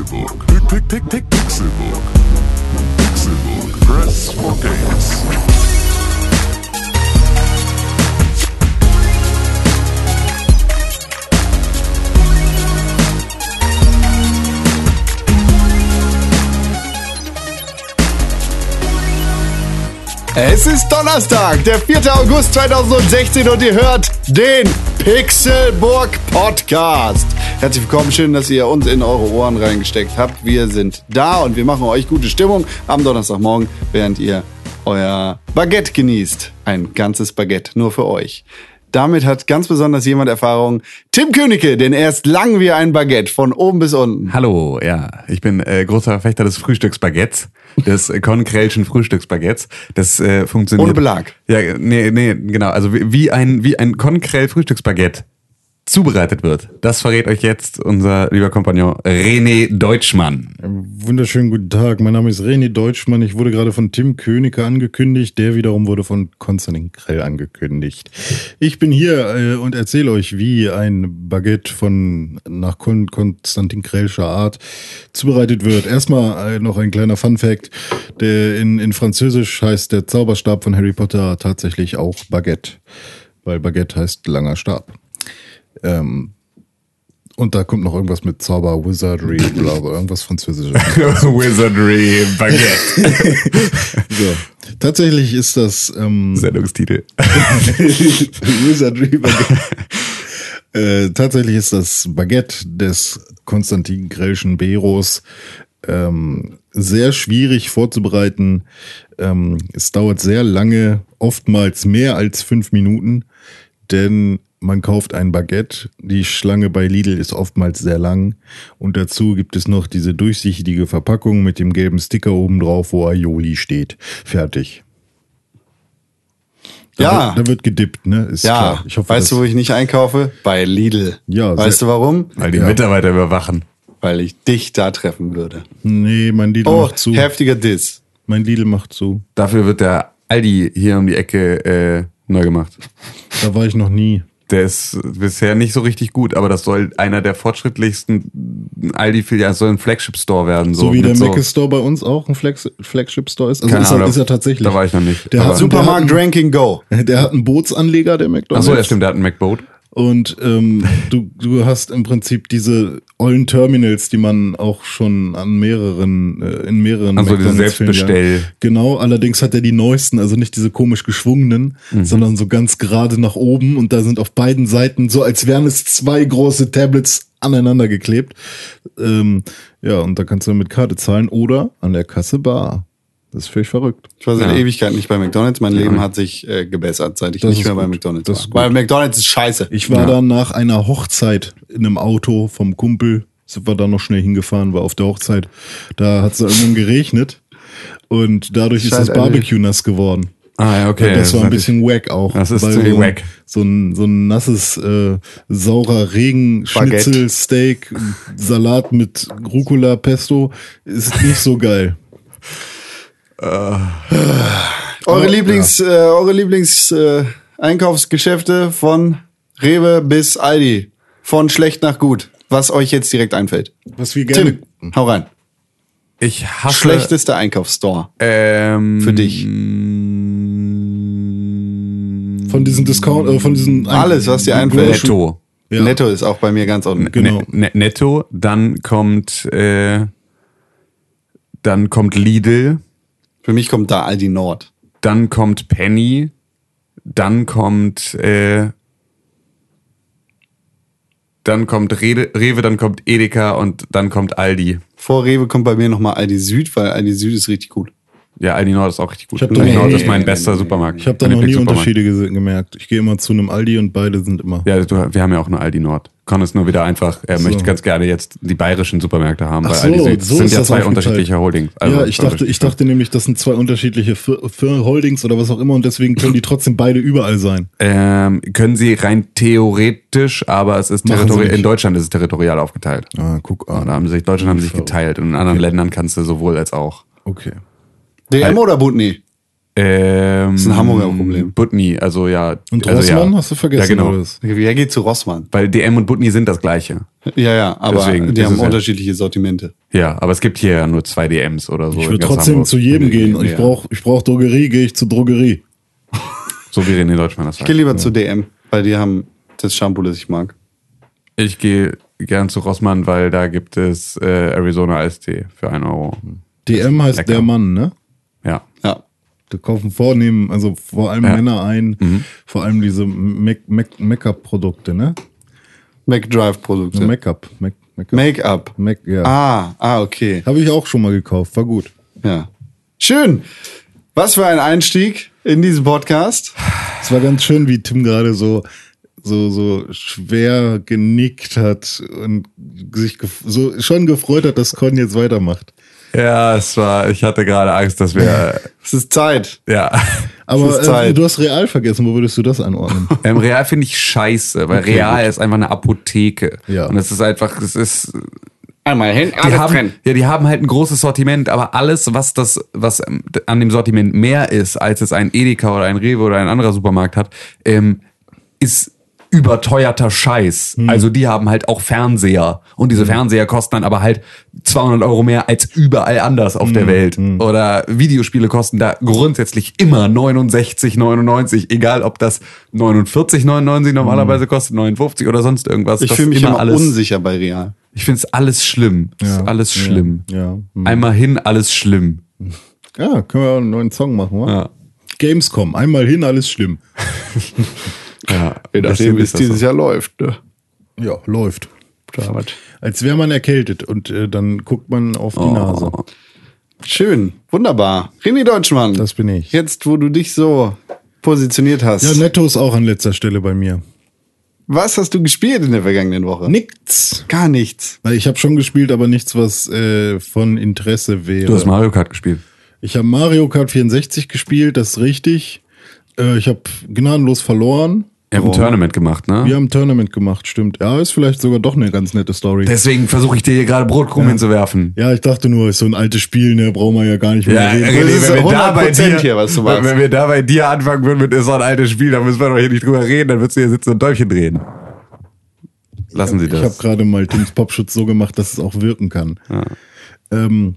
Pixelbook. Pick, pick, pick, Pixelbook. Pixelbook. Press for games. Es ist Donnerstag, der 4. August 2016 und ihr hört den Pixelburg Podcast. Herzlich willkommen, schön, dass ihr uns in eure Ohren reingesteckt habt. Wir sind da und wir machen euch gute Stimmung am Donnerstagmorgen, während ihr euer Baguette genießt. Ein ganzes Baguette, nur für euch. Damit hat ganz besonders jemand Erfahrung. Tim Königke, denn er ist lang wie ein Baguette, von oben bis unten. Hallo, ja, ich bin äh, großer Verfechter des Frühstücksbaguettes, des äh, Konkrellschen Frühstücksbaguettes. Das äh, funktioniert. Ohne Belag. Ja, nee, nee, genau. Also wie, wie ein wie ein Konkrell Frühstücksbaguette zubereitet wird. Das verrät euch jetzt unser lieber Kompagnon René Deutschmann. Wunderschönen guten Tag. Mein Name ist René Deutschmann. Ich wurde gerade von Tim Königke angekündigt. Der wiederum wurde von Konstantin Krell angekündigt. Ich bin hier äh, und erzähle euch, wie ein Baguette von nach Kon Konstantin Krellscher Art zubereitet wird. Erstmal äh, noch ein kleiner Fun Fact. Der in, in Französisch heißt der Zauberstab von Harry Potter tatsächlich auch Baguette. Weil Baguette heißt langer Stab. Ähm, und da kommt noch irgendwas mit Zauber, Wizardry, bla, irgendwas Französisches. Wizardry Baguette. so. Tatsächlich ist das ähm, Sendungstitel. Wizardry Baguette. Äh, tatsächlich ist das Baguette des Konstantin Grellschen Beros ähm, sehr schwierig vorzubereiten. Ähm, es dauert sehr lange, oftmals mehr als fünf Minuten, denn man kauft ein Baguette. Die Schlange bei Lidl ist oftmals sehr lang. Und dazu gibt es noch diese durchsichtige Verpackung mit dem gelben Sticker oben drauf, wo Aioli steht. Fertig. Da Ja. Wird, da wird gedippt, ne? Ist Ja, klar. Ich hoffe, weißt du, wo ich nicht einkaufe? Bei Lidl. Ja, weißt du warum? Weil die Ja. Mitarbeiter überwachen. Weil ich dich da treffen würde. Nee, mein Lidl Oh, macht zu. heftiger Diss. Mein Lidl macht zu. Dafür wird der Aldi hier um die Ecke äh, neu gemacht. Da war ich noch nie. Der ist bisher nicht so richtig gut, aber das soll einer der fortschrittlichsten Aldi-Filialen, soll ein Flagship-Store werden. So, So, wie der mit Mac Store bei uns auch ein Flex Flagship Store ist. Also Keine ist, er, Ahnung, ist er tatsächlich. Da war ich noch nicht. Der hat Supermarkt der hat, Ranking Go. Der hat einen Bootsanleger, der McDonald's. Ach so, ja stimmt, der hat ein MacBoat. Und ähm, du, du hast im Prinzip diese ollen Terminals, die man auch schon an mehreren, äh, in mehreren Also diese Selbstbestell- Genau, allerdings hat er die neuesten, also nicht diese komisch geschwungenen, Mhm. sondern so ganz gerade nach oben und da sind auf beiden Seiten so, als wären es zwei große Tablets aneinander geklebt. Ähm, ja, und da kannst du mit Karte zahlen oder an der Kasse bar. Das ist völlig verrückt. Ich war seit Ja. Ewigkeit nicht bei McDonalds. Mein Leben hat sich äh, gebessert, seit ich Das nicht ist mehr bei gut. McDonalds Das war. ist Weil McDonalds ist scheiße. Ich war Ja. dann nach einer Hochzeit in einem Auto vom Kumpel, sind wir da noch schnell hingefahren, war auf der Hochzeit. Da hat es irgendwann geregnet und dadurch ist Scheint das Barbecue nass geworden. Ah, ja, okay. Ja, das war ein bisschen wack auch. Das ist weil ziemlich so, wack. So ein, so ein nasses, äh, saurer Regen, Baguette. Schnitzel, Steak, Salat mit Rucola, Pesto ist nicht so geil. Eure Lieblings, äh, eure Lieblings äh, Einkaufsgeschäfte von Rewe bis Aldi. Von schlecht nach gut. Was euch jetzt direkt einfällt. Was wir gerne. Tim, hau rein. Ich hasse Schlechtester Einkaufsstore ähm, für dich. Von diesen Discount, äh, von diesen Alles, was dir einfällt. Netto. Ja. Netto ist auch bei mir ganz unten. Genau. Ne- Ne- Netto, dann kommt äh, dann kommt Lidl, Für mich kommt da Aldi Nord. dann kommt Penny, dann kommt äh, dann kommt Rewe, dann kommt Edeka und dann kommt Aldi. Vor Rewe kommt bei mir nochmal Aldi Süd, weil Aldi Süd ist richtig gut. Ja, Aldi Nord ist auch richtig gut. Ich Aldi Nord ist mein bester Supermarkt. Ich habe da noch nie. Unterschiede gemerkt. Ich gehe immer zu einem Aldi und beide sind immer. Ja, du, wir haben ja auch eine Aldi Nord. Con ist nur wieder einfach, er So. möchte ganz gerne jetzt die bayerischen Supermärkte haben, Ach weil so, Aldi Süd so sind ja zwei unterschiedliche Holdings. Also ja, ich dachte, ich dachte nämlich, das sind zwei unterschiedliche Fir Fir Holdings oder was auch immer und deswegen können die trotzdem beide überall sein. Ähm, können sie rein theoretisch, aber es ist territorial, in Deutschland ist es territorial aufgeteilt. Ah, guck an. da haben sich, Deutschland haben sie sich geteilt und in anderen Ländern kannst du sowohl als auch. Okay. DM oder Butni? Ähm, ist ein Hamburger Problem. Butni, also ja. Und also, Rossmann ja. hast du vergessen, Ja, genau. Wer geht zu Rossmann? Weil DM und Butni sind das gleiche. Ja, ja, aber Deswegen, die das haben ja- unterschiedliche Sortimente. Ja, aber es gibt hier ja nur zwei DMs oder so. Ich würde trotzdem Hamburg. zu jedem gehen. Und ich Ja. brauche ich brauch Drogerie, gehe ich zur Drogerie. So wie René Deutschmann das Ich sagt. gehe lieber zu DM, weil die haben das Shampoo, das ich mag. Ich gehe gern zu Rossmann, weil da gibt es äh, Arizona Eistee für 1 Euro. DM heißt Lecker. der Mann, ne? Ja. Ja. Da kaufen vornehmen, also vor allem Ja. Männer ein, vor allem diese Make- Make- Make-up-Produkte, ne? McDrive-Produkte. Make-up. Make- Make-up. Make-up. Make, ja. Ah, ah, okay. Habe ich auch schon mal gekauft, war gut. Ja. Schön. Was für ein Einstieg in diesen Podcast. Es war ganz schön, wie Tim gerade so, so, so schwer genickt hat und sich gef so schon gefreut hat, dass Con jetzt weitermacht. Ja, es war, ich hatte gerade Angst, dass wir, Es ist Zeit. ja. Aber ist äh, Zeit. du hast Real vergessen, wo würdest du das anordnen? Ähm, Real finde ich scheiße, weil Okay, Real ist einfach eine Apotheke. Ja. Und es ist einfach, es ist, Einmal hin, die haben, ja, die haben halt ein großes Sortiment, aber alles, was das, was an dem Sortiment mehr ist, als es ein Edeka oder ein Rewe oder ein anderer Supermarkt hat, ähm, ist überteuerter Scheiß. Also die haben halt auch Fernseher und diese Fernseher kosten dann aber halt 200 Euro mehr als überall anders auf der Welt. Oder Videospiele kosten da grundsätzlich immer 69,99, egal ob das 49,99 normalerweise kostet, 59 oder sonst irgendwas. Ich fühle mich immer alles. unsicher bei Real. Ich finde es alles schlimm. Es ist Ja, alles ja, schlimm. ja. Hm. Einmal hin, alles schlimm. Ja, können wir einen neuen Song machen, wa? Ja. Gamescom, einmal hin, alles schlimm. Ja, Je nachdem, wie es dieses Jahr läuft. Ne? Ja, läuft. Da was. Als wäre man erkältet und äh, dann guckt man auf die Nase. Schön, wunderbar. René Deutschmann. Das bin ich. Jetzt, wo du dich so positioniert hast. Ja, Netto ist auch an letzter Stelle bei mir. Was hast du gespielt in der vergangenen Woche? Nichts. Gar nichts. Weil ich habe schon gespielt, aber nichts, was äh, von Interesse wäre. Du hast Mario Kart gespielt. Ich habe Mario Kart 64 gespielt, das ist richtig. Äh, ich habe gnadenlos verloren. Ihr habt ein Tournament gemacht, ne? Wir haben ein Tournament gemacht, stimmt. Ja, ist vielleicht sogar doch eine ganz nette Story. Deswegen versuche ich dir hier gerade Brotkrumen hinzuwerfen. ja, ich dachte nur, ist so ein altes Spiel, ne, brauchen wir ja gar nicht mehr Ja, reden. René, wenn wir, da bei 100% dir, hier, was du machst. wenn wir da bei dir anfangen würden mit ist so ein altes Spiel, dann müssen wir doch hier nicht drüber reden, dann würdest du hier sitzen und Däumchen drehen. Lassen Sie Ich habe das. gerade mal Tims Popschutz so gemacht, dass es auch wirken kann. Ähm,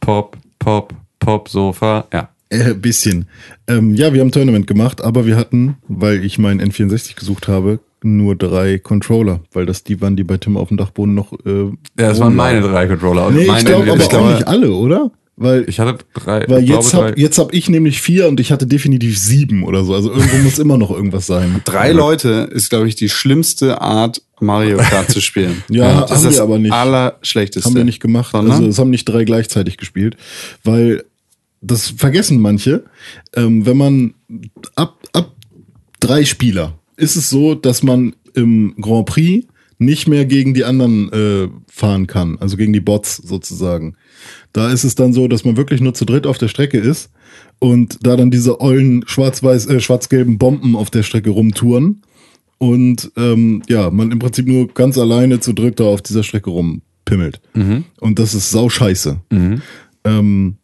Pop, Pop, Pop, Sofa. Ja. Äh, bisschen. Ähm, ja, wir haben ein Tournament gemacht, aber wir hatten, weil ich meinen N64 gesucht habe, nur drei Controller, weil das die waren, die bei Tim auf dem Dachboden noch. Äh, Ja, das waren meine drei Controller. Und Nee, ich glaube aber ich, auch nicht alle, oder? Weil, ich hatte drei. weil jetzt glaube, hab, drei. jetzt hab ich nämlich vier und ich hatte definitiv sieben oder so. Also irgendwo muss immer noch irgendwas sein. Drei Leute ist, glaube ich, die schlimmste Art, Mario Kart zu spielen. Ja, das haben ist wir das aber nicht. Allerschlechteste. Haben wir nicht gemacht. Sondern? Also es haben nicht drei gleichzeitig gespielt, weil das vergessen manche. Ähm, wenn man ab, ab drei Spieler ist es so, dass man im Grand Prix nicht mehr gegen die anderen äh, fahren kann, also gegen die Bots sozusagen. Da ist es dann so, dass man wirklich nur zu dritt auf der Strecke ist und da dann diese ollen schwarz-weiß, äh, schwarz-gelben Bomben auf der Strecke rumtouren und ähm, ja, man im Prinzip nur ganz alleine zu dritt da auf dieser Strecke rumpimmelt. Und das ist sau scheiße. Ähm,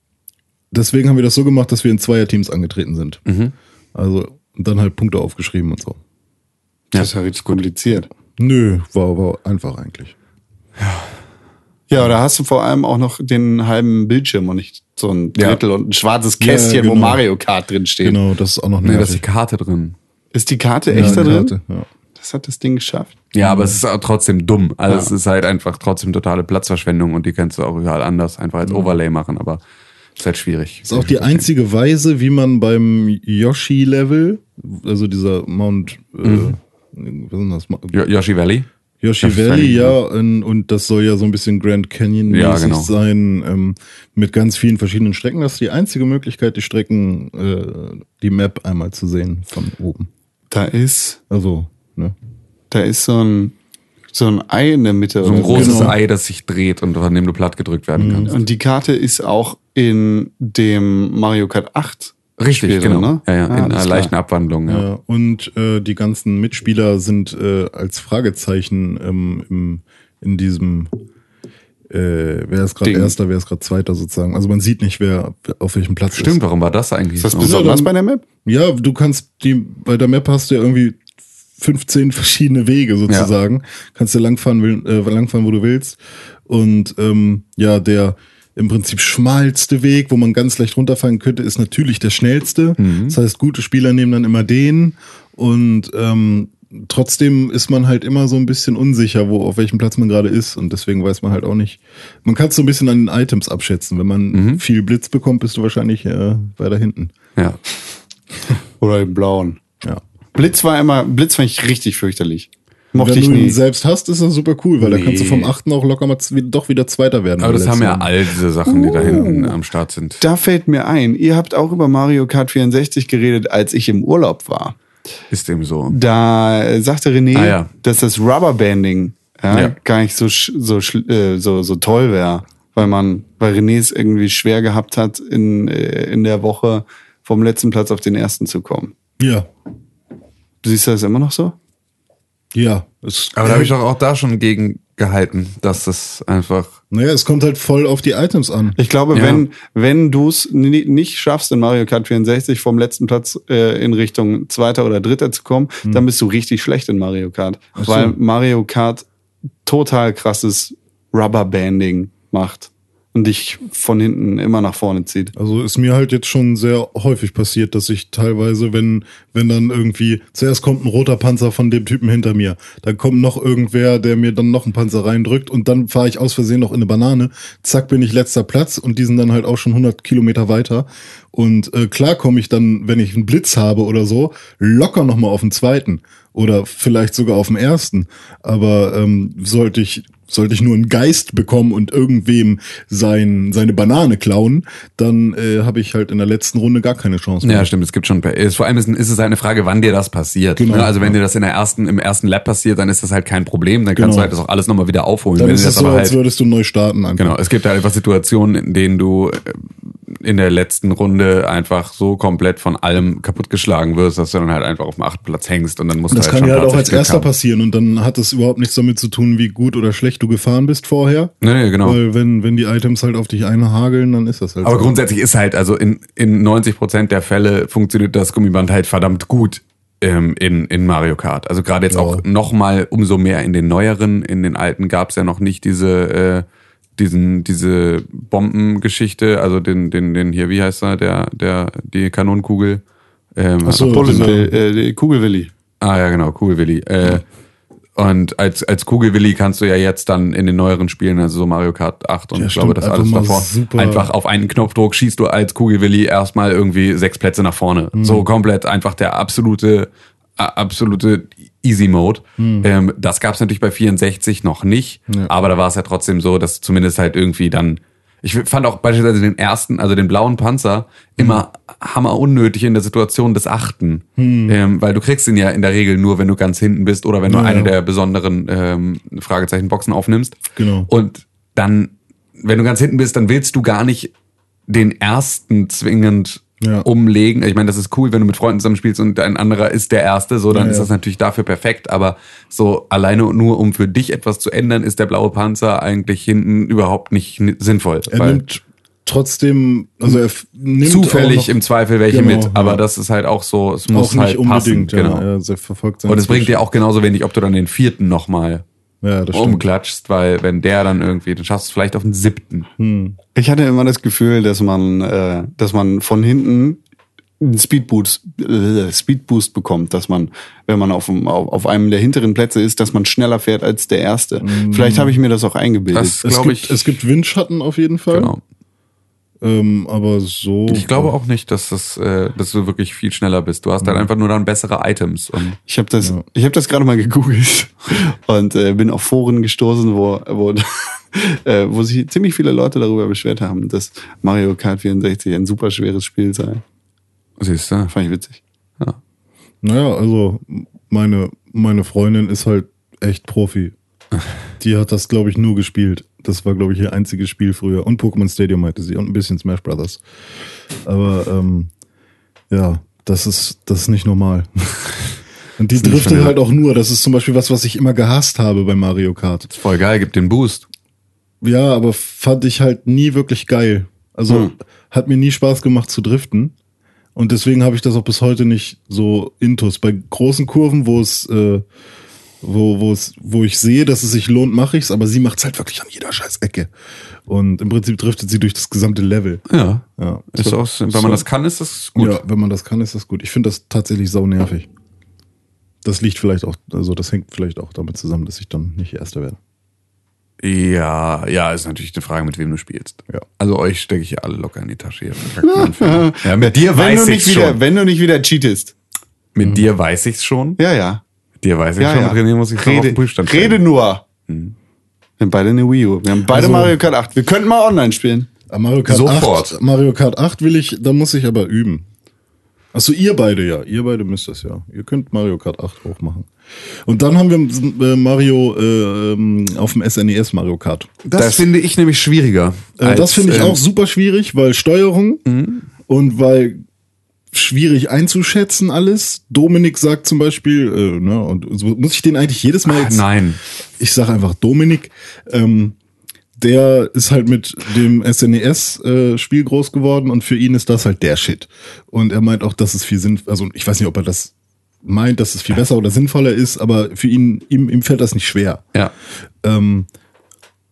deswegen haben wir das so gemacht, dass wir in Zweierteams angetreten sind. Also und dann halt Punkte aufgeschrieben und so. Das ist ja richtig kompliziert. Nö, war, war einfach eigentlich. Ja, da hast du vor allem auch noch den halben Bildschirm und nicht so ein Ja. Drittel und ein schwarzes Kästchen, Ja, wo genau. Mario Kart drin steht. Genau, das ist auch noch Nee, da ist nervig. die Karte drin. Ist die Karte Ja, echt da die drin? Karte, ja. Das hat das Ding geschafft. Ja, aber es ist auch trotzdem dumm. Also Ja. es ist halt einfach trotzdem totale Platzverschwendung und die kannst du auch überall anders einfach als Overlay machen, aber ist halt schwierig. ist auch die einzige Weise, wie man beim Yoshi-Level, also dieser Mount, äh, was ist das? Yoshi Valley? Yoshi Yoshi Valley, Valley, ja, und, und das soll ja so ein bisschen Grand Canyon Ja, genau. sein, ähm, mit ganz vielen verschiedenen Strecken. Das ist die einzige Möglichkeit, die Strecken, äh, die Map einmal zu sehen von oben. Da ist, Also, ne? da ist so ein, so ein Ei in der Mitte. So ein großes Genau. Ei, das sich dreht und von dem du platt gedrückt werden kannst. Und die Karte ist auch in dem Mario Kart 8. Richtig, Spiel genau. ne? Ja, ja, Ah, in einer klar. leichten Abwandlung, ja. Ja, und äh, die ganzen Mitspieler sind äh, als Fragezeichen ähm, im, in diesem äh, wer ist gerade. Erster, wer ist gerade Zweiter sozusagen. Also man sieht nicht, wer auf welchem Platz Stimmt, ist. warum war das eigentlich Ist das so? besonders bei der Map? Ja, du kannst die, bei der Map hast du ja irgendwie 15 verschiedene Wege sozusagen. Kannst du langfahren, will, äh, langfahren, wo du willst. Und ähm, ja, der im Prinzip schmalste Weg, wo man ganz leicht runterfallen könnte, ist natürlich der schnellste. Das heißt, gute Spieler nehmen dann immer den. Und ähm, trotzdem ist man halt immer so ein bisschen unsicher, wo auf welchem Platz man gerade ist. Und deswegen weiß man halt auch nicht. Man kann es so ein bisschen an den Items abschätzen. Wenn man viel Blitz bekommt, bist du wahrscheinlich äh, weiter hinten. Ja. Oder im Blauen? Ja. Blitz war immer, Blitz fand ich richtig fürchterlich. Mochte Wenn ich du ihn nie. selbst hast, ist das super cool, weil da kannst du vom achten auch locker mal z- doch wieder Zweiter werden. Aber das haben ja all diese Sachen, die da hinten am Start sind. Da fällt mir ein, ihr habt auch über Mario Kart 64 geredet, als ich im Urlaub war. Ist dem so. Da äh, sagte René, Ah, ja. dass das Rubberbanding ja, Ja. gar nicht so, sch- so, schl- äh, so, so toll wäre, weil man, weil René es irgendwie schwer gehabt hat, in, äh, in der Woche vom letzten Platz auf den ersten zu kommen. Ja, Siehst du das immer noch so? ja. Es, Aber da habe ich doch auch da schon gegen gehalten, dass das einfach. naja, es kommt halt voll auf die Items an. Ich glaube, Ja. wenn, wenn du es nicht schaffst, in Mario Kart 64 vom letzten Platz äh, in Richtung Zweiter oder Dritter zu kommen, dann bist du richtig schlecht in Mario Kart. Hm. so. Weil Mario Kart total krasses Rubberbanding macht und dich von hinten immer nach vorne zieht. Also ist mir halt jetzt schon sehr häufig passiert, dass ich teilweise, wenn, wenn dann irgendwie, zuerst kommt ein roter Panzer von dem Typen hinter mir, dann kommt noch irgendwer, der mir dann noch einen Panzer reindrückt und dann fahre ich aus Versehen noch in eine Banane, zack bin ich letzter Platz und die sind dann halt auch schon 100 Kilometer weiter. Und äh, klar komme ich dann, wenn ich einen Blitz habe oder so, locker nochmal auf den zweiten oder vielleicht sogar auf den ersten, aber ähm, sollte ich sollte ich nur einen Geist bekommen und irgendwem sein, seine Banane klauen, dann äh, habe ich halt in der letzten Runde gar keine Chance mehr. Ja, stimmt. Es gibt schon. Vor allem ist, ist es eine Frage, wann dir das passiert. Genau, Ne? also wenn ja. dir das in der ersten, im ersten Lab passiert, dann ist das halt kein Problem. Dann kannst Genau. du halt das auch alles nochmal wieder aufholen. Dann wenn ist es so, aber als halt, würdest du neu starten. Einfach. Genau, es gibt halt einfach Situationen, in denen du äh, in der letzten Runde einfach so komplett von allem kaputtgeschlagen wirst, dass du dann halt einfach auf dem achten Platz hängst und dann musst Das du kann halt ja schon halt auch als erster haben. passieren und dann hat es überhaupt nichts damit zu tun, wie gut oder schlecht du gefahren bist vorher. Nee, nee, genau. Weil wenn, wenn die Items halt auf dich einhageln, dann ist das halt Aber so. grundsätzlich ist halt, also in, in 90 Prozent der Fälle funktioniert das Gummiband halt verdammt gut ähm, in, in Mario Kart. Also gerade jetzt Ja. auch noch mal umso mehr in den neueren, in den alten gab es ja noch nicht diese, äh, diesen, diese Bombengeschichte, also den, den, den hier, wie heißt er, der, der, die Kanonenkugel. Ähm, Ach so, hat- Bullet, dieser- äh, Kugelwilli. Ah ja, genau, Kugelwilli. Äh, Und als, als Kugelwilli kannst du ja jetzt dann in den neueren Spielen, also so Mario Kart 8 und Ja, ich glaube, das alles mal davor, super- einfach auf einen Knopfdruck schießt du als Kugelwilli erstmal irgendwie sechs Plätze nach vorne. Mhm. So komplett einfach der absolute, absolute Easy Mode. Ähm, das gab es natürlich bei 64 noch nicht. Ja. aber da war es ja trotzdem so, dass zumindest halt irgendwie dann ich fand auch beispielsweise den ersten, also den blauen Panzer, immer hammer unnötig in der Situation des Achten. Ähm, weil du kriegst ihn ja in der Regel nur, wenn du ganz hinten bist oder wenn du Ja, eine ja. der besonderen ähm, Fragezeichen-Boxen aufnimmst. Genau. Und dann, wenn du ganz hinten bist, dann willst du gar nicht den ersten zwingend Ja. umlegen. Ich meine, das ist cool, wenn du mit Freunden zusammen spielst und ein anderer ist der Erste, so dann Ja, ist ja. das natürlich dafür perfekt. Aber so alleine nur um für dich etwas zu ändern, ist der blaue Panzer eigentlich hinten überhaupt nicht ni- sinnvoll. Er nimmt trotzdem, also er nimmt zufällig noch, im Zweifel welche Genau, mit, aber ja. das ist halt auch so, es muss auch nicht halt passen. unbedingt. Genau. Ja, verfolgt seinen Und es bringt dir auch genauso wenig, ob du dann den vierten nochmal ja, das stimmt. umklatschst, weil wenn der dann irgendwie, dann schaffst du es vielleicht auf den siebten. Ich hatte immer das Gefühl, dass man, äh, dass man von hinten einen Speedboost, äh, Speedboost bekommt, dass man, wenn man auf, auf, auf einem der hinteren Plätze ist, dass man schneller fährt als der erste. Vielleicht habe ich mir das auch eingebildet. Das Es gibt, ich. es gibt Windschatten auf jeden Fall. genau. Ähm, aber so. Ich glaube auch nicht, dass das, äh, dass du wirklich viel schneller bist. Du hast halt einfach nur dann bessere Items und Ich habe das, ich habe das gerade mal gegoogelt und äh, bin auf Foren gestoßen, wo, wo, äh, wo sich ziemlich viele Leute darüber beschwert haben, dass Mario Kart 64 ein super schweres Spiel sei. siehst du. Fand ich witzig. Ja. Naja, also meine, meine Freundin ist halt echt Profi. Die hat das, glaube ich, nur gespielt. Das war, glaube ich, ihr einziges Spiel früher. Und Pokémon Stadium hatte sie und ein bisschen Smash Brothers. Aber ähm, ja, das ist, das ist nicht normal. Und die schon- halt auch nur. Das ist zum Beispiel was, was ich immer gehasst habe bei Mario Kart. Ist voll geil, gibt den Boost. ja, aber fand ich halt nie wirklich geil. Also Hm. hat mir nie Spaß gemacht zu driften. Und deswegen habe ich das auch bis heute nicht so intus. Bei großen Kurven, wo es, äh, wo, wo es, wo ich sehe, dass es sich lohnt, mache ich's, aber sie macht's halt wirklich an jeder scheiß Ecke. Und im Prinzip driftet sie durch das gesamte Level. Ja. Ja. Ist auch, wenn man das kann, ist das gut. Ja, wenn man das kann, ist das gut. Ich finde das tatsächlich sau nervig. Das liegt vielleicht auch, also das hängt vielleicht auch damit zusammen, dass ich dann nicht Erster werde. Ja, ja, ist natürlich eine Frage, mit wem du spielst. Ja. Also euch stecke ich ja alle locker in die Tasche hier. ja, mit dir wenn, weiß du ich's nicht wieder, schon. wenn du nicht wieder cheatest. Mit dir weiß ich's schon. Ja, ja. Dir weiß ich ja, schon. ja. Mit René muss ich noch auf rede, den Prüfstand rede stellen. nur. Wir haben beide eine Wii U. Wir haben beide Also- Mario Kart 8. Wir könnten mal online spielen. Ah, Mario Kart Sofort. 8, Mario Kart 8 will ich, da muss ich aber üben. Achso, ihr beide ja. Ihr beide müsst das ja. Ihr könnt Mario Kart 8 hochmachen. Und dann haben wir äh, Mario äh, ähm, auf dem SNES Mario Kart. Das, Das- finde ich nämlich schwieriger. Äh, als, das finde ich ähm, auch super schwierig, weil Steuerung Mhm. und weil schwierig einzuschätzen alles. Dominik sagt zum Beispiel, äh, ne, und so muss ich den eigentlich jedes Mal Ach, jetzt nein. ich sage einfach Dominik, ähm, der ist halt mit dem SNES-Spiel groß geworden und für ihn ist das halt der Shit. Und er meint auch, dass es viel Sinn, also ich weiß nicht, ob er das meint, dass es viel besser oder sinnvoller ist, aber für ihn, ihm, ihm fällt das nicht schwer. Ja. Ähm,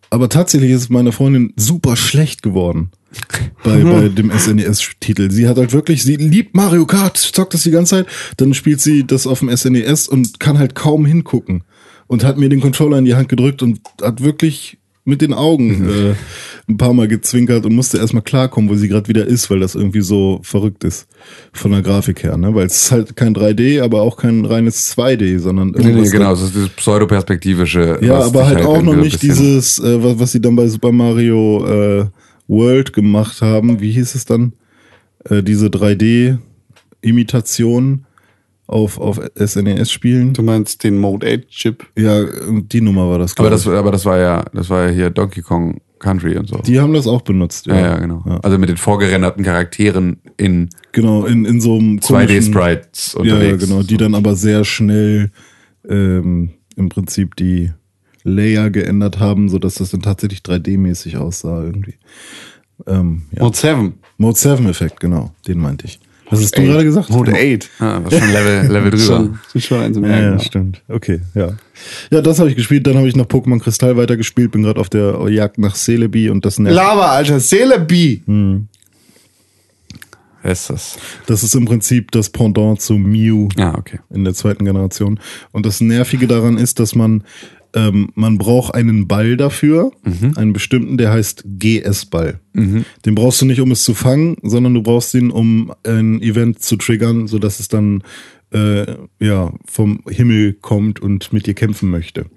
aber tatsächlich ist es meiner Freundin super schlecht geworden bei, bei dem SNES-Titel. Sie hat halt wirklich, sie liebt Mario Kart, zockt das die ganze Zeit, dann spielt sie das auf dem SNES und kann halt kaum hingucken. Und hat mir den Controller in die Hand gedrückt und hat wirklich mit den Augen äh, ein paar Mal gezwinkert und musste erstmal klarkommen, wo sie gerade wieder ist, weil das irgendwie so verrückt ist von der Grafik her. Ne? Weil es ist halt kein 3D, aber auch kein reines 2D, sondern Nee, nee, irgendwas genau, es ist dieses pseudoperspektivische. ja, aber dich halt auch noch nicht dieses, äh, was, was sie dann bei Super Mario äh, World gemacht haben. Wie hieß es dann? Äh, diese 3D-Imitation auf, auf SNES-Spielen. Du meinst den Mode 8 Chip. Ja, die Nummer war das. Aber das, aber das war ja, das war ja hier Donkey Kong Country und so. die haben das auch benutzt. ja, ja, genau. Ja. Also mit den vorgerenderten Charakteren in Genau, in, in so einem komischen- 2D-Sprites Ja, unterwegs. ja, genau, die dann aber sehr schnell ähm, im Prinzip die Layer geändert haben, sodass das dann tatsächlich 3D-mäßig aussah irgendwie. Ähm, ja. Mode 7. Mode 7 Effekt, genau, den meinte ich. Was hast du Eight. gerade gesagt? Mode 8. Ah, was schon Level, Level drüber. Schon, schon eins im Ja, ja, genau. stimmt. Okay, ja. Ja, das habe ich gespielt. Dann habe ich noch Pokémon Kristall weitergespielt. Bin gerade auf der Jagd nach Celebi und das nervt. Lava, Alter. Celebi. Wer ist das? Das ist im Prinzip das Pendant zu Mew Ah, okay. in der zweiten Generation. Und das Nervige daran ist, dass man ähm, man braucht einen Ball dafür, einen bestimmten, der heißt GS-Ball. Den brauchst du nicht, um es zu fangen, sondern du brauchst ihn, um ein Event zu triggern, sodass es dann äh, ja vom Himmel kommt und mit dir kämpfen möchte.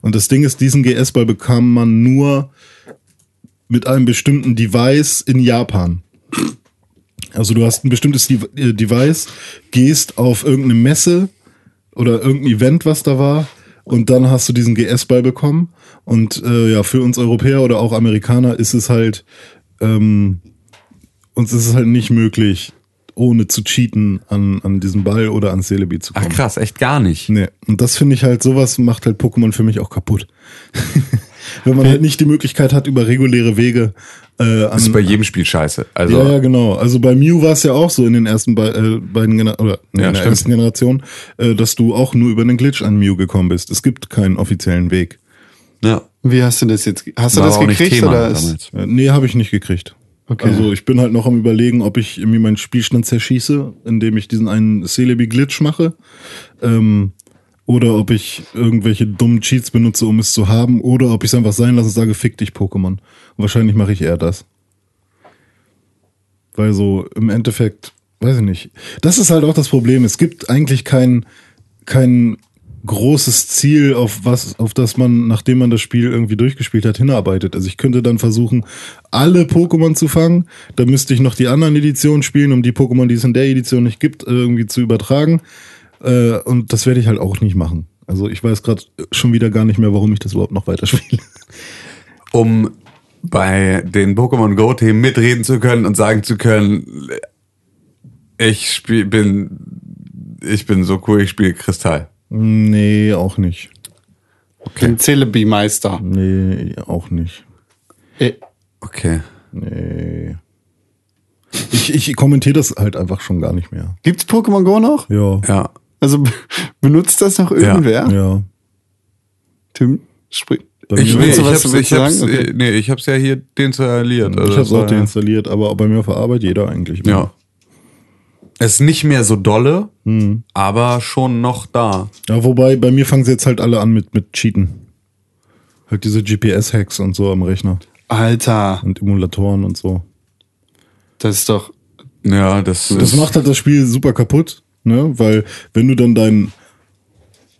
Und das Ding ist, diesen GS-Ball bekam man nur mit einem bestimmten Device in Japan. Also du hast ein bestimmtes De äh, Device, gehst auf irgendeine Messe oder irgendein Event, was da war, und dann hast du diesen GS-Ball bekommen. Und äh, ja, für uns Europäer oder auch Amerikaner ist es halt, ähm, uns ist es halt nicht möglich, ohne zu cheaten an, an diesen Ball oder an Celebi zu Ach kommen. krass, echt gar nicht. Nee, und das finde ich halt, sowas macht halt Pokémon für mich auch kaputt. Wenn man halt nicht die Möglichkeit hat, über reguläre Wege äh, an, Das ist bei jedem Spiel scheiße. Also, ja, ja, genau. Also bei Mew war es ja auch so in den ersten be äh, beiden Gener oder nee, Ja, in der stimmt. ersten Generation, äh, dass du auch nur über einen Glitch an Mew gekommen bist. Es gibt keinen offiziellen Weg. ja. Wie hast du das jetzt? Hast du War das auch nicht gekriegt Thema oder ist, damals. Äh, nee, habe ich nicht gekriegt. Okay. Also ich bin halt noch am überlegen, ob ich irgendwie meinen Spielstand zerschieße, indem ich diesen einen Celebi-Glitch mache. Ähm, oder ob ich irgendwelche dummen Cheats benutze, um es zu haben. Oder ob ich es einfach sein lasse und sage, fick dich, Pokémon. Und wahrscheinlich mache ich eher das. Weil so im Endeffekt, weiß ich nicht. Das ist halt auch das Problem. Es gibt eigentlich kein, kein großes Ziel, auf was, auf das man, nachdem man das Spiel irgendwie durchgespielt hat, hinarbeitet. Also ich könnte dann versuchen, alle Pokémon zu fangen. Da müsste ich noch die anderen Editionen spielen, um die Pokémon, die es in der Edition nicht gibt, irgendwie zu übertragen. Äh, und das werde ich halt auch nicht machen. Also ich weiß gerade schon wieder gar nicht mehr, warum ich das überhaupt noch weiterspiele. um bei den Pokémon Go-Themen mitreden zu können und sagen zu können, ich spiel, bin, ich bin so cool, ich spiele Kristall. Nee, auch nicht. den Celebi-Meister? Nee, auch nicht. Äh, Okay. Nee. Ich, ich kommentiere das halt einfach schon gar nicht mehr. gibt's Pokémon Go noch? Ja. Ja. Also benutzt das noch irgendwer? Ja. Tim, sprich. Bei Ich, nee, ich hab's, ich hab's, sagen? Okay. nee, ich hab's ja hier deinstalliert. Also ich habe es das auch deinstalliert, aber bei mir auf der Arbeit jeder eigentlich. Ja. Es ist nicht mehr so dolle, aber schon noch da. Ja, wobei bei mir fangen sie jetzt halt alle an mit, mit Cheaten. Halt diese GPS-Hacks und so am Rechner. Alter, Und Emulatoren und so. das ist doch. Ja, das, Das ist, macht halt das Spiel super kaputt, ne? Weil wenn du dann dein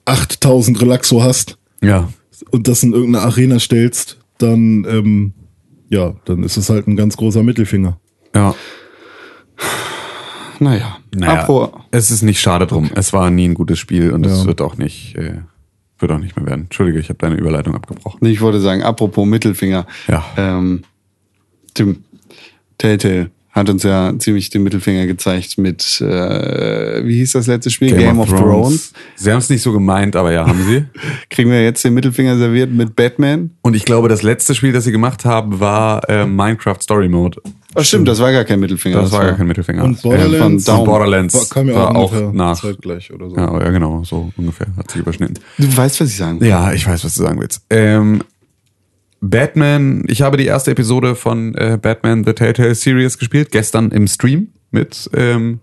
8000 Relaxo hast ja. und das in irgendeine Arena stellst, dann, ähm, ja, dann ist es halt ein ganz großer Mittelfinger. Ja. Naja. Naja, Apro, es ist nicht schade drum. Es war nie ein gutes Spiel und es Ja. wird auch nicht, äh, wird auch nicht mehr werden. Entschuldige, ich habe deine Überleitung abgebrochen. Ich wollte sagen, apropos Mittelfinger. Ja. Ähm, Tim, Telltale hat uns ja ziemlich den Mittelfinger gezeigt mit, äh, wie hieß das letzte Spiel? Game, of, Thrones. Sie haben es nicht so gemeint, aber ja, haben sie. Kriegen wir jetzt den Mittelfinger serviert mit Batman? Und ich glaube, das letzte Spiel, das sie gemacht haben, war äh, Minecraft Story Mode. Oh, stimmt, das war gar kein Mittelfinger. Das, war gar kein Mittelfinger. Und Ähm, Borderlands, von und Borderlands war, kam ja war auch, auch ungefähr nach. zeitgleich oder so. Ja, ja, genau, so ungefähr. Hat sich überschnitten. Du weißt, was ich sagen will. Ja, ich weiß, was du sagen willst. Ähm, Batman, ich habe die erste Episode von äh, Batman The Telltale Series gespielt, gestern im Stream mit, ähm,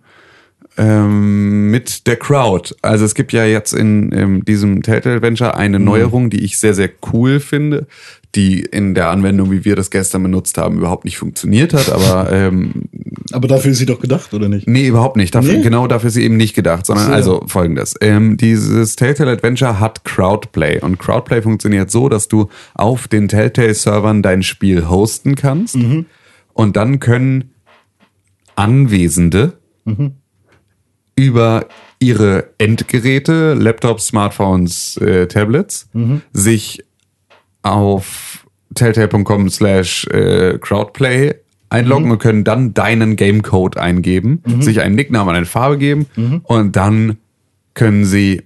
ähm, mit der Crowd. Also es gibt ja jetzt in, in diesem Telltale Adventure eine Neuerung, die ich sehr, sehr cool finde, die in der Anwendung, wie wir das gestern benutzt haben, überhaupt nicht funktioniert hat, aber ähm, Aber dafür ist sie doch gedacht, oder nicht? Nee, überhaupt nicht. Dafür, Nee? Genau dafür ist sie eben nicht gedacht, sondern So. also folgendes. Ähm, dieses Telltale Adventure hat Crowdplay und Crowdplay funktioniert so, dass du auf den Telltale-Servern dein Spiel hosten kannst und dann können Anwesende über ihre Endgeräte, Laptops, Smartphones, äh, Tablets, sich auf telltale.com slash äh, crowdplay einloggen und können dann deinen Gamecode eingeben, sich einen Nicknamen und eine Farbe geben und dann können sie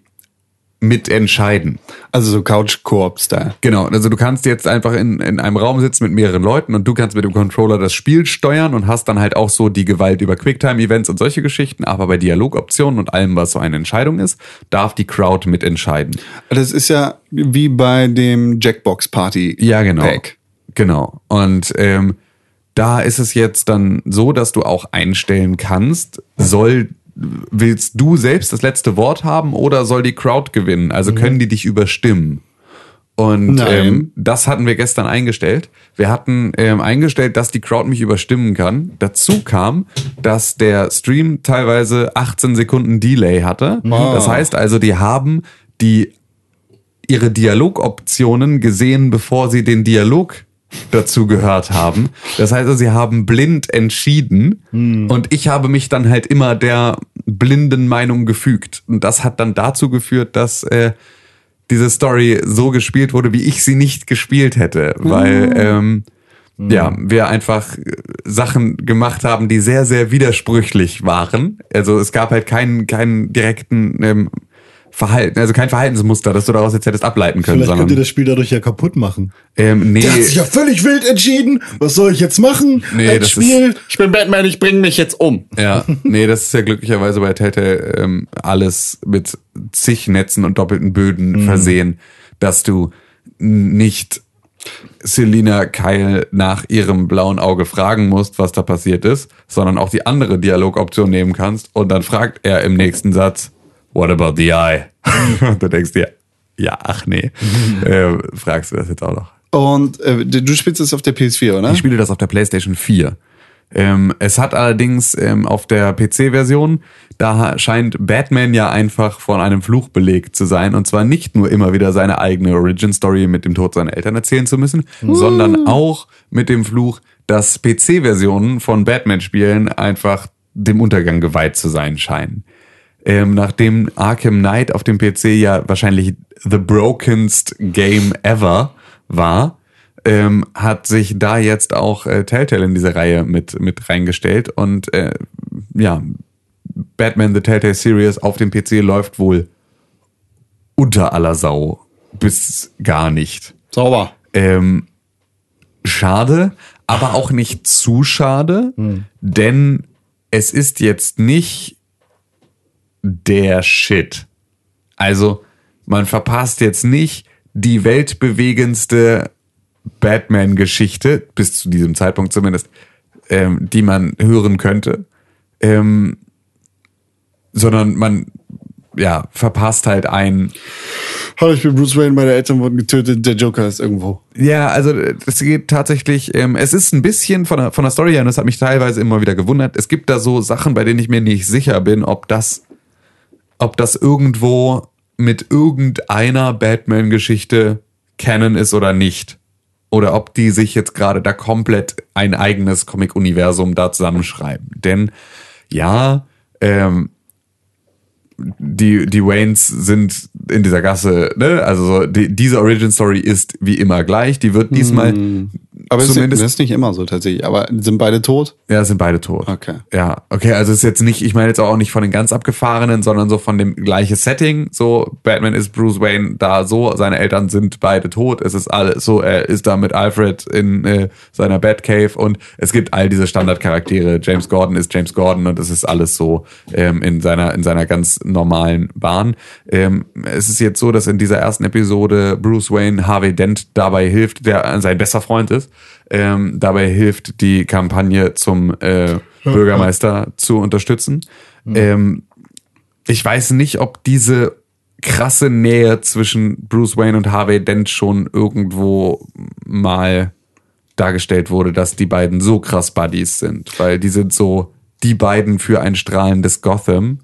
mitentscheiden. Also so Couch-Koop-Style. Genau, also du kannst jetzt einfach in, in einem Raum sitzen mit mehreren Leuten und du kannst mit dem Controller das Spiel steuern und hast dann halt auch so die Gewalt über Quicktime-Events und solche Geschichten, aber bei Dialogoptionen und allem, was so eine Entscheidung ist, darf die Crowd mitentscheiden. Das ist ja wie bei dem Jackbox-Party. Ja, genau. Pack. Genau. Und ähm, da ist es jetzt dann so, dass du auch einstellen kannst, soll willst du selbst das letzte Wort haben oder soll die Crowd gewinnen? Also können die dich überstimmen? Und ähm, das hatten wir gestern eingestellt. Wir hatten ähm, eingestellt, dass die Crowd mich überstimmen kann. Dazu kam, dass der Stream teilweise 18 Sekunden Delay hatte. Das heißt also, die haben die ihre Dialogoptionen gesehen, bevor sie den Dialog dazu gehört haben. Das heißt, also, sie haben blind entschieden und ich habe mich dann halt immer der blinden Meinung gefügt. Und das hat dann dazu geführt, dass äh, diese Story so gespielt wurde, wie ich sie nicht gespielt hätte, weil ähm, ja, wir einfach äh, Sachen gemacht haben, die sehr, sehr widersprüchlich waren. Also es gab halt keinen, keinen direkten ähm, Verhalten, also kein Verhaltensmuster, das du daraus jetzt hättest ableiten können, Vielleicht könnt ihr das Spiel dadurch ja kaputt machen. ähm, nee, Der hat sich ja völlig wild entschieden. Was soll ich jetzt machen? Nee, Ein das Spiel. Ich bin Batman, ich bringe mich jetzt um. Ja, nee, das ist ja glücklicherweise bei Telltale ähm, alles mit zig Netzen und doppelten Böden versehen, dass du nicht Selina Kyle nach ihrem blauen Auge fragen musst, was da passiert ist, sondern auch die andere Dialogoption nehmen kannst und dann fragt er im nächsten Satz, what about the eye? und du denkst dir, ja, ach nee, äh, fragst du das jetzt auch noch. Und äh, du spielst es auf der PS4, oder? Ich spiele das auf der PlayStation 4. Ähm, es hat allerdings ähm, auf der PC-Version, da scheint Batman ja einfach von einem Fluch belegt zu sein. Und zwar nicht nur immer wieder seine eigene Origin-Story mit dem Tod seiner Eltern erzählen zu müssen, sondern auch mit dem Fluch, dass PC-Versionen von Batman-Spielen einfach dem Untergang geweiht zu sein scheinen. Ähm, nachdem Arkham Knight auf dem PC ja wahrscheinlich the brokenst Game ever war, ähm, hat sich da jetzt auch äh, Telltale in diese Reihe mit, mit reingestellt und äh, ja, Batman The Telltale Series auf dem PC läuft wohl unter aller Sau bis gar nicht. Sauber. Ähm, schade, aber auch nicht zu schade, denn es ist jetzt nicht der Shit. Also, man verpasst jetzt nicht die weltbewegendste Batman-Geschichte, bis zu diesem Zeitpunkt zumindest, ähm, die man hören könnte. Ähm, sondern man ja, verpasst halt ein. Hallo, ich bin Bruce Wayne, meine Eltern wurden getötet, der Joker ist irgendwo. Ja, also es geht tatsächlich, ähm, es ist ein bisschen von der, von der Story her, und das hat mich teilweise immer wieder gewundert. Es gibt da so Sachen, bei denen ich mir nicht sicher bin, ob das, ob das irgendwo mit irgendeiner Batman-Geschichte Canon ist oder nicht. Oder ob die sich jetzt gerade da komplett ein eigenes Comic-Universum da zusammenschreiben. Denn ja, ähm, die, die Waynes sind in dieser Gasse, ne? Also so, die, diese Origin Story ist wie immer gleich. Die wird diesmal Aber es ist, zumindest. das ist nicht immer so tatsächlich. Aber sind beide tot? ja, sind beide tot. Okay. Ja, okay, also ist jetzt nicht, ich meine jetzt auch nicht von den ganz abgefahrenen, sondern so von dem gleichen Setting. So, Batman ist Bruce Wayne da so, seine Eltern sind beide tot. Es ist alles so, er ist da mit Alfred in äh, seiner Batcave und es gibt all diese Standardcharaktere. James Gordon ist James Gordon und es ist alles so ähm, in seiner in seiner ganz normalen Bahn. Ähm, es ist jetzt so, dass in dieser ersten Episode Bruce Wayne Harvey Dent dabei hilft, der sein bester Freund ist, ähm, dabei hilft, die Kampagne zum äh, Bürgermeister zu unterstützen. Ähm, ich weiß nicht, ob diese krasse Nähe zwischen Bruce Wayne und Harvey Dent schon irgendwo mal dargestellt wurde, dass die beiden so krass Buddies sind, weil die sind so die beiden für ein strahlendes Gotham.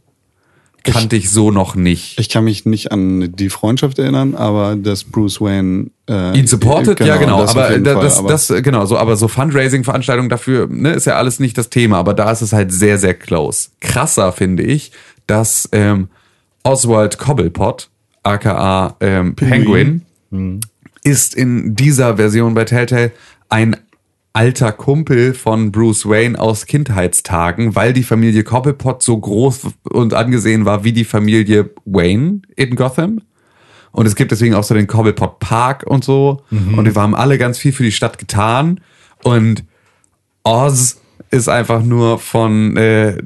Kannte ich, so noch nicht. Ich kann mich nicht an die Freundschaft erinnern, aber dass Bruce Wayne äh, ihn supportet, ja genau, das auf aber jeden da- Fall, das, das genau so, aber so Fundraising-Veranstaltungen dafür ne, ist ja alles nicht das Thema, aber da ist es halt sehr sehr close. Krasser finde ich, dass ähm, Oswald Cobblepot, aka ähm, Penguin, ist in dieser Version bei Telltale ein alter Kumpel von Bruce Wayne aus Kindheitstagen, weil die Familie Cobblepot so groß und angesehen war wie die Familie Wayne in Gotham. Und es gibt deswegen auch so den Cobblepot Park und so. Und wir haben alle ganz viel für die Stadt getan. Und Oz ist einfach nur von äh,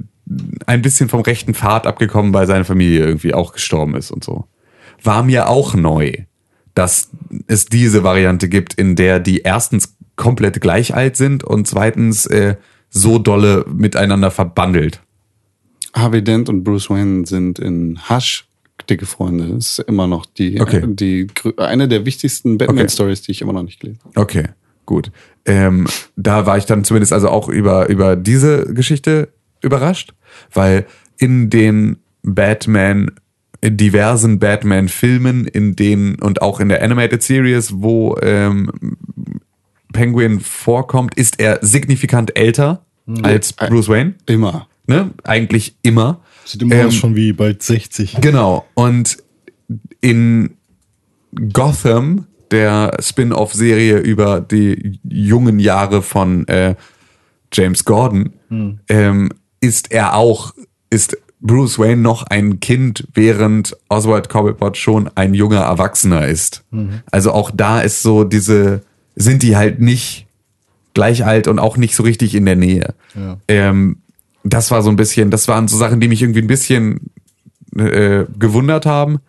ein bisschen vom rechten Pfad abgekommen, weil seine Familie irgendwie auch gestorben ist und so. War mir auch neu, dass es diese Variante gibt, in der die erstens komplett gleich alt sind und zweitens äh, so dolle miteinander verbandelt. Harvey Dent und Bruce Wayne sind in Hush dicke Freunde. Das ist immer noch die, Okay. die eine der wichtigsten Batman-Stories, die ich immer noch nicht gelesen habe. Okay, gut. Ähm, da war ich dann zumindest also auch über, über diese Geschichte überrascht, weil in den Batman, in diversen Batman-Filmen, in denen und auch in der Animated Series, wo ähm, Penguin vorkommt, ist er signifikant älter als Bruce Wayne. Immer. Ne? Eigentlich immer. Sieht immer Ähm, schon wie bald 60. Genau. Und in Gotham, der Spin-off-Serie über die jungen Jahre von äh, James Gordon, ähm, ist er auch, ist Bruce Wayne noch ein Kind, während Oswald Cobblepot schon ein junger Erwachsener ist. Also auch da ist so diese, sind die halt nicht gleich alt und auch nicht so richtig in der Nähe. Ja. Ähm, das war so ein bisschen, das waren so Sachen, die mich irgendwie ein bisschen äh, gewundert haben.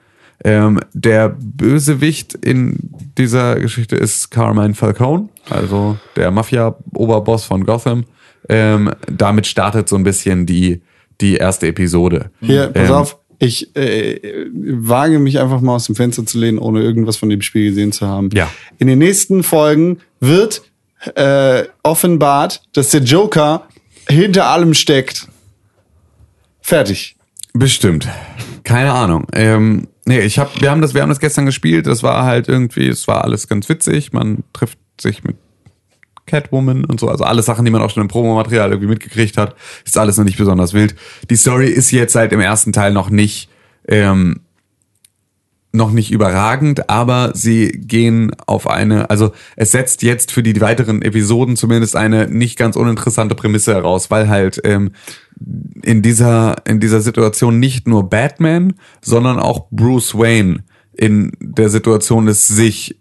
Ähm, der Bösewicht in dieser Geschichte ist Carmine Falcone, also der Mafia-Oberboss von Gotham. Ähm, damit startet so ein bisschen die, die erste Episode. Hier, pass Ähm, auf. Ich äh, wage mich einfach mal aus dem Fenster zu lehnen, ohne irgendwas von dem Spiel gesehen zu haben. Ja. In den nächsten Folgen wird äh, offenbart, dass der Joker hinter allem steckt. Fertig. Bestimmt. Keine Ahnung. Ähm, nee, ich hab, wir haben das, wir haben das gestern gespielt. Das war halt irgendwie, es war alles ganz witzig. Man trifft sich mit Catwoman und so, also alles Sachen, die man auch schon im Promomaterial irgendwie mitgekriegt hat. Ist alles noch nicht besonders wild. Die Story ist jetzt seit im ersten Teil noch nicht, ähm, noch nicht überragend, aber sie gehen auf eine, also es setzt jetzt für die weiteren Episoden zumindest eine nicht ganz uninteressante Prämisse heraus, weil halt ähm, in dieser in dieser Situation nicht nur Batman, sondern auch Bruce Wayne in der Situation ist, sich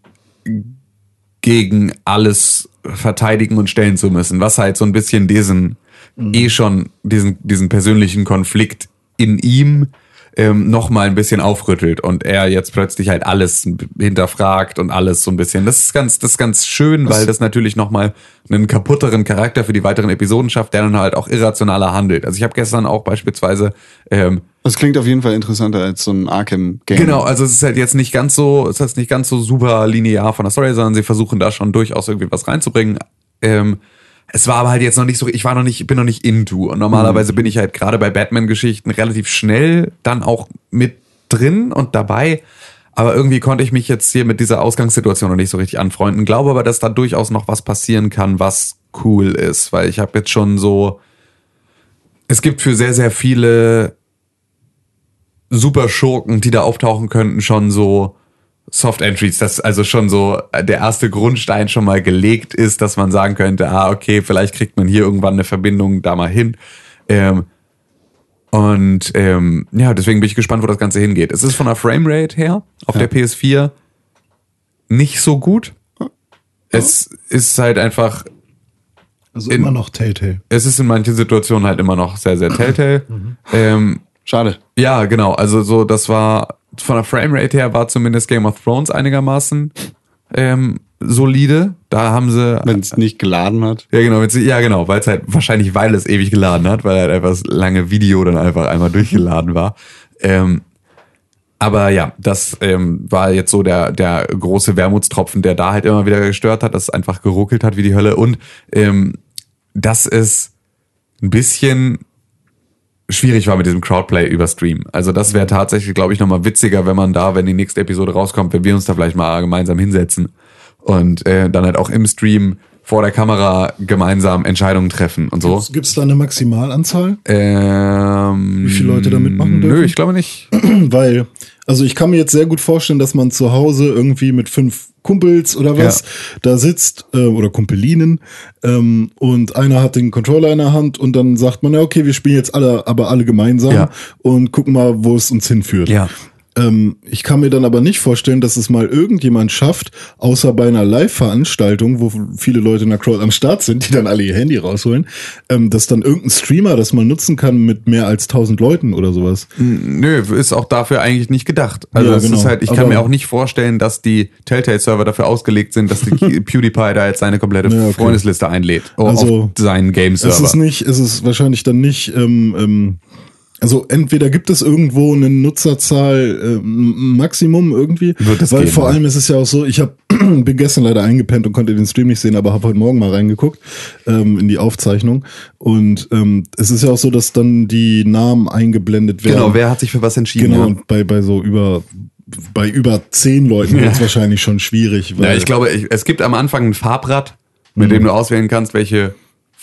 gegen alles verteidigen und stellen zu müssen, was halt so ein bisschen diesen eh schon diesen diesen persönlichen Konflikt in ihm ähm, noch mal ein bisschen aufrüttelt und er jetzt plötzlich halt alles hinterfragt und alles so ein bisschen. Das ist ganz, das ist ganz schön, weil das natürlich noch mal einen kaputteren Charakter für die weiteren Episoden schafft, der dann halt auch irrationaler handelt. Also ich habe gestern auch beispielsweise ähm, Das klingt auf jeden Fall interessanter als so ein Arkham-Game. Genau, also es ist halt jetzt nicht ganz so, es ist nicht ganz so super linear von der Story, sondern sie versuchen da schon durchaus irgendwie was reinzubringen. Ähm, es war aber halt jetzt noch nicht so, ich war noch nicht, bin noch nicht into. Und normalerweise bin ich halt gerade bei Batman-Geschichten relativ schnell dann auch mit drin und dabei. Aber irgendwie konnte ich mich jetzt hier mit dieser Ausgangssituation noch nicht so richtig anfreunden. Glaube aber, dass da durchaus noch was passieren kann, was cool ist, weil ich habe jetzt schon so, es gibt für sehr, sehr viele Superschurken, die da auftauchen könnten, schon so Soft Entries, dass also schon so der erste Grundstein schon mal gelegt ist, dass man sagen könnte, ah, okay, vielleicht kriegt man hier irgendwann eine Verbindung da mal hin. Ähm, und ähm, ja, deswegen bin ich gespannt, wo das Ganze hingeht. Es ist von der Framerate her auf der PS4 nicht so gut. Es ist halt einfach, Also In- immer noch Telltale. es ist in manchen Situationen halt immer noch sehr, sehr Telltale. ähm, Schade. Ja, genau. Also so, das war von der Framerate her war zumindest Game of Thrones einigermaßen ähm, solide. Da haben sie Wenn es nicht geladen hat. ja genau, ja genau, weil es halt wahrscheinlich weil es ewig geladen hat, weil halt einfach das lange Video dann einfach einmal durchgeladen war. Ähm, aber ja, das ähm, war jetzt so der der große Wermutstropfen, der da halt immer wieder gestört hat, dass es einfach geruckelt hat wie die Hölle und ähm, dass es ein bisschen schwierig war mit diesem Crowdplay über Stream. Also das wäre tatsächlich, glaube ich, nochmal witziger, wenn man da, wenn die nächste Episode rauskommt, wenn wir uns da vielleicht mal gemeinsam hinsetzen und äh, dann halt auch im Stream vor der Kamera gemeinsam Entscheidungen treffen und so. Gibt es da eine Maximalanzahl? Ähm, Wie viele Leute da mitmachen Nö, dürfen? ich glaube nicht. Weil, also ich kann mir jetzt sehr gut vorstellen, dass man zu Hause irgendwie mit fünf Kumpels oder was da sitzt äh, oder Kumpelinen ähm, und einer hat den Controller in der Hand und dann sagt man, ja okay, wir spielen jetzt alle, aber alle gemeinsam Ja. und gucken mal, wo es uns hinführt. Ja. Ähm, ich kann mir dann aber nicht vorstellen, dass es mal irgendjemand schafft, außer bei einer Live-Veranstaltung, wo viele Leute in der Crowd am Start sind, die dann alle ihr Handy rausholen, ähm, dass dann irgendein Streamer das mal nutzen kann mit mehr als 1000 Leuten oder sowas. Nö, ist auch dafür eigentlich nicht gedacht. Also Ja, es genau. ist halt, ich kann Aber- mir auch nicht vorstellen, dass die Telltale-Server dafür ausgelegt sind, dass die PewDiePie da jetzt seine komplette Ja, okay. Freundesliste einlädt. Oh, Also, auf seinen Es Game-Server. ist nicht, es ist wahrscheinlich dann nicht, ähm, ähm, also entweder gibt es irgendwo eine Nutzerzahl ähm, Maximum irgendwie, Wird weil geben, vor ja. allem ist es ja auch so, ich hab, bin gestern leider eingepennt und konnte den Stream nicht sehen, aber habe heute Morgen mal reingeguckt ähm, in die Aufzeichnung und ähm, es ist ja auch so, dass dann die Namen eingeblendet werden. Genau, wer hat sich für was entschieden? Genau, ja? und bei, bei so über bei über zehn Leuten wird es wahrscheinlich schon schwierig. Weil, Ja, ich glaube, ich, es gibt am Anfang ein Farbrad, mit Mhm. dem du auswählen kannst, welche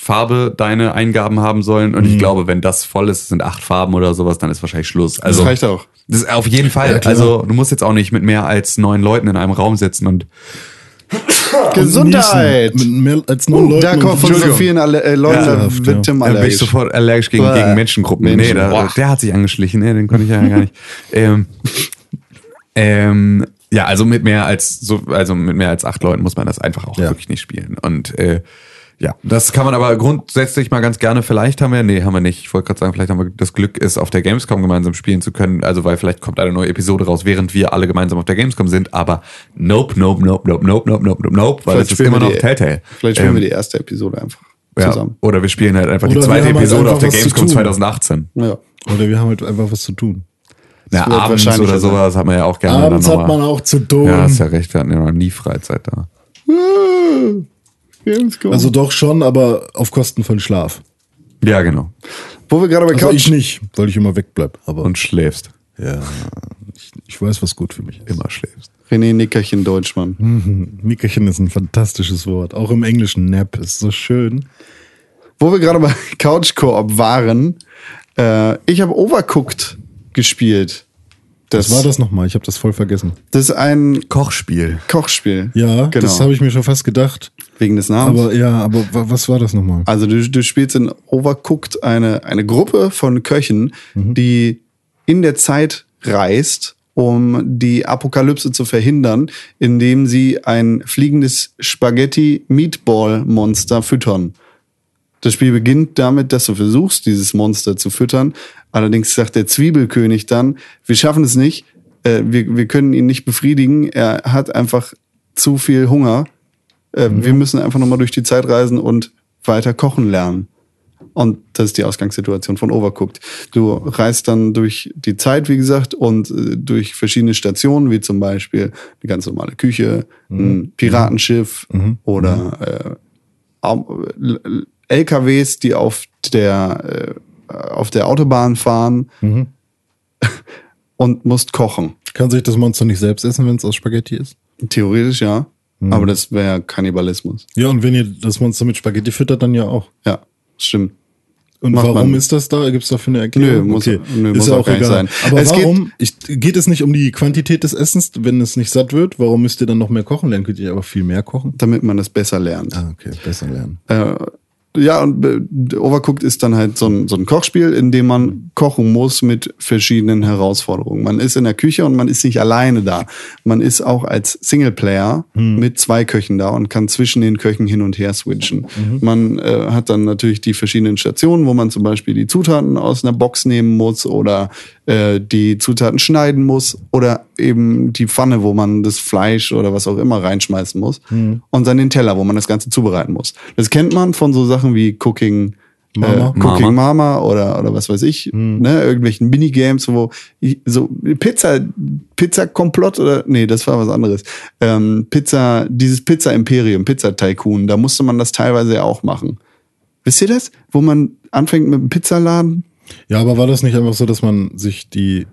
Farbe deine Eingaben haben sollen. Mhm. Und ich glaube, wenn das voll ist, es sind acht Farben oder sowas, dann ist wahrscheinlich Schluss. Also das reicht auch. das ist auf jeden Fall. Ja, also du musst jetzt auch nicht mit mehr als neun Leuten in einem Raum sitzen und Gesundheit! Mit mehr als neun Leuten. Da kommt von so vielen alle, äh, Leuten, Ja, da ja. wird Tim dann bin ich allergisch. sofort allergisch gegen, Bäh. gegen Menschengruppen. Menschen, nee, da, der hat sich angeschlichen, nee, den konnte ich ja gar nicht. Ähm, ähm, ja, also mit mehr als so, also mit mehr als acht Leuten muss man das einfach auch Ja. wirklich nicht spielen. Und äh, ja, das kann man aber grundsätzlich mal ganz gerne. Vielleicht haben wir, nee, haben wir nicht. Ich wollte gerade sagen, vielleicht haben wir das Glück, es auf der Gamescom gemeinsam spielen zu können. Also weil vielleicht kommt eine neue Episode raus, während wir alle gemeinsam auf der Gamescom sind. Aber nope, nope, nope, nope, nope, nope, nope, nope, nope, weil Vielleicht es ist spielen immer wir noch die- Telltale. Vielleicht spielen Ähm, wir die erste Episode einfach ja, zusammen. oder wir spielen halt einfach die Oder wir zweite halt Episode auf der Gamescom tun. 2018. Ja. Oder wir haben halt einfach was zu tun. Ja, wird abends oder sein. sowas hat man ja auch gerne. Abends dann hat man auch zu tun. Ja, hast ja recht, wir hatten ja noch nie Freizeit da. Also doch schon, aber auf Kosten von Schlaf. Ja, genau. Wo wir gerade bei Also Couch ich nicht, weil ich immer wegbleib. Aber Und schläfst. ja, ich, ich weiß, was gut für mich ist. Immer schläfst. René Nickerchen Deutschmann. Nickerchen ist ein fantastisches Wort. Auch im Englischen Nap ist so schön. Wo wir gerade bei Couch Koop waren, äh, ich habe Overcooked gespielt. Das, Was war das nochmal? Ich habe das voll vergessen. Das ist ein Kochspiel. Kochspiel. Ja, genau. das habe ich mir schon fast gedacht. Wegen des Namens. Aber ja, aber wa- was war das nochmal? Also du, du spielst in Overcooked eine, eine Gruppe von Köchen, Mhm. die in der Zeit reist um die Apokalypse zu verhindern, indem sie ein fliegendes Spaghetti-Meatball-Monster füttern. Das Spiel beginnt damit, dass du versuchst, dieses Monster zu füttern. Allerdings sagt der Zwiebelkönig dann, wir schaffen es nicht, äh, wir, wir können ihn nicht befriedigen, er hat einfach zu viel Hunger. Äh, Wir müssen einfach nochmal durch die Zeit reisen und weiter kochen lernen. Und das ist die Ausgangssituation von Overcooked. Du reist dann durch die Zeit, wie gesagt, und äh, durch verschiedene Stationen, wie zum Beispiel eine ganz normale Küche, ein Piratenschiff oder äh, Au- L- L- LKWs, die auf der, äh, auf der Autobahn fahren und musst kochen. Kann sich das Monster nicht selbst essen, wenn es aus Spaghetti ist? Theoretisch ja, aber das wäre Kannibalismus. Ja, und wenn ihr das Monster mit Spaghetti füttert, dann ja auch. Ja, stimmt. Und Macht warum man. ist das da? Gibt es dafür eine Erklärung? Nö, muss- nö, muss ja auch gar nicht sein. Aber Es geht- warum? Ich, geht es nicht um die Quantität des Essens, wenn es nicht satt wird? Warum müsst ihr dann noch mehr kochen lernen? Könnt ihr aber viel mehr kochen? Damit man das besser lernt. Ah, okay, besser lernen. Äh, ja, und äh, Overcooked ist dann halt so ein, so ein Kochspiel, in dem man kochen muss mit verschiedenen Herausforderungen. Man ist in der Küche und man ist nicht alleine da. Man ist auch als Singleplayer mit zwei Köchen da und kann zwischen den Köchen hin und her switchen. Man äh, hat dann natürlich die verschiedenen Stationen, wo man zum Beispiel die Zutaten aus einer Box nehmen muss oder äh, die Zutaten schneiden muss oder eben die Pfanne, wo man das Fleisch oder was auch immer reinschmeißen muss und dann den Teller, wo man das Ganze zubereiten muss. Das kennt man von so Sachen wie Cooking Mama. Äh, Cooking Mama oder, oder was weiß ich, ne, irgendwelchen Minigames, wo ich, so Pizza, Pizza Komplott oder nee, das war was anderes. Ähm, Pizza, dieses Pizza Imperium, Pizza Tycoon, da musste man das teilweise ja auch machen. Wisst ihr das? Wo man anfängt mit dem Pizzaladen? Ja, aber war das nicht einfach so, dass man sich die,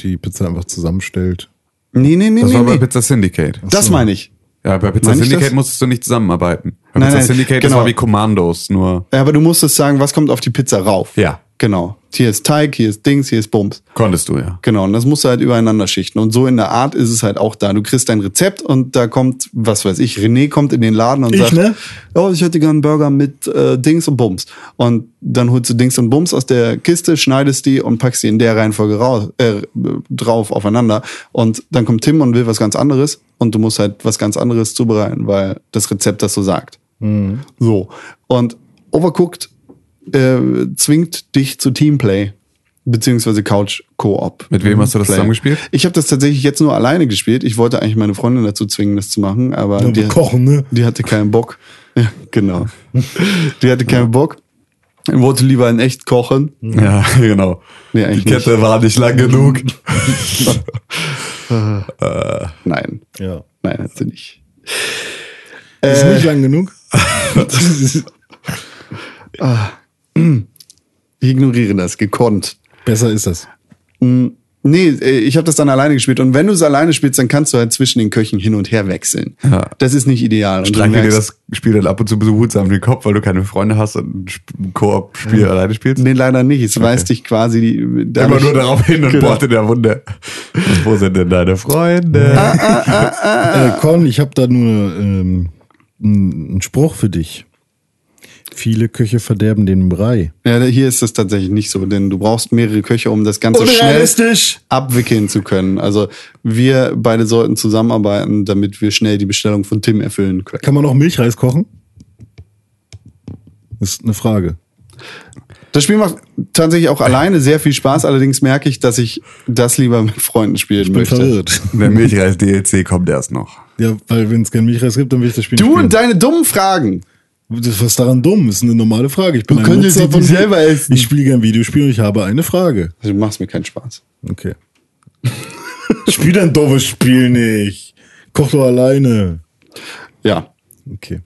die Pizza einfach zusammenstellt? Nee, nee, nee, Das nee. war bei nee. Pizza Syndicate. Das meine ich. Ja, bei Pizza Meine Syndicate das? musstest du nicht zusammenarbeiten. Bei Nein, Pizza nein, Syndicate, das genau. war wie Commandos, nur Ja, aber du musstest sagen, was kommt auf die Pizza rauf. Ja. Genau. Hier ist Teig, hier ist Dings, hier ist Bums. konntest du, ja. Genau, und das musst du halt übereinander schichten. Und so in der Art ist es halt auch da. Du kriegst dein Rezept und da kommt, was weiß ich, René kommt in den Laden und Ich, sagt, ne? oh, ich hätte gern einen Burger mit äh, Dings und Bums. Und dann holst du Dings und Bums aus der Kiste, schneidest die und packst die in der Reihenfolge raus, äh, drauf aufeinander. Und dann kommt Tim und will was ganz anderes und du musst halt was ganz anderes zubereiten, weil das Rezept das so sagt. So. Und Overcooked äh, zwingt dich zu Teamplay beziehungsweise Couch Co-op. Mit wem hast du das Play. zusammengespielt? Ich habe das tatsächlich jetzt nur alleine gespielt. Ich wollte eigentlich meine Freundin dazu zwingen, das zu machen, aber Ja, die, kochen, ne? die hatte keinen Bock. Ja, genau. die hatte keinen Bock. Und wollte lieber in echt kochen. Ja, genau. Nee, Die Kette war nicht lang genug. Nein, Ja. nein, hat sie nicht. Ist Äh. nicht lang genug? Ich ignoriere das, gekonnt. Besser ist das. Nee, äh, ich habe das dann alleine gespielt. Und wenn du es alleine spielst, dann kannst du halt zwischen den Köchen hin und her wechseln. Ja. Das ist nicht ideal. Streichel dir das Spiel dann ab und zu behutsam den Kopf, weil du keine Freunde hast und ein Sp- ein Koop-Spiel alleine spielst? Nee, leider nicht. Es weist dich quasi die, Immer nur darauf hin und Genau. bohrt in der Wunde. Wo sind denn deine Freunde? Ah. Äh, Con, ich habe da nur ähm, einen Spruch für dich. Viele Köche verderben den Brei. Ja, hier ist es tatsächlich nicht so, denn du brauchst mehrere Köche, um das Ganze schnell abwickeln zu können. Also wir beide sollten zusammenarbeiten, damit wir schnell die Bestellung von Tim erfüllen können. Kann man auch Milchreis kochen? Ist eine Frage. Das Spiel macht tatsächlich auch alleine sehr viel Spaß, allerdings merke ich, dass ich das lieber mit Freunden spielen Ich bin möchte. verwirrt. Der Milchreis-DLC kommt erst noch. Ja, weil wenn es kein Milchreis gibt, dann will ich das Spiel Du nicht und spielen. deine dummen Fragen. Das, was daran dumm? Ist eine normale Frage. Ich bin Du ein könntest Nutzer von selber essen. Ich spiele gern Videospiele und ich habe eine Frage. Du machst mir keinen Spaß. Okay. Spiel ein doofes Spiel nicht. Koch doch alleine. Ja. Okay.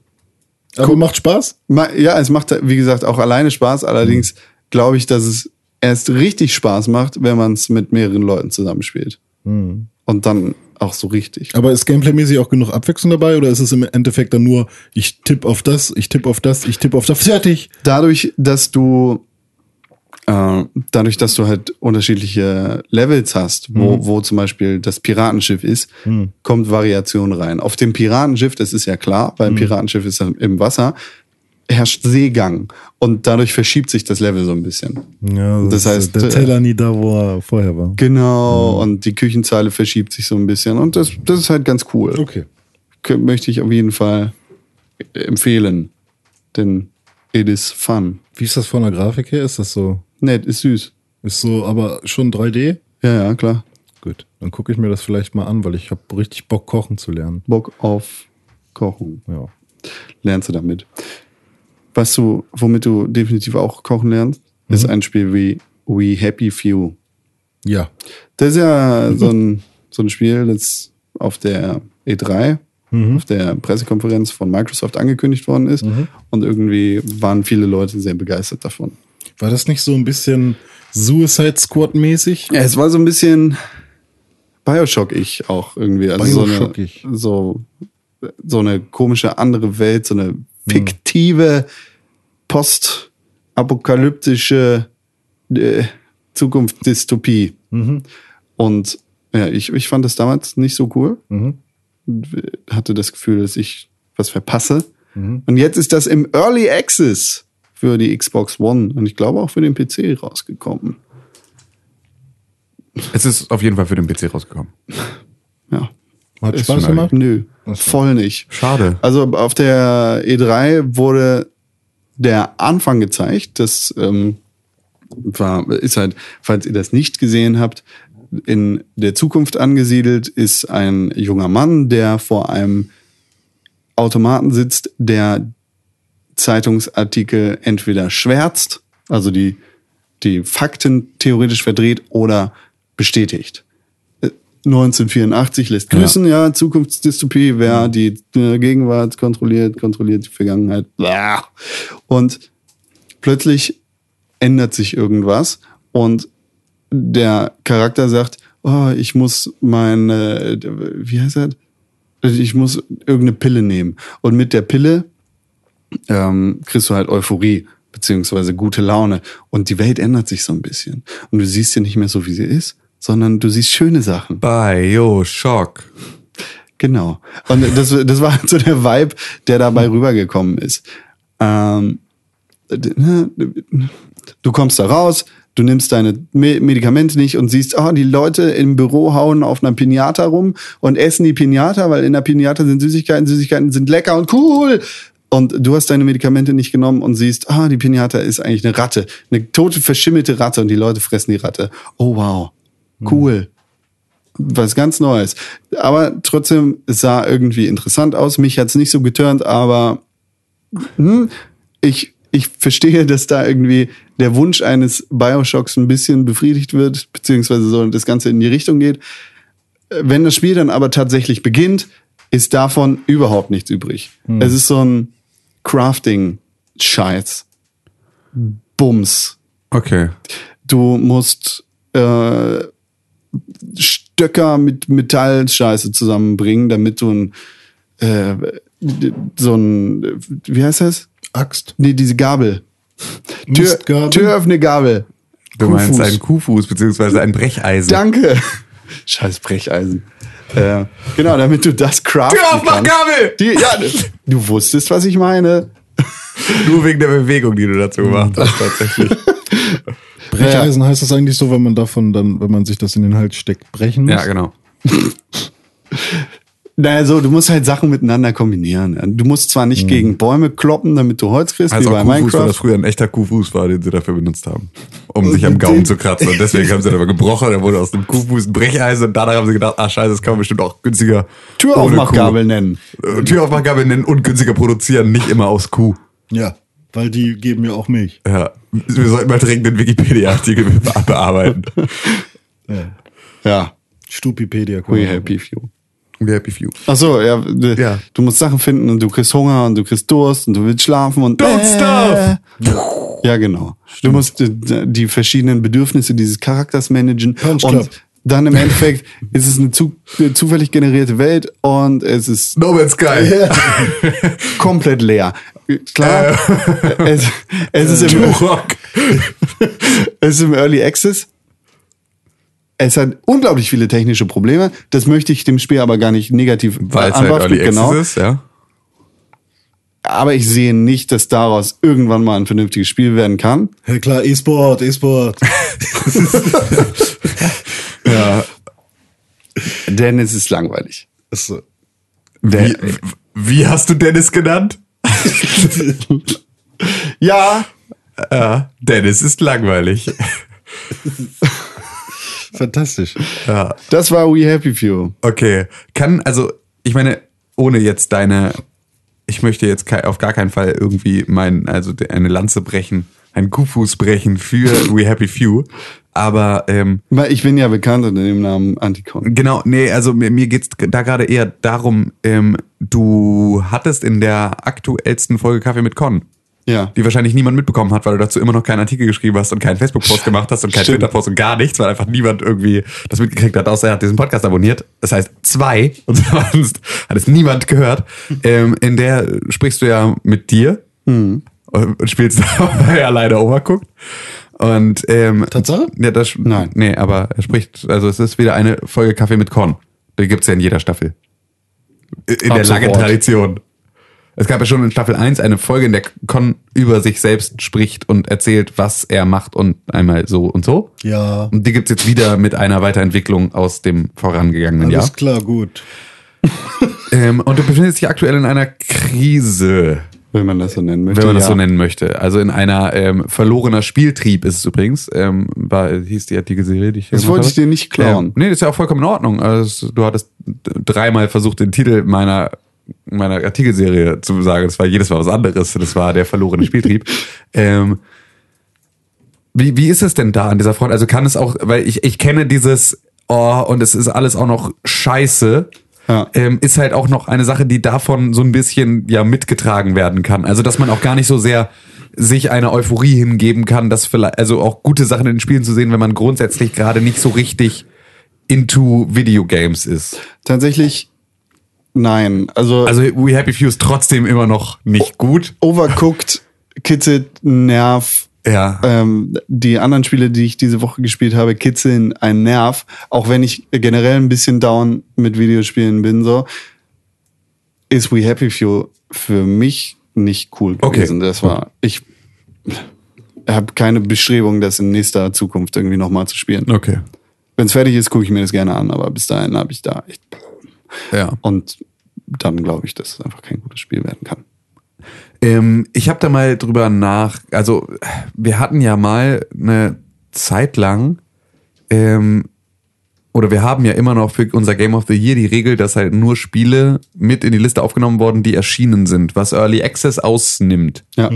Aber macht Spaß? Ja, es macht, wie gesagt, auch alleine Spaß. Allerdings glaube ich, dass es erst richtig Spaß macht, wenn man es mit mehreren Leuten zusammenspielt. Und dann auch so richtig. Aber ist gameplaymäßig auch genug Abwechslung dabei oder ist es im Endeffekt dann nur, ich tipp auf das, ich tipp auf das, ich tipp auf das, fertig? Dadurch, dass du äh, dadurch, dass du halt unterschiedliche Levels hast, wo, wo zum Beispiel das Piratenschiff ist, kommt Variation rein. Auf dem Piratenschiff, das ist ja klar, weil ein Piratenschiff ist ja im Wasser, herrscht Seegang und dadurch verschiebt sich das Level so ein bisschen. Ja, Das heißt, der äh, Teller nie da, wo er vorher war. Genau, und die Küchenzeile verschiebt sich so ein bisschen und das, das ist halt ganz cool. Okay. Möchte ich auf jeden Fall empfehlen, denn it is fun. Wie ist das von der Grafik her? Ist das so, Nett, ist süß. ist so, aber schon 3D? Ja, ja, klar. Gut, dann gucke ich mir das vielleicht mal an, weil ich habe richtig Bock, kochen zu lernen. Bock auf Kochen. Ja. Lernst du damit. Was du, womit du definitiv auch kochen lernst, ist ein Spiel wie We Happy Few. Ja. Das ist ja so ein, so ein Spiel, das auf der E3, auf der Pressekonferenz von Microsoft angekündigt worden ist. Und irgendwie waren viele Leute sehr begeistert davon. War das nicht so ein bisschen Suicide Squad mäßig? Ja, es war so ein bisschen Bioshock-ich auch irgendwie. Also so eine, Bioshock-ich. so, so eine komische andere Welt, so eine fiktive, postapokalyptische äh, Zukunftsdystopie. Und ja, ich, ich fand das damals nicht so cool. Hatte das Gefühl, dass ich was verpasse. Und jetzt ist das im Early Access für die Xbox One und ich glaube auch für den PC rausgekommen. Es ist auf jeden Fall für den PC rausgekommen. Ja. Hat Ist Spaß gemacht? Nö, voll nicht. Schade. Also auf der E3 wurde der Anfang gezeigt. Das ähm, war, ist halt, falls ihr das nicht gesehen habt, in der Zukunft angesiedelt ist ein junger Mann, der vor einem Automaten sitzt, der Zeitungsartikel entweder schwärzt, also die, die Fakten theoretisch verdreht oder bestätigt. Äh, 1984 lässt grüßen, ja, Zukunftsdystopie, wer die äh, Gegenwart kontrolliert, kontrolliert die Vergangenheit. Und plötzlich ändert sich irgendwas und der Charakter sagt, oh, ich muss meine, wie heißt das? Ich muss irgendeine Pille nehmen. Und mit der Pille ähm, kriegst du halt Euphorie beziehungsweise gute Laune. Und die Welt ändert sich so ein bisschen. Und du siehst sie nicht mehr so, wie sie ist, sondern du siehst schöne Sachen. Bioshock. Genau. Und das, das war so der Vibe, der dabei rübergekommen ist. Ähm, du kommst da raus, du nimmst deine Me- Medikamente nicht und siehst, ah, die Leute im Büro hauen auf einer Pinata rum und essen die Pinata, weil in der Pinata sind Süßigkeiten, Süßigkeiten sind lecker und cool. Und du hast deine Medikamente nicht genommen und siehst, ah, die Pinata ist eigentlich eine Ratte, eine tote, verschimmelte Ratte und die Leute fressen die Ratte. Oh wow, cool was ganz Neues. Aber trotzdem, es sah irgendwie interessant aus. Mich hat's nicht so geturnt, aber hm, ich, ich verstehe, dass da irgendwie der Wunsch eines Bioshocks ein bisschen befriedigt wird, beziehungsweise so das Ganze in die Richtung geht. Wenn das Spiel dann aber tatsächlich beginnt, ist davon überhaupt nichts übrig. Es ist so ein Crafting-Scheiß. Bums Okay. du musst äh, Stöcker mit Metallscheiße zusammenbringen, damit du ein äh, so ein wie heißt das? Axt. Nee, diese Gabel. Tür? Türöffne Gabel. Du meinst Kuhfuß. einen Kuhfuß beziehungsweise ein Brecheisen. Danke. Scheiß Brecheisen. Äh, genau, damit du das craften Türaufmachgabel! kannst. Die, ja, du wusstest, was ich meine. Nur wegen der Bewegung, die du dazu gemacht hast, tatsächlich. Brecheisen heißt das eigentlich so, wenn man davon dann, wenn man sich das in den Hals steckt, brechen muss? ja, genau. Naja, so, du musst halt Sachen miteinander kombinieren. Du musst zwar nicht gegen Bäume kloppen, damit du Holz kriegst, Also wie bei Kuhfuß, weil Minecraft. das früher ein echter Kuhfuß war, den sie dafür benutzt haben. Um sich am Gaumen zu kratzen. Und deswegen haben sie dann aber gebrochen, dann wurde aus dem Kuhfuß ein Brecheisen und danach haben sie gedacht, ah scheiße, das kann man bestimmt auch günstiger Türaufmachgabel nennen. Türaufmachgabel nennen und günstiger produzieren, nicht immer aus Kuh. Ja, weil die geben ja auch Milch. Ja. Wir sollten mal dringend den Wikipedia-Artikel be- bearbeiten. Ja, Stupipedia. we happy few. We happy few. Ach so, ja, Ja. du musst Sachen finden und du kriegst Hunger und du kriegst Durst und du willst schlafen und Don't stuff! Ja, genau. Du musst äh, die verschiedenen Bedürfnisse dieses Charakters managen Punch und Club. Dann im Endeffekt ist es eine zu, eine zufällig generierte Welt und es ist No Man's Sky. komplett leer. Klar, es, es, ist im, es ist im Early Access. Es hat unglaublich viele technische Probleme. Das möchte ich dem Spiel aber gar nicht negativ Weil es halt. Early Access ist, ja. aber ich sehe nicht, dass daraus irgendwann mal ein vernünftiges Spiel werden kann. Ja klar, E-Sport, E-Sport. Ja. Denn es ist langweilig. Achso. Wie, wie hast du Dennis genannt? Ja, Ja, Dennis ist langweilig. Fantastisch. Ja. das war We Happy Few. Okay. Kann, also, ich meine, ohne jetzt deine, ich möchte jetzt auf gar keinen Fall irgendwie mein, also eine Lanze brechen, einen Kuhfuß brechen für We Happy Few. Aber ähm, Weil ich bin ja bekannt unter dem Namen Anticon. genau, nee, also mir, mir geht's da gerade eher darum, ähm, du hattest in der aktuellsten Folge Kaffee mit Con, Ja. die wahrscheinlich niemand mitbekommen hat, weil du dazu immer noch keinen Artikel geschrieben hast und keinen Facebook-Post gemacht hast und keinen. Twitter-Post und gar nichts, weil einfach niemand irgendwie das mitgekriegt hat, außer er hat diesen Podcast abonniert. Das heißt zwei und sonst hat es niemand gehört. Ähm, in der sprichst du ja mit dir und und spielst dabei alleine Overcooked. Und ähm, Tatsache? ja, das, Nein. Nee, aber er spricht, also es ist wieder eine Folge Kaffee mit Korn. Die gibt's ja in jeder Staffel. In der Ab langen. Tradition. Es gab ja schon in Staffel 1 eine Folge, in der Con über sich selbst spricht und erzählt, was er macht und einmal so und so. Ja. Und die gibt's jetzt wieder mit einer Weiterentwicklung aus dem vorangegangenen Alles Jahr. klar, gut. Ähm, und du befindest dich aktuell in einer Krise, Wenn man das so nennen möchte. wenn man das ja. so nennen möchte. Also in einer ähm, verlorener Spieltrieb ist es übrigens. Ähm, war, hieß die Artikelserie, die ich Das wollte ich dir nicht klauen. Ähm, nee, das ist ja auch vollkommen in Ordnung. Also, du hattest dreimal versucht, den Titel meiner meiner Artikelserie zu sagen. Das war jedes Mal was anderes. Das war der verlorene Spieltrieb. ähm, wie, wie ist es denn da an dieser Front? Also kann es auch, weil ich, ich kenne dieses, oh, und es ist alles auch noch scheiße, Ja. ähm, ist halt auch noch eine Sache, die davon so ein bisschen ja mitgetragen werden kann. Also dass man auch gar nicht so sehr sich eine Euphorie hingeben kann, dass vielleicht, also auch gute Sachen in den Spielen zu sehen, wenn man grundsätzlich gerade nicht so richtig into Videogames ist. Tatsächlich, nein. Also, Also We Happy Few ist trotzdem immer noch nicht gut. Overcooked, kitzelt, Nerv. Ja. Ähm, die anderen Spiele, die ich diese Woche gespielt habe, kitzeln einen Nerv. Auch wenn ich generell ein bisschen down mit Videospielen bin, so, ist We Happy Few für mich nicht cool Okay. gewesen. Das war, ich habe keine Bestrebung, das in nächster Zukunft irgendwie nochmal zu spielen. Okay. Wenn es fertig ist, gucke ich mir das gerne an, aber bis dahin habe ich da echt. Ja. Und dann glaube ich, dass es einfach kein gutes Spiel werden kann. Ähm, ich habe da mal drüber nach, also wir hatten ja mal eine Zeit lang, ähm, oder wir haben ja immer noch für unser Game of the Year die Regel, dass halt nur Spiele mit in die Liste aufgenommen worden, die erschienen sind, was Early Access ausnimmt. Ja.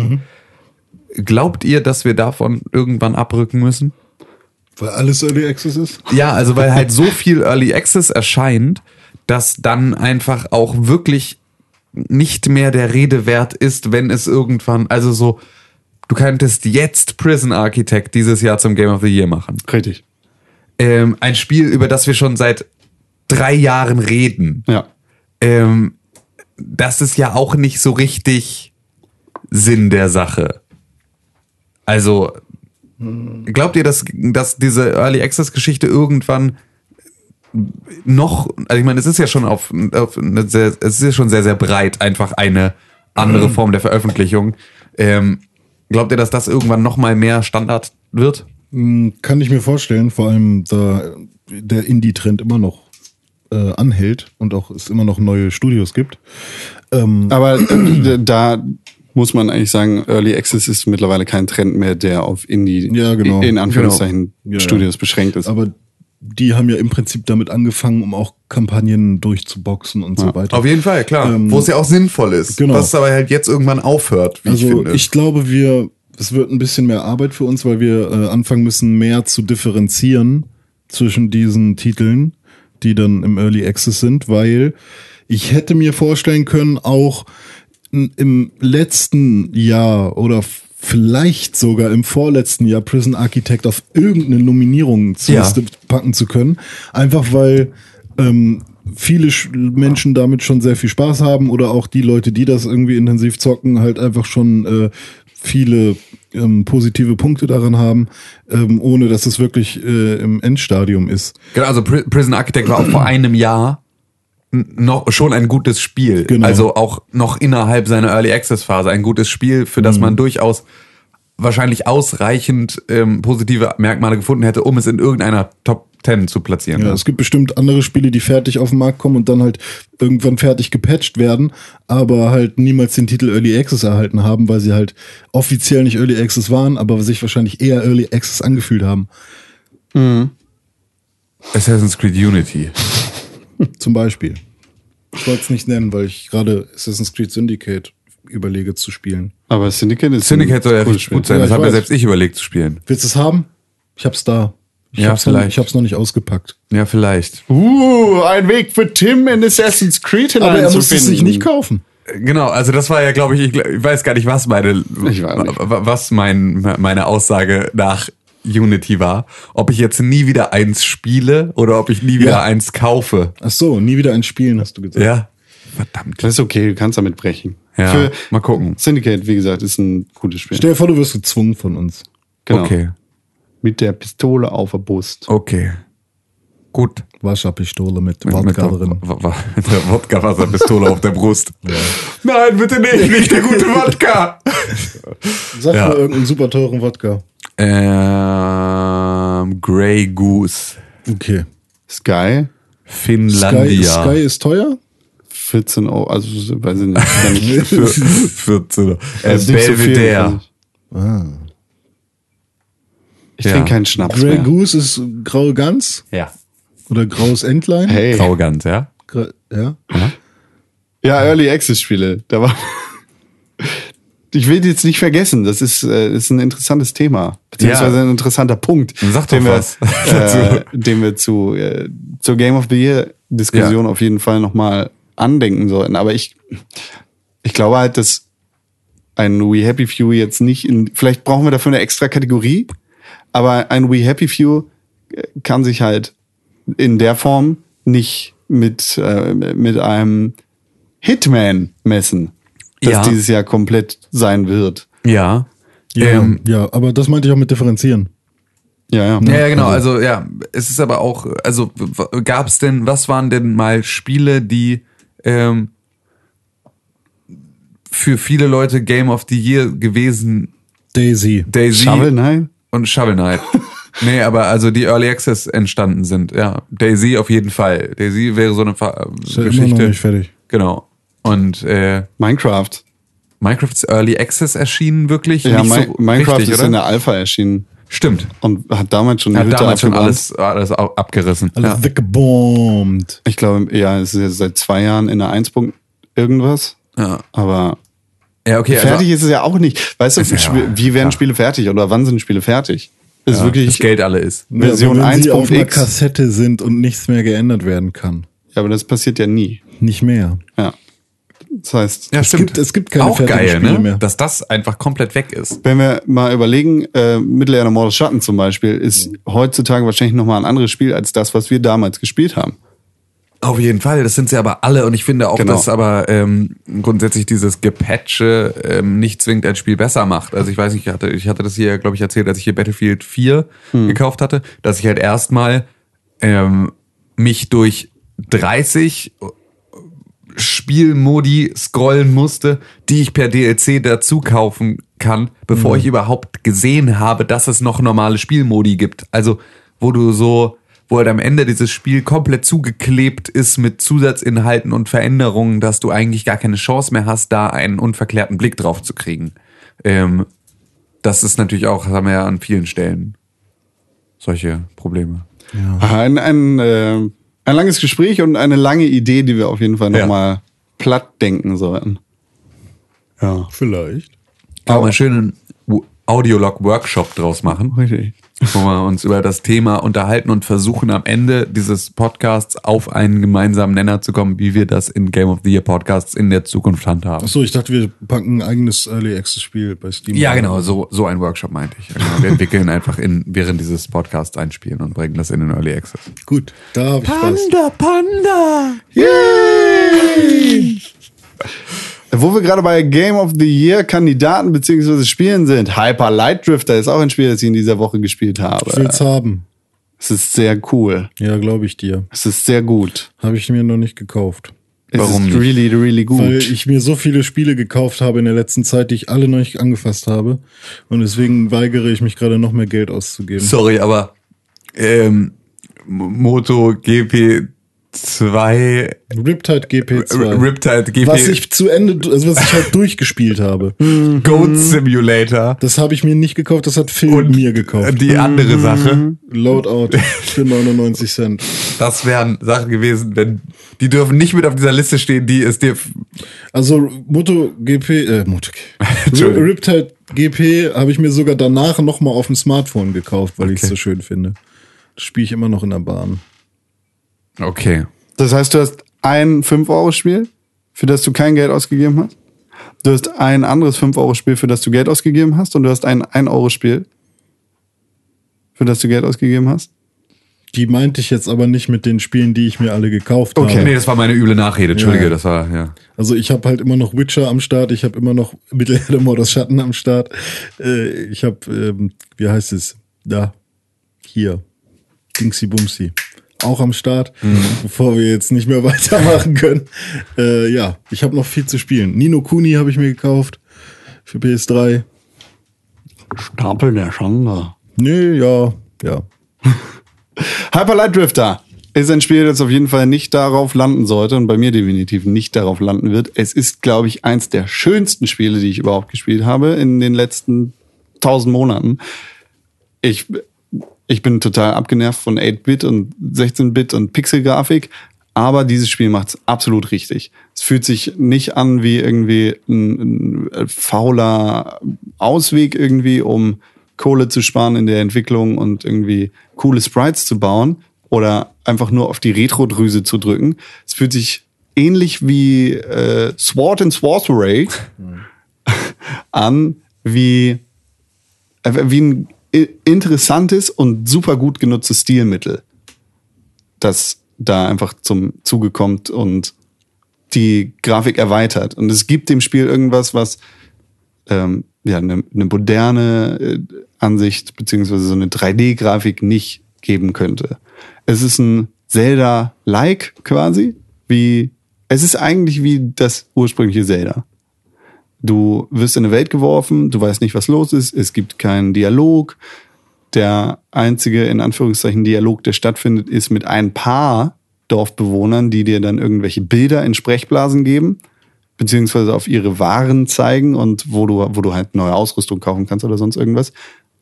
Glaubt ihr, dass wir davon irgendwann abrücken müssen? Weil alles Early Access ist? Ja, also weil halt so viel Early Access erscheint, dass dann einfach auch wirklich nicht mehr der Rede wert ist, wenn es irgendwann, also so, du könntest jetzt Prison Architect dieses Jahr zum Game of the Year machen. Richtig. Ähm, ein Spiel, über das wir schon seit drei Jahren reden. Ja. Ähm, das ist ja auch nicht so richtig Sinn der Sache. Also, glaubt ihr, dass, dass diese Early Access Geschichte irgendwann noch, also ich meine, es ist ja schon auf, auf eine sehr, es ist ja schon sehr, sehr breit, einfach eine andere Form der Veröffentlichung. Ähm, glaubt ihr, dass das irgendwann noch mal mehr Standard wird? Hm, Kann ich mir vorstellen, vor allem da der Indie-Trend immer noch äh, anhält und auch es immer noch neue Studios gibt. Ähm, Aber äh, da muss man eigentlich sagen, Early Access ist mittlerweile kein Trend mehr, der auf Indie Ja, genau. in Anführungszeichen Genau. Ja, Studios beschränkt ist. aber die haben ja im Prinzip damit angefangen, um auch Kampagnen durchzuboxen und so weiter. Auf jeden Fall, klar. Ähm, Wo es ja auch sinnvoll ist. genau. Was aber halt jetzt irgendwann aufhört, wie ich Also finde. ich glaube, wir, es wird ein bisschen mehr Arbeit für uns, weil wir äh, anfangen müssen, mehr zu differenzieren zwischen diesen Titeln, die dann im Early Access sind, weil ich hätte mir vorstellen können, auch im letzten Jahr oder vielleicht sogar im vorletzten Jahr Prison Architect auf irgendeine Nominierung zur Ja. Packen zu können. Einfach weil ähm, viele Sch- Menschen damit schon sehr viel Spaß haben oder auch die Leute, die das irgendwie intensiv zocken, halt einfach schon äh, viele ähm, positive Punkte daran haben, ähm, ohne dass es wirklich äh, im Endstadium ist. Genau, also Pri- Prison Architect war auch vor einem Jahr noch schon ein gutes Spiel. Genau. Also auch noch innerhalb seiner Early Access Phase ein gutes Spiel, für das man durchaus wahrscheinlich ausreichend ähm, positive Merkmale gefunden hätte, um es in irgendeiner Top 10 zu platzieren. Ja, es gibt bestimmt andere Spiele, die fertig auf den Markt kommen und dann halt irgendwann fertig gepatcht werden, aber halt niemals den Titel Early Access erhalten haben, weil sie halt offiziell nicht Early Access waren, aber sich wahrscheinlich eher Early Access angefühlt haben. Assassin's Creed Unity. Zum Beispiel. Ich wollte es nicht nennen, weil ich gerade Assassin's Creed Syndicate überlege zu spielen. Aber Syndicate ist Syndicate soll ja cooles richtig Spiel. gut sein. Ja, das ich habe ja selbst ich überlegt zu spielen. Willst du es haben? Ich hab's da. Ich Ja, hab's noch, vielleicht. ich hab's noch nicht ausgepackt. Ja, vielleicht. Uh, ein Weg für Tim in Assassin's Creed Aber er muss hineinzufinden. es sich nicht kaufen. Genau, also das war ja, glaube ich, ich, ich weiß gar nicht, was meine, Ich weiß nicht. was mein, meine Aussage nach Unity war. Ob ich jetzt nie wieder eins spiele oder ob ich nie wieder Ja. eins kaufe. Ach so, nie wieder ein Spielen, hast du gesagt. Ja. Verdammt. Das ist okay, du kannst damit brechen. Ja, mal gucken. Syndicate, wie gesagt, ist ein gutes Spiel. Stell dir vor, du wirst gezwungen von uns. Genau. Okay. Mit der Pistole auf der Brust. Okay. Gut. Wasserpistole mit Mit, Wodka drin. mit der Wodka-Wasserpistole auf der Brust. Nein, bitte nicht, nicht der gute Wodka. Sag Ja. mal irgendeinen super teuren Wodka. Ähm, Grey Goose. Sky, Okay. Sky, Finlandia. Sky ist teuer? 14 Euro, also weiß ich nicht. Für 14. Äh, Das ist nicht so Belvedere. finde Ich, Ja. trinke keinen Schnaps Grey mehr. Goose ist graue Gans ja. oder graues Entlein? Hey. Graugans, ja? Gra ja. Ja, Early Access Spiele. Da war. Ich will jetzt nicht vergessen. Das ist, äh, ist ein interessantes Thema. Beziehungsweise Ja. ein interessanter Punkt. Sag den wir, äh, den wir zu, äh, zur Game of the Year Diskussion Ja. auf jeden Fall nochmal andenken sollten. Aber ich, ich glaube halt, dass ein We Happy Few jetzt nicht in, vielleicht brauchen wir dafür eine extra Kategorie, aber ein We Happy Few äh, kann sich halt in der Form nicht mit, äh, mit einem Hitman messen, das Ja. dieses Jahr komplett sein wird. Ja. Ja, Ähm, ja, aber das meinte ich auch mit differenzieren. Ja, ja. ja, ja, genau. Also ja, es ist aber auch, also gab es denn, was waren denn mal Spiele, die ähm, für viele Leute Game of the Year gewesen, Daisy. Daisy Shovel Knight? und Shovel Knight. nee, aber also die Early Access entstanden sind, ja. Daisy auf jeden Fall. Daisy wäre so eine Fa Ist ja immer Geschichte. noch nicht fertig. Genau. Und äh, Minecraft. Minecraft ist Early Access erschienen wirklich? Ja, nicht Mi so Minecraft richtig, ist oder? in der Alpha erschienen Stimmt. und hat damals schon die Hat Hütte damals schon alles, alles abgerissen. Alles ja. weggebombt. Ich glaube, ja, es ist jetzt seit zwei Jahren in der 1. Punkt irgendwas. Ja. Aber ja, okay. fertig ist es ja auch nicht. Weißt du, ja- wie werden klar. Spiele fertig oder wann sind Spiele fertig? Ist Also, wirklich. das Geld alle ist. Version wenn sie auf einer 1.x. Kassette sind und nichts mehr geändert werden kann. Ja, aber das passiert ja nie. Nicht mehr. Ja. Das heißt, Ja, Es gibt- es gibt keine Auch fertigen geil, Spiele ne? mehr. Dass das einfach komplett weg ist. wenn wir mal überlegen, äh, Mittelerde Mordes Schatten zum Beispiel ist heutzutage wahrscheinlich nochmal ein anderes Spiel als das, was wir damals gespielt haben. Auf jeden Fall, das sind sie aber alle und ich finde auch, Genau. dass aber ähm, grundsätzlich dieses Gepatche ähm, nicht zwingend ein Spiel besser macht. Also ich weiß nicht, ich hatte, ich hatte das hier, glaube ich, erzählt, als ich hier Battlefield 4 gekauft hatte, dass ich halt erstmal ähm, mich durch 30 Spielmodi scrollen musste, die ich per DLC dazu kaufen kann, bevor ich überhaupt gesehen habe, dass es noch normale Spielmodi gibt. Also, wo du so, wo halt am Ende dieses Spiel komplett zugeklebt ist mit Zusatzinhalten und Veränderungen, dass du eigentlich gar keine Chance mehr hast, da einen unverklärten Blick drauf zu kriegen. Ähm, das ist natürlich auch, haben wir ja an vielen Stellen solche Probleme. Ein, ein, äh, ein langes Gespräch und eine lange Idee, die wir auf jeden Fall Ja. nochmal platt denken sollten. Ja. Vielleicht. Kann man einen schönen Audiolog-Workshop draus machen. Richtig. Wo wir uns über das Thema unterhalten und versuchen am Ende dieses Podcasts auf einen gemeinsamen Nenner zu kommen, wie wir das in Game of the Year Podcasts in der Zukunft handhaben. Achso, ich dachte, wir packen ein eigenes Early Access Spiel bei Steam. Ja, genau, so, so ein Workshop meinte ich. Genau, wir entwickeln einfach in, während dieses Podcasts ein Spiel und bringen das in den Early Access. Gut, da habe ich Spaß. Panda! Yay! Wo wir gerade bei Game of the Year Kandidaten beziehungsweise Spielen sind. Hyper Light Drifter ist auch ein Spiel, das ich in dieser Woche gespielt habe. Ich will's haben. Es ist sehr cool. Ja, glaube ich dir. Es ist sehr gut. Habe ich mir noch nicht gekauft. Es Warum ist nicht? really, really gut. Weil ich mir so viele Spiele gekauft habe in der letzten Zeit, die ich alle noch nicht angefasst habe. Und deswegen weigere ich mich gerade noch mehr Geld auszugeben. Sorry, aber ähm, Moto GP2 Riptide GP2. Riptide GP was ich zu Ende, also was ich halt durchgespielt habe. Goat Simulator Das habe ich mir nicht gekauft, das hat Phil und mir gekauft. die andere Sache, Loadout für 99 Cent. das wären Sachen gewesen, denn die dürfen nicht mit auf dieser Liste stehen, die es dir Also Moto GP, äh, Moto Entschuldigung. Riptide GP habe ich mir sogar danach nochmal auf dem Smartphone gekauft, weil ich es Okay. so schön finde. Das spiele ich immer noch in der Bahn. Okay. Das heißt, du hast ein 5-Euro-Spiel, für das du kein Geld ausgegeben hast. Du hast ein anderes 5-Euro-Spiel, für das du Geld ausgegeben hast. Und du hast ein 1-Euro-Spiel, für das du Geld ausgegeben hast. Die meinte ich jetzt aber nicht mit den Spielen, die ich mir alle gekauft Okay. habe. Nee, das war meine üble Nachrede. Entschuldige, Ja. das war ja. Also ich habe halt immer noch Witcher am Start, ich habe immer noch Mittelerde Mordors Schatten am Start. Äh, ich habe, ähm, wie heißt es? Da, hier, Dingsy Bumsy. Auch am Start, bevor wir jetzt nicht mehr weitermachen können. Äh, ja, ich habe noch viel zu spielen. Nino Kuni habe ich mir gekauft für PS3. Stapel der Schande. Nee, ja, ja. Hyper Light Drifter ist ein Spiel, das auf jeden Fall nicht darauf landen sollte und bei mir definitiv nicht darauf landen wird. Es ist, glaube ich, eins der schönsten Spiele, die ich überhaupt gespielt habe in den letzten tausend Monaten. Ich, ich bin total abgenervt von 8-Bit und 16-Bit und Pixel-Grafik, aber dieses Spiel macht es absolut richtig. Es fühlt sich nicht an wie irgendwie ein, ein fauler Ausweg irgendwie, um Kohle zu sparen in der Entwicklung und irgendwie coole Sprites zu bauen oder einfach nur auf die Retro-Drüse zu drücken. Es fühlt sich ähnlich wie äh, Sword and Sorcery an, wie, äh, wie ein interessantes und super gut genutztes Stilmittel, das da einfach zum Zuge kommt und die Grafik erweitert. Und es gibt dem Spiel irgendwas, was ähm, ja, eine, eine moderne äh, Ansicht beziehungsweise so eine 3D-Grafik nicht geben könnte. Es ist ein Zelda-like quasi, wie es ist eigentlich wie das ursprüngliche Zelda. Du wirst in eine Welt geworfen, du weißt nicht, was los ist, es gibt keinen Dialog. Der einzige, in Anführungszeichen, Dialog, der stattfindet, ist mit ein paar Dorfbewohnern, die dir dann irgendwelche Bilder in Sprechblasen geben, beziehungsweise auf ihre Waren zeigen und wo du, wo du halt neue Ausrüstung kaufen kannst oder sonst irgendwas.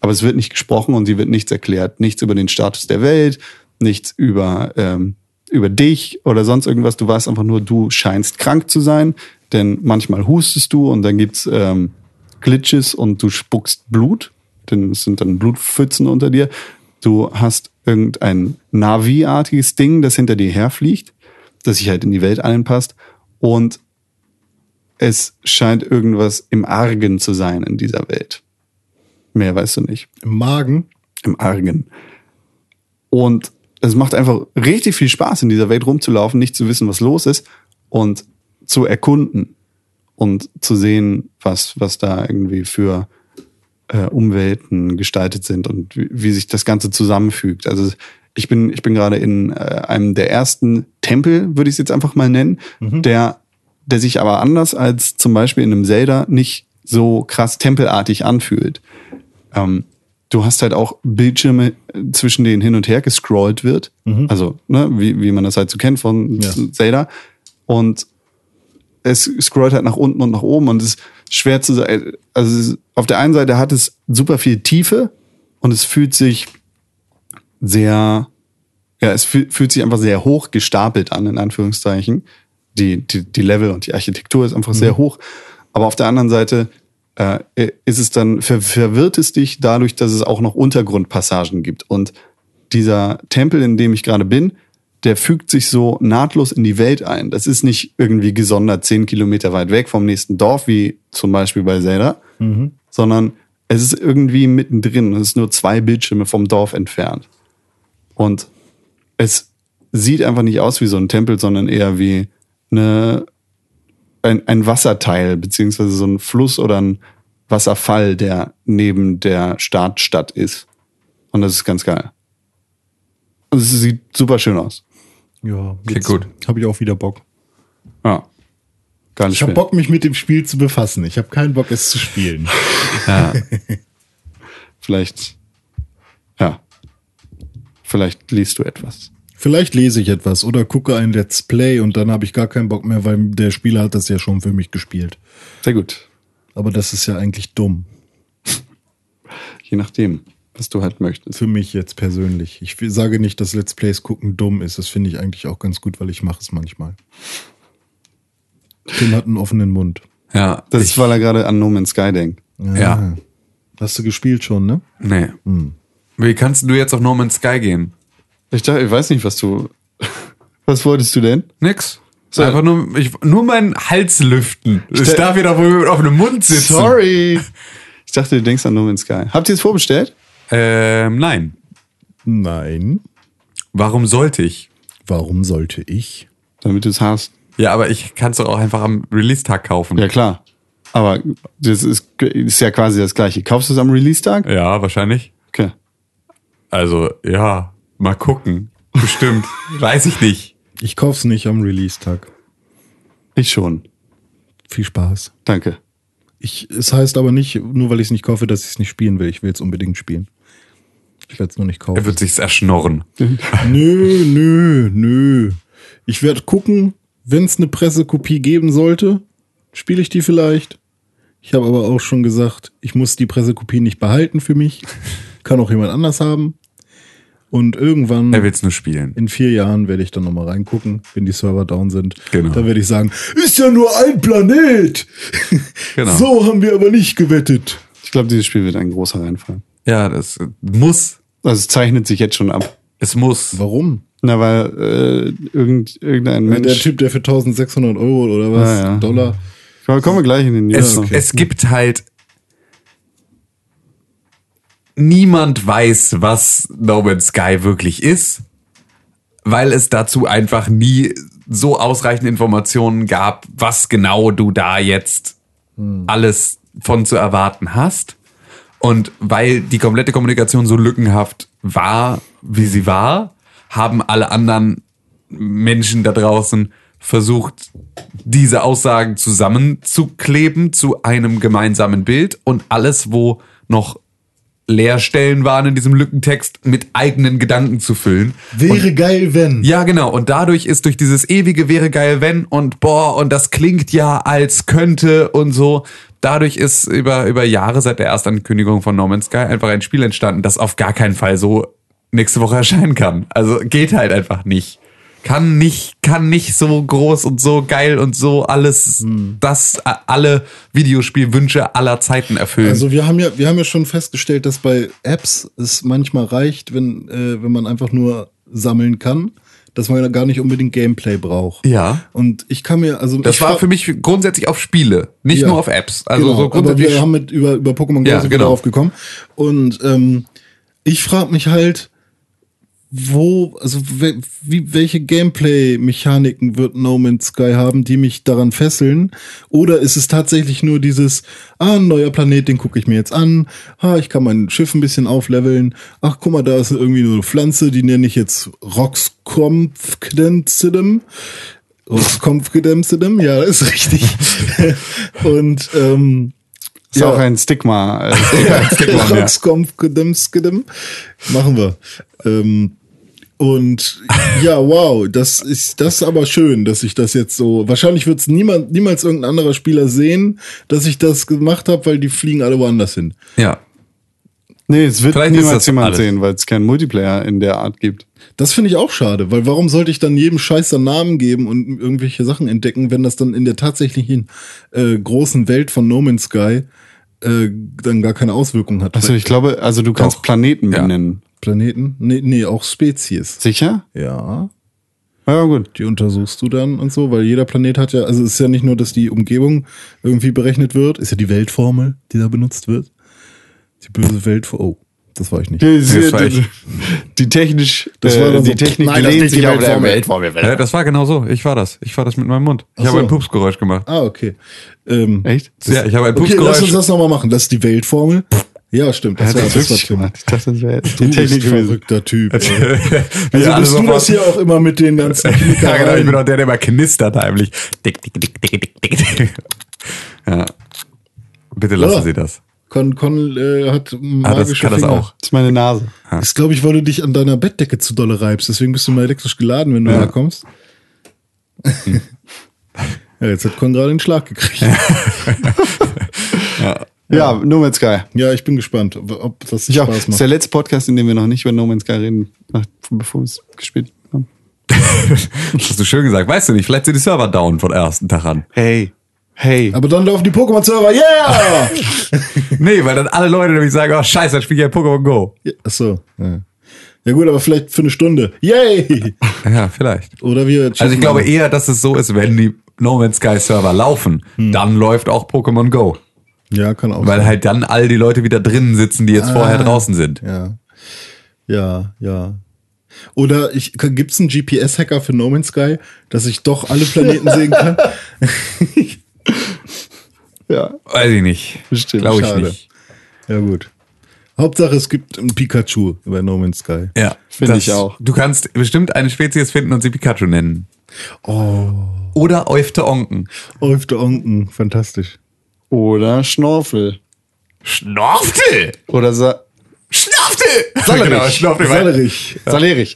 Aber es wird nicht gesprochen und sie wird nichts erklärt. Nichts über den Status der Welt, nichts über, ähm, über dich oder sonst irgendwas. Du weißt einfach nur, du scheinst krank zu sein, denn manchmal hustest du und dann gibt's ähm, Glitches und du spuckst Blut, denn es sind dann Blutpfützen unter dir. Du hast irgendein Navi-artiges Ding, das hinter dir herfliegt, das sich halt in die Welt einpasst und es scheint irgendwas im Argen zu sein in dieser Welt. Mehr weißt du nicht Im Magen. im Argen. Und es macht einfach richtig viel Spaß, in dieser Welt rumzulaufen, nicht zu wissen, was los ist und zu erkunden und zu sehen, was, was da irgendwie für äh, Umwelten gestaltet sind und wie, wie sich das Ganze zusammenfügt. Also ich bin, ich bin gerade in äh, einem der ersten Tempel, würde ich es jetzt einfach mal nennen, der, der sich aber anders als zum Beispiel in einem Zelda nicht so krass tempelartig anfühlt ähm, du hast halt auch Bildschirme, äh, zwischen denen hin und her gescrollt wird. Also, ne, wie, wie man das halt so kennt von Ja. Zelda. Und es scrollt halt nach unten und nach oben und es ist schwer zu sagen. Also auf der einen Seite hat es super viel Tiefe und es fühlt sich sehr, ja, es fühl, fühlt sich einfach sehr hoch gestapelt an, in Anführungszeichen. Die, die, die Level und die Architektur ist einfach sehr hoch. Aber auf der anderen Seite äh, ist es dann, ver verwirrt es dich dadurch, dass es auch noch Untergrundpassagen gibt. Und dieser Tempel, in dem ich gerade bin, der fügt sich so nahtlos in die Welt ein. Das ist nicht irgendwie gesondert zehn Kilometer weit weg vom nächsten Dorf, wie zum Beispiel bei Zelda, sondern es ist irgendwie mittendrin. Es ist nur zwei Bildschirme vom Dorf entfernt. Und es sieht einfach nicht aus wie so ein Tempel, sondern eher wie eine, ein, ein Wasserteil, beziehungsweise so ein Fluss oder ein Wasserfall, der neben der Startstadt ist. Und das ist ganz geil. Und es sieht super schön aus. Ja, Okay, gut. Habe ich auch wieder Bock. Ja. Geiles Ich habe. Bock, mich mit dem Spiel zu befassen. Ich habe keinen Bock, es zu spielen. Vielleicht, ja. Vielleicht liest du etwas. Vielleicht lese ich etwas oder gucke ein Let's Play und dann habe ich gar keinen Bock mehr, weil der Spieler hat das ja schon für mich gespielt. Sehr gut. Aber das ist ja eigentlich dumm. Je nachdem, was du halt möchtest. Für mich jetzt persönlich. Ich sage nicht, dass Let's Plays gucken dumm ist. Das finde ich eigentlich auch ganz gut, weil ich mache es manchmal. Tim hat einen offenen Mund. Ja, Das ich, ist, weil er gerade an No Man's Sky denkt. Ja. Hast du gespielt schon, ne? nee. Wie kannst du jetzt auf No Man's Sky gehen? Ich dachte, ich weiß nicht, was du. Was wolltest du denn? Nix. So. Einfach nur, ich, nur meinen Hals lüften. Ich stell- darf wieder wohl auf einem Mund sitzen. Sorry. Ich dachte, du denkst an No Man's Sky. Habt ihr es vorbestellt? Ähm, nein. Nein. Warum sollte ich? Warum sollte ich? Damit du es hast. Ja, aber ich kann es doch auch einfach am Release-Tag kaufen. Ja, klar. Aber das ist, ist ja quasi das gleiche. Kaufst du es am Release-Tag? Ja, wahrscheinlich. Okay. Also, ja, mal gucken. Bestimmt. Weiß ich nicht. Ich kauf's nicht am Release-Tag. Ich schon. Viel Spaß. Danke. Ich, es heißt aber nicht, nur weil ich es nicht kaufe, dass ich es nicht spielen will. Ich will es unbedingt spielen. Ich werde es nur nicht kaufen. Er wird sich's erschnorren. Nö, nö, nö. Ich werde gucken, wenn es eine Pressekopie geben sollte, spiele ich die vielleicht. Ich habe aber auch schon gesagt, ich muss die Pressekopie nicht behalten für mich. Kann auch jemand anders haben. Und irgendwann Er will's nur spielen. in vier Jahren werde ich dann nochmal reingucken, wenn die Server down sind. Genau. Da werde ich sagen, ist ja nur ein Planet. Genau. So haben wir aber nicht gewettet. Ich glaube, dieses Spiel wird ein großer Reinfall. Ja, das muss. Also es zeichnet sich jetzt schon ab. Es muss. Warum? Na, weil äh, irgend, irgendein Wenn der Mensch. Typ, der für 1600 Euro oder was, Ja, ja. Dollar, Komm- Kommen wir gleich in den News. Es, noch. es gibt halt. Niemand weiß, was No Man's Sky wirklich ist, weil es dazu einfach nie so ausreichend Informationen gab, was genau du da jetzt alles von zu erwarten hast. Und weil die komplette Kommunikation so lückenhaft war, wie sie war, haben alle anderen Menschen da draußen versucht, diese Aussagen zusammenzukleben zu einem gemeinsamen Bild und alles, wo noch Leerstellen waren in diesem Lückentext, mit eigenen Gedanken zu füllen. wäre geil, wenn. Ja, genau. Und dadurch ist durch dieses ewige wäre geil, wenn und boah, und das klingt ja als könnte und so. Dadurch ist über, über Jahre seit der Erstankündigung von No Man's Sky einfach ein Spiel entstanden, das auf gar keinen Fall so nächste Woche erscheinen kann. Also geht halt einfach nicht. Kann nicht, kann nicht so groß und so geil und so alles, das, äh, alle Videospielwünsche aller Zeiten erfüllen. Also wir haben ja, wir haben ja schon festgestellt, dass bei Apps es manchmal reicht, wenn, äh, wenn man einfach nur sammeln kann, dass man gar nicht unbedingt Gameplay braucht. Ja. Und ich kann mir, also das war für mich grundsätzlich auf Spiele, nicht Ja. nur auf Apps. Also genau, so aber grundsätzlich. wir haben mit über, über Pokémon Ja, genau. drauf gekommen. Und ähm, ich frage mich halt, wo, also wie, welche Gameplay-Mechaniken wird No Man's Sky haben, die mich daran fesseln? Oder ist es tatsächlich nur dieses, ah, ein neuer Planet, den gucke ich mir jetzt an, ah, ich kann mein Schiff ein bisschen aufleveln, ach, guck mal, da ist irgendwie nur eine Pflanze, die nenne ich jetzt Roxcomfdenzidem. Roxcomfdenzidem, ja, das ist richtig. Und ähm, ist ja. auch ein Stigma. Äh, Stigma, ja. Machen wir. Ähm, und ja, wow, das ist das ist aber schön, dass ich das jetzt so. Wahrscheinlich wird es niemand, niemals irgendein anderer Spieler sehen, dass ich das gemacht habe, weil die fliegen alle woanders hin. ja. nee, es wird Vielleicht niemals jemand alles. sehen, weil es keinen Multiplayer in der Art gibt. Das finde ich auch schade, weil warum sollte ich dann jedem Scheiß einen Namen geben und irgendwelche Sachen entdecken, wenn das dann in der tatsächlichen äh, großen Welt von No Man's Sky äh, dann gar keine Auswirkung hat. Also ich glaube, also du kannst Doch. Planeten Ja. Planeten? Nee, nee, auch Spezies. Sicher? Ja. Ja, gut. Die untersuchst du dann und so, weil jeder Planet hat ja, also es ist ja nicht nur, dass die Umgebung irgendwie berechnet wird, ist ja die Weltformel, die da benutzt wird. Die böse Weltformel. Oh, das war ich nicht. Die, Das war ich. die technisch, Das war äh, dann die so, Technik nein, das nicht die sich auf der Weltformel. Weltformel. Ja, das war genau so. Ich war das. Ich war das mit meinem Mund. Ich Ach habe so. ein Pupsgeräusch gemacht. Ah, okay. Ähm, Echt? Ja, ich habe ein okay, lass uns Pupsgeräusch. das nochmal machen. Das ist die Weltformel. Ja, stimmt. Das war, das das war Tim. gemacht? Ich dachte, das wäre Du bist ein verrückter Typ. Also alle bist du sofort- das hier auch immer mit den ganzen Ja, genau, ich bin auch der, der immer knistert heimlich. Dick, dick, dick, dick, dick, dick. Ja. Bitte lassen Ja. Sie das. Con, Con äh, hat Ah, magische das kann das Finger. auch. Das ist meine Nase. Das ist, glaube ich, weil du dich an deiner Bettdecke zu dolle reibst. Deswegen bist du mal elektrisch geladen, wenn du Ja. herkommst. ja, jetzt hat Con gerade einen Schlag gekriegt. Ja, Ja, No Man's Sky. ich bin gespannt, ob das auch. Spaß Das ist macht. der letzte Podcast, in dem wir noch nicht über No Man's Sky reden, nach- bevor wir es gespielt haben. Hast du schön gesagt. Weißt du nicht, vielleicht sind die Server down von ersten Tag an. Hey. Hey. Aber dann laufen die Pokémon-Server, yeah! Nee, weil dann alle Leute nämlich sagen, oh scheiße, dann spiele ich ja Pokémon Go. ja, achso. Ja. ja gut, aber vielleicht für eine Stunde. Yay! Ja, vielleicht. Oder wir Also ich glaube eher, dass es so ist, wenn die No Man's Sky Server laufen, dann läuft auch Pokémon Go. Ja, kann auch Weil sein. halt dann all die Leute wieder drinnen sitzen, die jetzt vorher draußen sind. Ja. Ja, ja. Oder ich, gibt's einen GPS-Hacker für No Man's Sky, dass ich doch alle Planeten sehen kann? Ja. Weiß ich nicht. Bestimmt. Glaube ich Schade. nicht. Ja, gut. Hauptsache, es gibt ein Pikachu bei No Man's Sky. Ja, Finde ich auch. Du kannst bestimmt eine Spezies finden und sie Pikachu nennen. Oh, Oder Eufte Onken. Eufte Onken, fantastisch. Oder Schnorfel. Schnorftel! Oder Sa Schnaftel! Salerich. Genau, Schnaftel. Salerich. Salerich.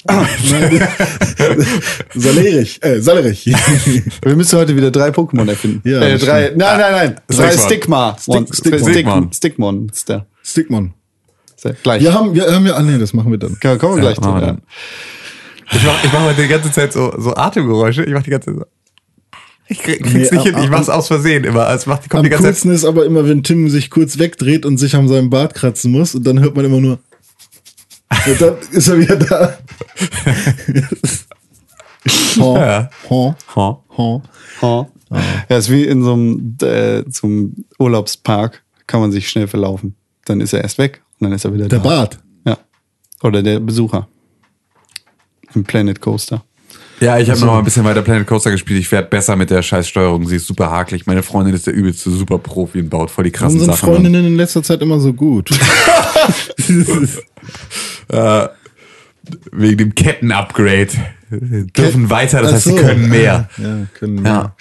Salerich. Äh, Salerich. Wir müssen heute wieder drei Pokémon erfinden. Ja, äh, drei, nein, nein, nein. Drei. Stigma. Stick- Stickmon. Stick, Stickmonster. Stickmon. Sehr- Gleich. Wir haben, wir haben ja, ah, nee, das machen wir dann. Kommen kommen wir gleich wir zu. Ja. Ich mache ich mach heute die ganze Zeit so, so Atemgeräusche. Ich mache die ganze Zeit so. Ich krieg, krieg's Nee, nicht am- hin. Ich am- mach's aus Versehen immer. Es macht, kommt Am die ganze Zeit. coolsten ist aber immer, wenn Tim sich kurz wegdreht und sich an seinem Bart kratzen muss und dann hört man immer nur. Und dann ist er wieder da. Hon, Ja. hon, Huh. hon. Oh. Ja, ist wie in so einem äh, zum Urlaubspark, kann man sich schnell verlaufen. Dann ist er erst weg und dann ist er wieder Der da. Bart. Ja. Oder der Besucher. Im Planet Coaster. Ja, ich habe noch mal ein bisschen weiter Planet Coaster gespielt. Ich werde besser mit der Scheißsteuerung. Sie ist super hakelig. Meine Freundin ist der übelste super Profi und baut voll die Warum krassen sind Sachen. Freundinnen in letzter Zeit immer so gut? Und, wegen dem Ketten-Upgrade. Dürfen weiter, das Ach heißt, sie so. können mehr. Ja, können Ja.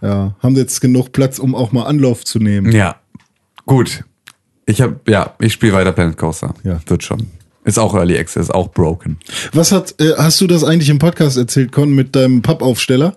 mehr. Ja. Haben jetzt genug Platz, um auch mal Anlauf zu nehmen. Ja, gut. Ich habe, ja, ich spiele weiter Planet Coaster. Ja. Wird schon. Ist auch Early Access, auch broken. Was hat, äh, hast du das eigentlich im Podcast erzählt, Con, mit deinem Pappaufsteller?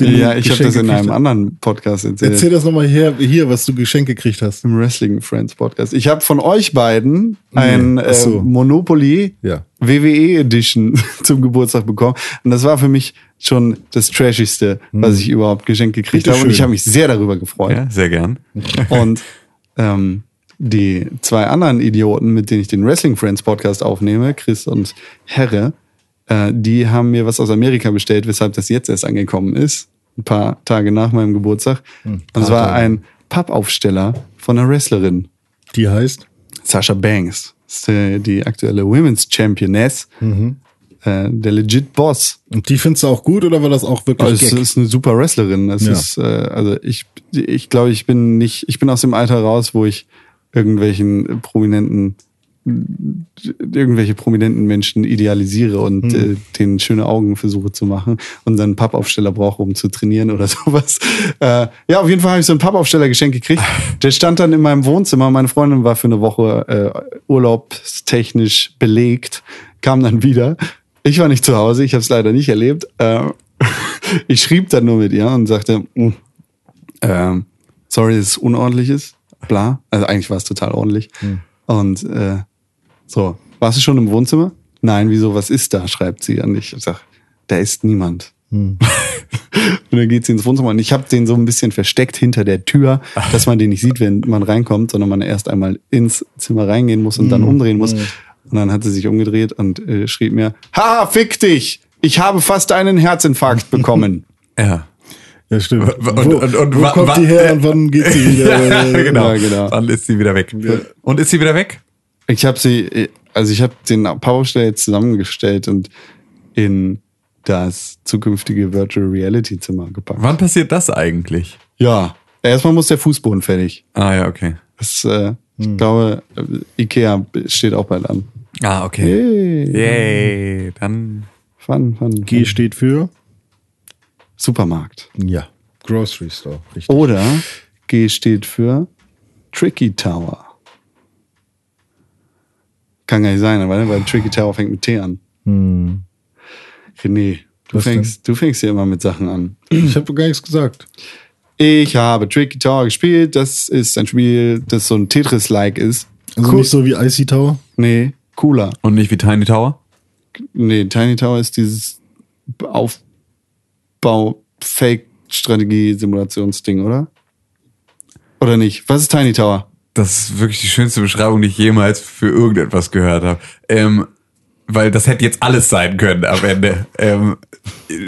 Den Ja, ich habe das in einem hast? anderen Podcast erzählt. Erzähl das nochmal hier, hier, was du geschenkt gekriegt hast. Im Wrestling Friends Podcast. Ich habe von euch beiden ein ach äh, so. Monopoly Ja. WWE Edition zum Geburtstag bekommen. Und das war für mich schon das Trashigste, was ich überhaupt geschenkt gekriegt habe. Und ich habe mich sehr darüber gefreut. Ja, sehr gern. Und ähm, die zwei anderen Idioten, mit denen ich den Wrestling Friends Podcast aufnehme, Chris und Herre, äh, die haben mir was aus Amerika bestellt, weshalb das jetzt erst angekommen ist. Ein paar Tage nach meinem Geburtstag. und es war ein Pappaufsteller von einer Wrestlerin, Die heißt? Sasha Banks. Das ist äh, die aktuelle Women's Championess. Äh, der legit Boss. Und die findest du auch gut oder war das auch wirklich Also, es ist eine super Wrestlerin. Es Ja. ist, äh, also ich, ich glaube, ich bin nicht, ich bin aus dem Alter raus, wo ich irgendwelchen prominenten, irgendwelche prominenten Menschen idealisiere und Hm. äh, denen schöne Augen versuche zu machen und dann einen Pappaufsteller brauche, um zu trainieren oder sowas. Äh, ja, auf jeden Fall habe ich so einen Pappaufsteller geschenkt gekriegt. Der stand dann in meinem Wohnzimmer. Meine Freundin war für eine Woche äh, urlaubstechnisch belegt, kam dann wieder. Ich war nicht zu Hause, ich habe es leider nicht erlebt. Äh, ich schrieb dann nur mit ihr und sagte, "Mm, ähm, sorry, dass es unordentlich ist. Bla. Also eigentlich war es total ordentlich. Und äh, so, warst du schon im Wohnzimmer? Nein, wieso, was ist da? schreibt sie an dich. Ich sag, da ist niemand. und dann geht sie ins Wohnzimmer und ich habe den so ein bisschen versteckt hinter der Tür, dass man den nicht sieht, wenn man reinkommt, sondern man erst einmal ins Zimmer reingehen muss und dann umdrehen muss. Und dann hat sie sich umgedreht und äh, schrieb mir, haha, fick dich! Ich habe fast einen Herzinfarkt bekommen. Ja. Ja, stimmt. Und- wo und- und wo kommt die her und wann geht sie wieder? ja, genau. Ja, genau. Dann ist sie wieder weg. Und ist sie wieder weg? Ich habe sie, also ich habe den Powerstell jetzt zusammengestellt und in das zukünftige Virtual Reality Zimmer gepackt. Wann passiert das eigentlich? Ja, erstmal muss der Fußboden fertig. Ah ja, okay. Das, äh, Ich glaube, äh, Ikea steht auch bald an. Ah, okay. Yay. Yay. Dann. Fun, fun, G fun. steht für? Supermarkt. Ja. Grocery Store. Richtig. Oder G steht für Tricky Tower. Kann gar nicht sein, weil, weil Tricky Tower fängt mit T an. René, du Was denn? fängst, du fängst ja immer mit Sachen an. Ich habe gar nichts gesagt. Ich habe Tricky Tower gespielt. Das ist ein Spiel, das so ein Tetris-like ist. Also Cool. nicht so wie Icy Tower? Nee, cooler. Und nicht wie Tiny Tower? Nee, Tiny Tower ist dieses Aufbau-Fake-Strategie-Simulationsding, oder? Oder nicht? Was ist Tiny Tower? Das ist wirklich die schönste Beschreibung, die ich jemals für irgendetwas gehört habe. Ähm, weil das hätte jetzt alles sein können am Ende. Ähm,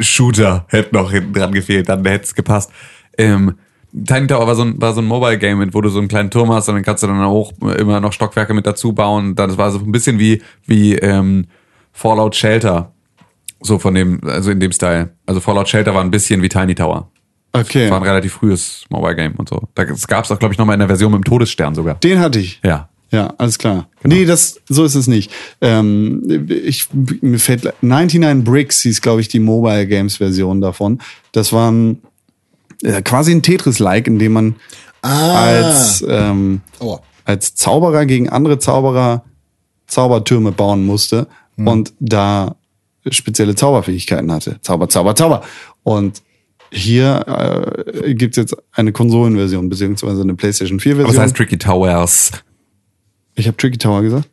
Shooter hätte noch hinten dran gefehlt, dann hätte es gepasst. Ähm, Tiny Tower war so ein, war so ein Mobile-Game, wo du so einen kleinen Turm hast und dann kannst du dann auch immer noch Stockwerke mit dazu bauen. Das war so ein bisschen wie, wie ähm, Fallout Shelter. So von dem, also in dem Style. Also Fallout Shelter war ein bisschen wie Tiny Tower. Okay. War ein relativ frühes Mobile-Game und so. Das gab es auch, glaube ich, nochmal in der Version mit dem Todesstern sogar. Den hatte ich. Ja. Ja, alles klar. Nee, das, so ist es nicht. Ähm, ich, mir fällt 99 Bricks hieß, glaube ich, die Mobile Games Version davon. Das war ein, äh, quasi ein Tetris-like, in dem man als, ähm, Aua. als Zauberer gegen andere Zauberer Zaubertürme bauen musste und da spezielle Zauberfähigkeiten hatte. Zauber, Zauber, Zauber. Und hier äh, gibt es jetzt eine Konsolenversion, beziehungsweise eine PlayStation 4 Aber Version. es heißt Tricky Towers. ich habe Tricky Tower gesagt.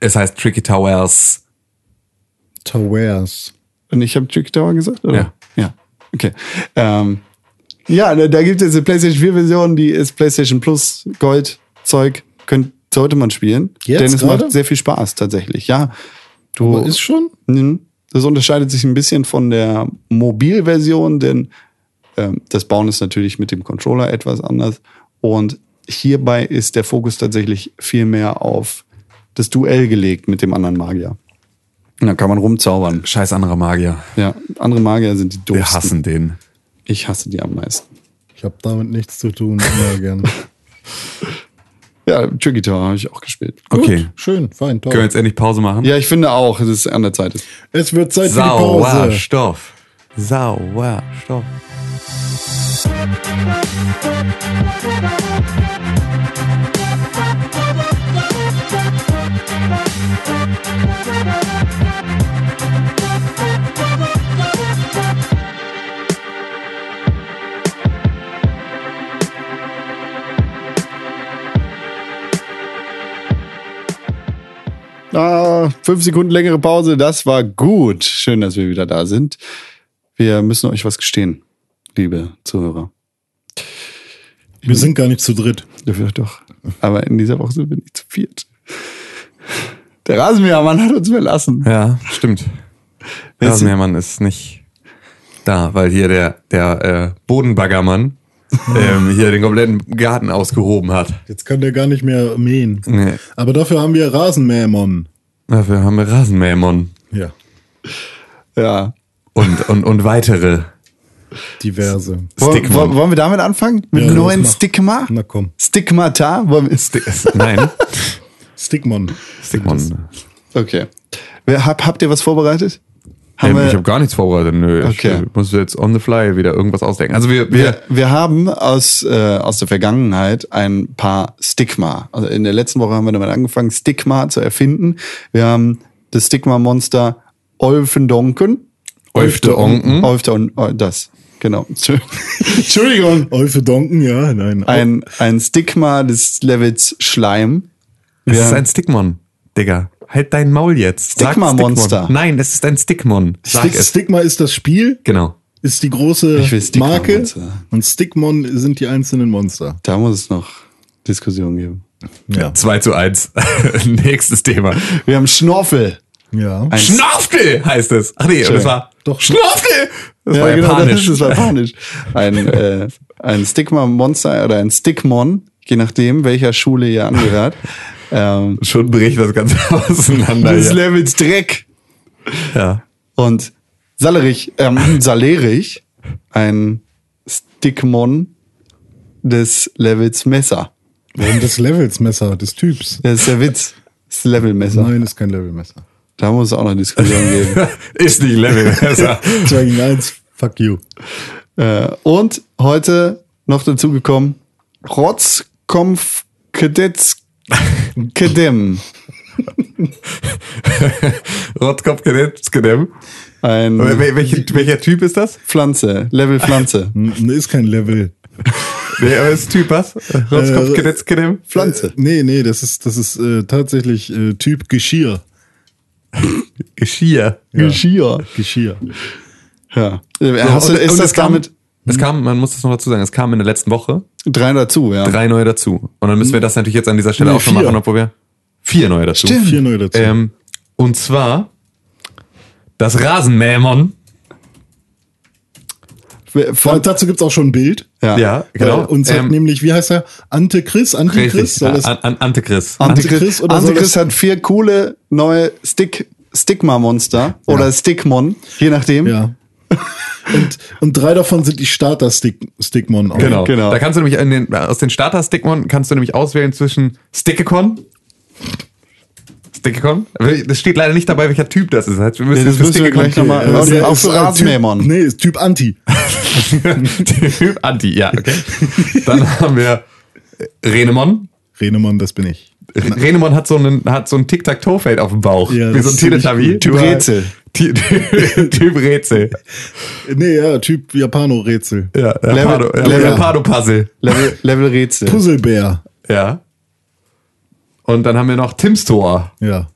Es heißt Tricky Towers. Towers. Und ich habe Tricky Tower gesagt, oder? Ja. Ja, okay. Ähm, ja, da, da gibt es eine PlayStation 4 Version, die ist PlayStation Plus Gold Zeug. Könnt, sollte man spielen. Jetzt denn es gerade? macht sehr viel Spaß tatsächlich. Ja, du. Aber ist schon? Mhm. Das unterscheidet sich ein bisschen von der Mobilversion, denn ähm, das Bauen ist natürlich mit dem Controller etwas anders. Und hierbei ist der Fokus tatsächlich viel mehr auf das Duell gelegt mit dem anderen Magier. Und dann kann man rumzaubern. Scheiß anderer Magier. Ja, andere Magier sind die Wir doofsten. hassen den. Ich hasse die am meisten. Ich habe damit nichts zu tun. Immer gern. Ja, Tricky Tower habe ich auch gespielt. Okay. Gut, schön, fein, toll. Können wir jetzt endlich Pause machen? Ja, ich finde auch, dass es an der Zeit ist. Es wird Zeit für die Pause. Sauerstoff. Sauerstoff. Ah, fünf Sekunden längere Pause, das war gut. Schön, dass wir wieder da sind. Wir müssen euch was gestehen, liebe Zuhörer. Wir sind gar nicht zu dritt. Doch. Aber in dieser Woche sind wir nicht zu viert. Der Rasenmähermann hat uns verlassen. Ja, stimmt. Ist- Rasenmähermann ist nicht da, weil hier der, der äh, Bodenbaggermann ähm, hier den kompletten Garten ausgehoben hat. Jetzt kann der gar nicht mehr mähen. Nee. Aber dafür haben wir Rasenmähermann. Dafür haben wir Rasenmähermann Ja, Ja. und, und, und weitere diverse. Wollen, wollen wir damit anfangen? Mit Ja, einem neuen. Stigma? Na komm. Stigmata? Wollen wir, Nein, Stickmann. Stickmann. okay. Hab, habt ihr was vorbereitet? Haben wir, ich habe gar nichts vorbereitet. Nö, Okay. ich muss jetzt on the fly wieder irgendwas ausdenken. Also wir, wir, wir, wir haben aus, äh, aus der Vergangenheit ein paar Stigma. Also in der letzten Woche haben wir damit angefangen, Stigma zu erfinden. Wir haben das Stigma-Monster Olfendonken. Olfte Onken. Olfte und oh, das. Genau. Entschuldigung. Olfe Donken, ja, nein. Ein, ein Stigma des Levels Schleim. Es ist ein Stickmon, Digga. Halt dein Maul jetzt. Stigma-Monster. Nein, es ist ein Stickmon. Sag Stick, es. Stigma ist das Spiel, Genau. ist die große Marke Monster. und Stickmon sind die einzelnen Monster. Da muss es noch Diskussionen geben. Ja. 2 zu 1. Nächstes Thema. Wir haben Schnorfel. Ja. Ein Schnorftel heißt es. Ach nee, das war Doch. Schnorftel. Das ja, war genau, japanisch. Das, ist, das war japanisch. Ein, äh, ein Stigma-Monster oder ein Stickmon, je nachdem, welcher Schule ihr angehört. Ähm, Schon bricht das Ganze auseinander. des hier. Levels Dreck. Ja. Und Salerich, ähm, Salerich, ein Stickmon des Levels Messer. Warum des Levels Messer, des Typs? Das ist der Witz. Das ist Levelmesser. Nein, ist kein Levelmesser. Da muss es auch noch Diskussion geben. Ist nicht Level besser. 2 gegen 1, fuck you. Äh, und heute noch dazu gekommen, Rotzkompf Kedetz Kedem. Rotkopf Gedem. Ein Wel- welche- Welcher Typ ist das? Pflanze, Level Pflanze. Ist kein Level. Nee, aber ist Typ was? Rotkopf Äh, Gedem? Pflanze. Nee, nee, das ist, das ist äh, tatsächlich äh, Typ Geschirr. Geschirr. Geschirr. Geschirr. Ja. Äh, Hast du, ist und das damit Es kam, man muss das noch dazu sagen, es kam in der letzten Woche drei dazu, ja? drei neue dazu. Und dann müssen wir das natürlich jetzt an dieser Stelle Nee, auch schon vier. machen, obwohl wir vier neue dazu. Stimmt. Vier neue dazu. Ähm, und zwar das Rasenmähmon. Ja, Von, dazu gibt's auch schon ein Bild. ja. Ja, genau. Und sagt Ähm, nämlich, wie heißt er? Antichris? Antichris? Richtig, Soll das, an, an, Antichris. Antichrist, Antichrist oder das- hat vier coole neue Stick, Stigma-Monster oder Stickmon, je nachdem. ja. und, und drei davon sind die Starter-Stickmon. auch. Genau. Genau. Da kannst du nämlich in den, aus den Starter-Stickmon kannst du nämlich auswählen zwischen Stickecon. Stickecon? Das steht leider nicht dabei, welcher Typ das ist. Das heißt, wir müssen Nee, das müssen wir gleich noch mal- Äh, ein Rasenmähmon. Typ, nee, ist Typ Anti. Typ Anti, ja, okay. Dann haben wir Renemon. Renemann, das bin ich. Renemon hat so einen, hat so ein Tic-Tac-Toe-Feld auf dem Bauch. Ja, wie so ein Teletubby. Typ Rätsel. Ty- Typ Rätsel. Nee, ja, Typ Japano-Rätsel. Ja, Level- Japano, ja, Level- Japano-Puzzle. Level, Level Rätsel. Puzzlebär. Ja. Und dann haben wir noch Tim's Tor. Ja.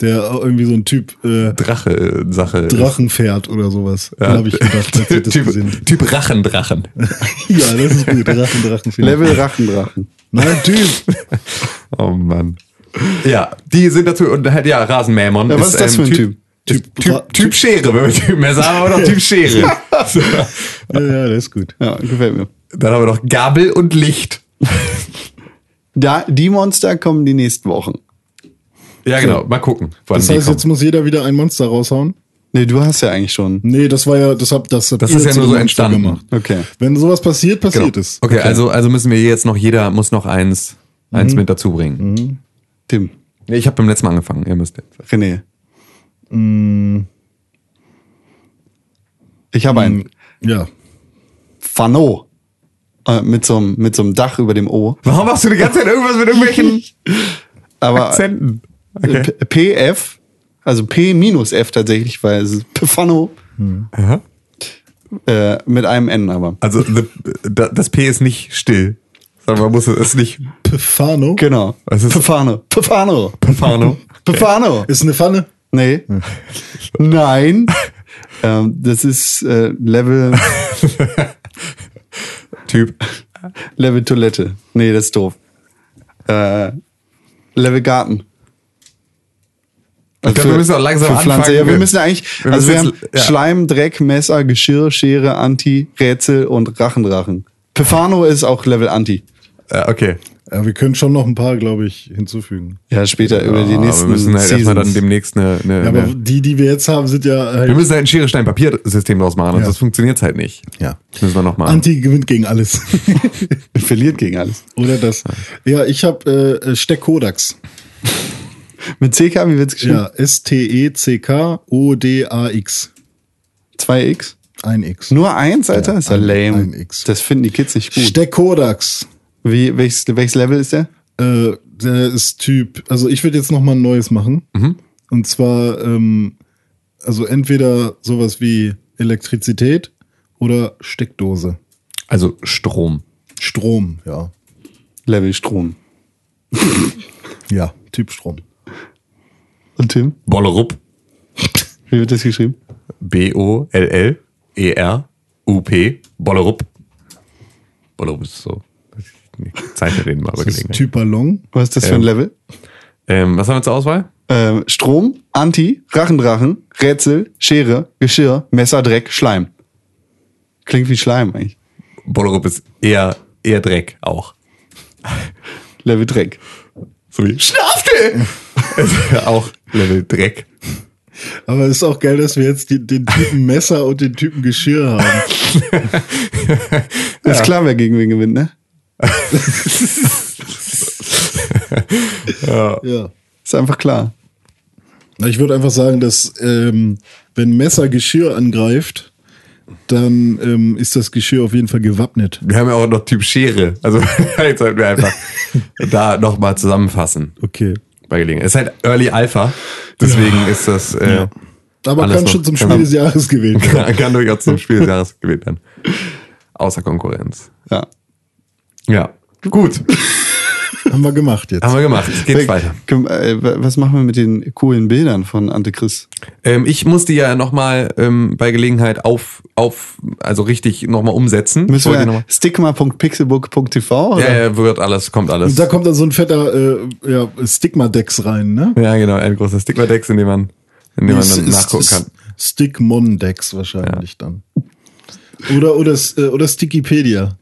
Der irgendwie so ein Typ äh, Drache-Sache. Drachenpferd oder sowas. Ja. Habe ich gedacht, als ich das gesehen. typ, typ Rachendrachen. Ja, das ist gut. Drachen, Drachen. Level Rachendrachen. Nein, Typ. Oh Mann. Ja, die sind dazu und halt ja Rasenmähmon. Ja, was ist das für ein Typ? Typ, Typ- typ, typ Schere, wenn wir Typ Messer haben, aber noch Typ Schere. So. Ja, ja, das ist gut. Ja, gefällt mir. Dann haben wir noch Gabel und Licht. Da, die Monster kommen die nächsten Wochen. Ja, genau. Mal gucken. Das heißt, kommen. jetzt muss jeder wieder ein Monster raushauen? Nee, du hast ja eigentlich schon. Nee, das war ja, das habt das, Das ist ja nur so entstanden. Okay. Wenn sowas passiert, passiert Genau. es. Okay, also, also müssen wir jetzt noch, jeder muss noch eins, eins Mhm. mit dazu bringen. Tim, Nee, Ich habe beim letzten Mal angefangen, ihr müsst jetzt. René. Mm. Ich habe einen Ja. Fano. Äh, mit so einem mit so einem Dach über dem O. Warum machst du die ganze Zeit irgendwas mit irgendwelchen Aber Akzenten? Okay. P- PF, also P minus F tatsächlich, weil es ist Pfano Aha. äh, mit einem N aber. Also the, da- das P ist nicht still. Sondern man muss es nicht Pfano? Genau. Ist- Pfano. Pfano. Pfano. Pfano. Ist eine Pfanne? Nee. Nein. ähm, das ist äh, Level Typ. Level Toilette. Nee, das ist doof. Äh, Level Garten. Ich glaube, wir müssen auch langsam anfangen. Ja, wir müssen eigentlich, wir also wir müssen haben jetzt- ja. Schleim, Dreck, Messer, Geschirr, Schere, Anti, Rätsel und Rachendrachen. Pefano ist auch Level Anti. Ja, okay. Ja, wir können schon noch ein paar, glaube ich, hinzufügen. Ja, später über die nächsten wir müssen halt erstmal dann demnächst eine. eine, Ja, aber eine die, die wir jetzt haben, sind ja halt wir müssen halt ein Schere, Stein, Papier-System draus machen, Ja. sonst funktioniert halt nicht. ja. Das müssen wir nochmal. Anti gewinnt gegen alles. Verliert gegen alles. Oder das. Ja, ich habe äh, Steckkodax. Mit CK, wie wird's geschrieben? Ja, S-T-E-C-K-O-D-A-X. 2x? Ein X. Nur eins, Alter? Ja, ist ja ein- lame. ein X. Das finden die Kids nicht gut. Steckkodax. Wie, welches, welches Level ist der? Äh, der ist Typ, also ich würde jetzt noch mal ein neues machen. Mhm. Und zwar, ähm, also entweder sowas wie Elektrizität oder Steckdose. Also Strom. Strom, ja. Level Strom. Ja, Typ Strom. Und Tim? Bollerup. Wie wird das geschrieben? B-O-L-L-E-R-U-P. Bollerup. Bollerup ist so. Ich zeichne den mal bei Das ist Gelegenheit. Typ Ballon. Was ist das für ein Ähm. Level? Ähm, was haben wir zur Auswahl? Ähm, Strom, Anti, Rachendrachen, Rätsel, Schere, Geschirr, Messer, Dreck, Schleim. Klingt wie Schleim eigentlich. Bollerup ist eher, eher Dreck auch. Level Dreck. So wie Schlafte! auch Level Dreck. Aber es ist auch geil, dass wir jetzt die, den Typen Messer und den Typen Geschirr haben. Ist klar, wer gegen wen gewinnt, ne? Ja. Ist einfach klar. Ich würde einfach sagen, dass ähm, wenn Messer Geschirr angreift, dann ähm, ist das Geschirr auf jeden Fall gewappnet. Wir haben ja auch noch Typ Schere. Also jetzt sollten wir einfach da nochmal zusammenfassen. Okay. Bei Gelegenheit. Es ist halt Early Alpha. Deswegen ist das äh, Ja. Aber Alles kann schon zum Spiel man- des Jahres gewählt werden. kann, kann durchaus zum Spiel des Jahres gewählt werden. Außer Konkurrenz. Ja. Ja. Gut. Haben wir gemacht jetzt. Haben wir gemacht. Geht's weiter. Äh, Was machen wir mit den coolen Bildern von Antichrist? Ähm, ich musste ja nochmal ähm, bei Gelegenheit auf, auf, also richtig nochmal umsetzen. Müssen Wollt wir stigma.pixelbook.tv? ja, ja, wird alles, kommt alles. Und da kommt dann so ein fetter äh, ja, Stigma-Dex rein, ne? Ja, genau, ein großer Stigma-Dex, in dem man, in dem man dann nachgucken kann. Stickmon-Dex wahrscheinlich dann. Oder, oder, äh, oder Stickipedia.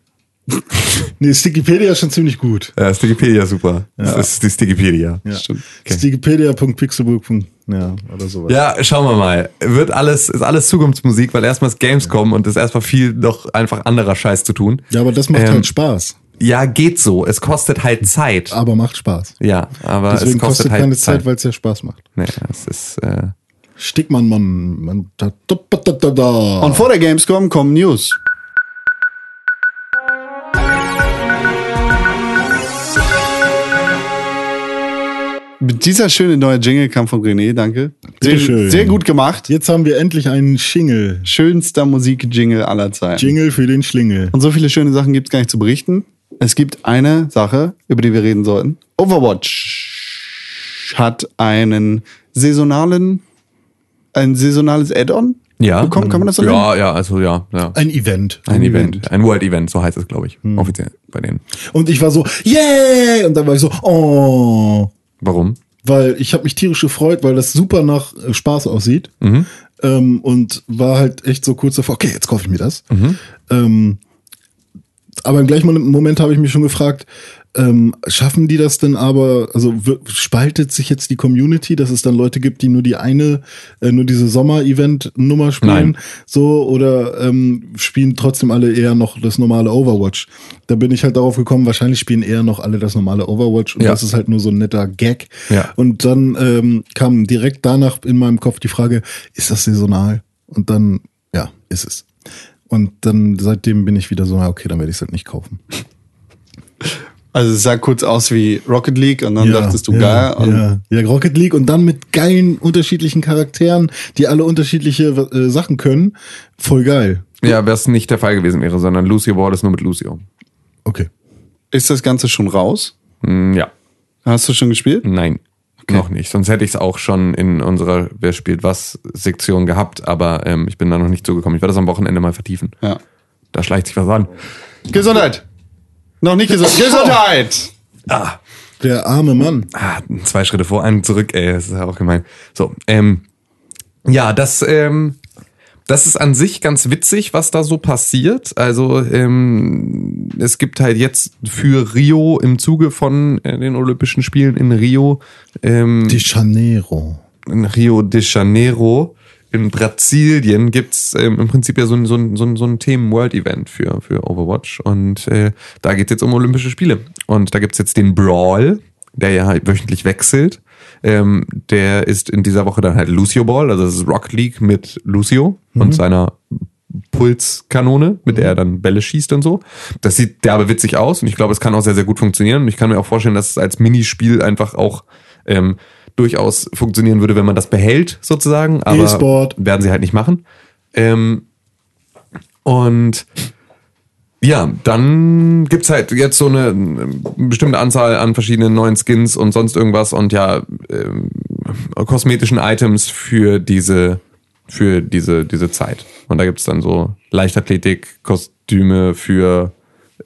nee, Stickipedia ist schon ziemlich gut. Ja, Stickipedia super. Das ist die Stickipedia. Ja. Stimmt. Stickipedia.pixelbook. Ja, oder sowas. Ja, schauen wir mal. Wird alles, ist alles Zukunftsmusik, weil erstmal ist Gamescom und ist erstmal viel noch einfach anderer Scheiß zu tun. Ja, aber das macht Ähm, halt Spaß. Ja, geht so. Es kostet halt Zeit. Aber macht Spaß. Ja, aber Deswegen es kostet, kostet halt keine Zeit, Zeit. weil es ja Spaß macht. nee, es ist, äh, Stickmann, Mann. Man, da, da, da, da, da. Und vor der Gamescom kommen News. Dieser schöne neue Jingle kam von René, danke. Sehr, Bitteschön. sehr gut gemacht. Jetzt haben wir endlich einen Schingel. Schönster Musik-Jingle aller Zeiten. Jingle für den Schlingel. Und so viele schöne Sachen gibt es gar nicht zu berichten. Es gibt eine Sache, über die wir reden sollten. Overwatch hat einen saisonalen, ein saisonales Add-on ja. bekommen, kann man das so nennen? Ja, ja, also ja, ja. Ein Event. Ein Event. Ein World Event, so heißt es, glaube ich. Offiziell bei denen. Und ich war so, yay! Und dann war ich so, oh. Warum? Weil ich habe mich tierisch gefreut, weil das super nach äh, Spaß aussieht. Ähm, und war halt echt so kurz davor, okay, jetzt kaufe ich mir das. Ähm, aber im gleichen Moment habe ich mich schon gefragt, ähm, schaffen die das denn aber, also spaltet sich jetzt die Community, dass es dann Leute gibt, die nur die eine, äh, nur diese Sommer-Event-Nummer spielen, Nein. so, oder ähm, spielen trotzdem alle eher noch das normale Overwatch? Da bin ich halt darauf gekommen, wahrscheinlich spielen eher noch alle das normale Overwatch und Ja. das ist halt nur so ein netter Gag. Ja. Und dann ähm, kam direkt danach in meinem Kopf die Frage, ist das saisonal? Und dann, ja, ist es. Und dann seitdem bin ich wieder so, okay, dann werde ich es halt nicht kaufen. Also es sah kurz aus wie Rocket League und dann dachtest du ja, geil. Und ja. ja, Rocket League und dann mit geilen unterschiedlichen Charakteren, die alle unterschiedliche äh, Sachen können. Voll geil. Ja, wäre es nicht der Fall gewesen wäre, sondern Lucio Ball ist nur mit Lucio. Okay. Ist das Ganze schon raus? Hm, ja. Hast du schon gespielt? Nein. Noch nicht. Sonst hätte ich es auch schon in unserer Wer spielt was Sektion gehabt, aber ähm, ich bin da noch nicht zugekommen. Ich werde das am Wochenende mal vertiefen. Ja. Da schleicht sich was an. Gesundheit. Noch nicht gesund. Gesundheit. Ah, Der arme Mann. ah, zwei Schritte vor, einen zurück, ey, das ist ja auch gemein. So, ähm, ja, das, ähm, das ist an sich ganz witzig, was da so passiert. Also ähm, es gibt halt jetzt für Rio im Zuge von äh, den Olympischen Spielen in Rio, ähm, De Janeiro. in Rio de Janeiro in Brasilien gibt's ähm, im Prinzip ja so ein, so ein, so ein, so ein Themen-World-Event für, für Overwatch. Und äh, da geht's jetzt um Olympische Spiele. Und da gibt's jetzt den Brawl, der ja halt wöchentlich wechselt. Ähm, der ist in dieser Woche dann halt Lucio Ball, also das ist Rocket League mit Lucio und seiner Pulskanone, mit der er dann Bälle schießt und so. Das sieht derbe witzig aus und ich glaube, es kann auch sehr, sehr gut funktionieren. Und ich kann mir auch vorstellen, dass es als Minispiel einfach auch ähm, durchaus funktionieren würde, wenn man das behält, sozusagen. Aber E-Sport. werden sie halt nicht machen. Ähm, und ja, dann gibt's halt jetzt so eine ähm, bestimmte Anzahl an verschiedenen neuen Skins und sonst irgendwas und ja, ähm, kosmetischen Items für diese, für diese, diese Zeit. Und da gibt's dann so Leichtathletik-Kostüme für,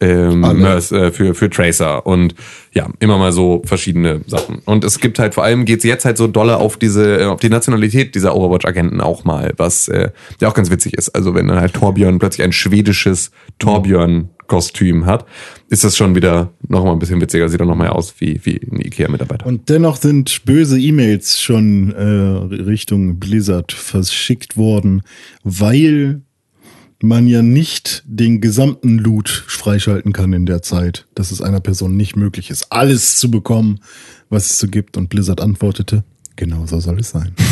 ähm, äh, für, für Tracer und ja, immer mal so verschiedene Sachen. Und es gibt halt vor allem geht's jetzt halt so dolle auf diese, äh, auf die Nationalität dieser Overwatch-Agenten auch mal, was äh, ja auch ganz witzig ist. Also wenn dann halt Torbjörn plötzlich ein schwedisches Torbjörn-Kostüm hat, ist das schon wieder noch mal ein bisschen witziger. Sieht dann noch mal aus wie, wie ein Ikea-Mitarbeiter. Und dennoch sind böse E-Mails schon äh, Richtung Blizzard verschickt worden, weil man ja nicht den gesamten Loot freischalten kann in der Zeit, dass es einer Person nicht möglich ist, alles zu bekommen, was es so gibt. Und Blizzard antwortete, genau so soll es sein.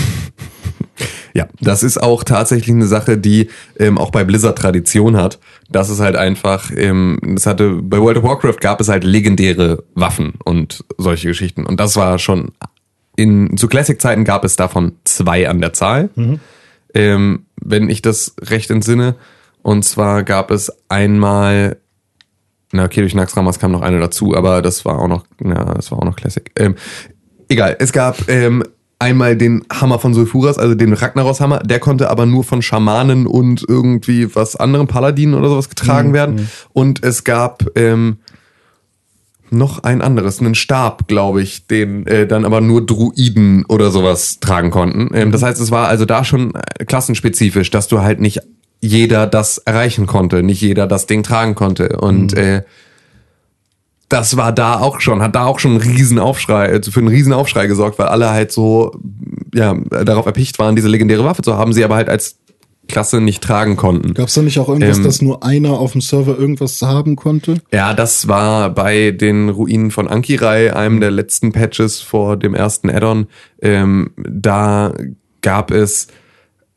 Ja, das ist auch tatsächlich eine Sache, die ähm, auch bei Blizzard Tradition hat. Das ist halt einfach, ähm, das hatte bei World of Warcraft gab es halt legendäre Waffen und solche Geschichten. Und das war schon in zu Classic-Zeiten gab es davon zwei an der Zahl, ähm, wenn ich das recht entsinne. Und zwar gab es einmal, na okay, durch Naxxramas kam noch eine dazu, aber das war auch noch, na, das war auch noch Classic. Ähm, egal, es gab ähm, einmal den Hammer von Sulfuras, also den Ragnaros-Hammer, der konnte aber nur von Schamanen und irgendwie was anderem Paladinen oder sowas getragen werden. Und es gab ähm, noch ein anderes, einen Stab, glaube ich, den äh, dann aber nur Druiden oder sowas tragen konnten. Ähm, das heißt, es war also da schon äh, klassenspezifisch, dass du halt nicht jeder das erreichen konnte, nicht jeder das Ding tragen konnte. Und äh, das war da auch schon, hat da auch schon einen riesen Aufschrei, äh, für einen riesen Aufschrei gesorgt, weil alle halt so, ja, darauf erpicht waren, diese legendäre Waffe zu haben, sie aber halt als Klasse nicht tragen konnten. Gab es da nicht auch irgendwas, Ähm, dass nur einer auf dem Server irgendwas haben konnte? Ja, das war bei den Ruinen von Ankirai, einem der letzten Patches vor dem ersten Add-on. Ähm, da gab es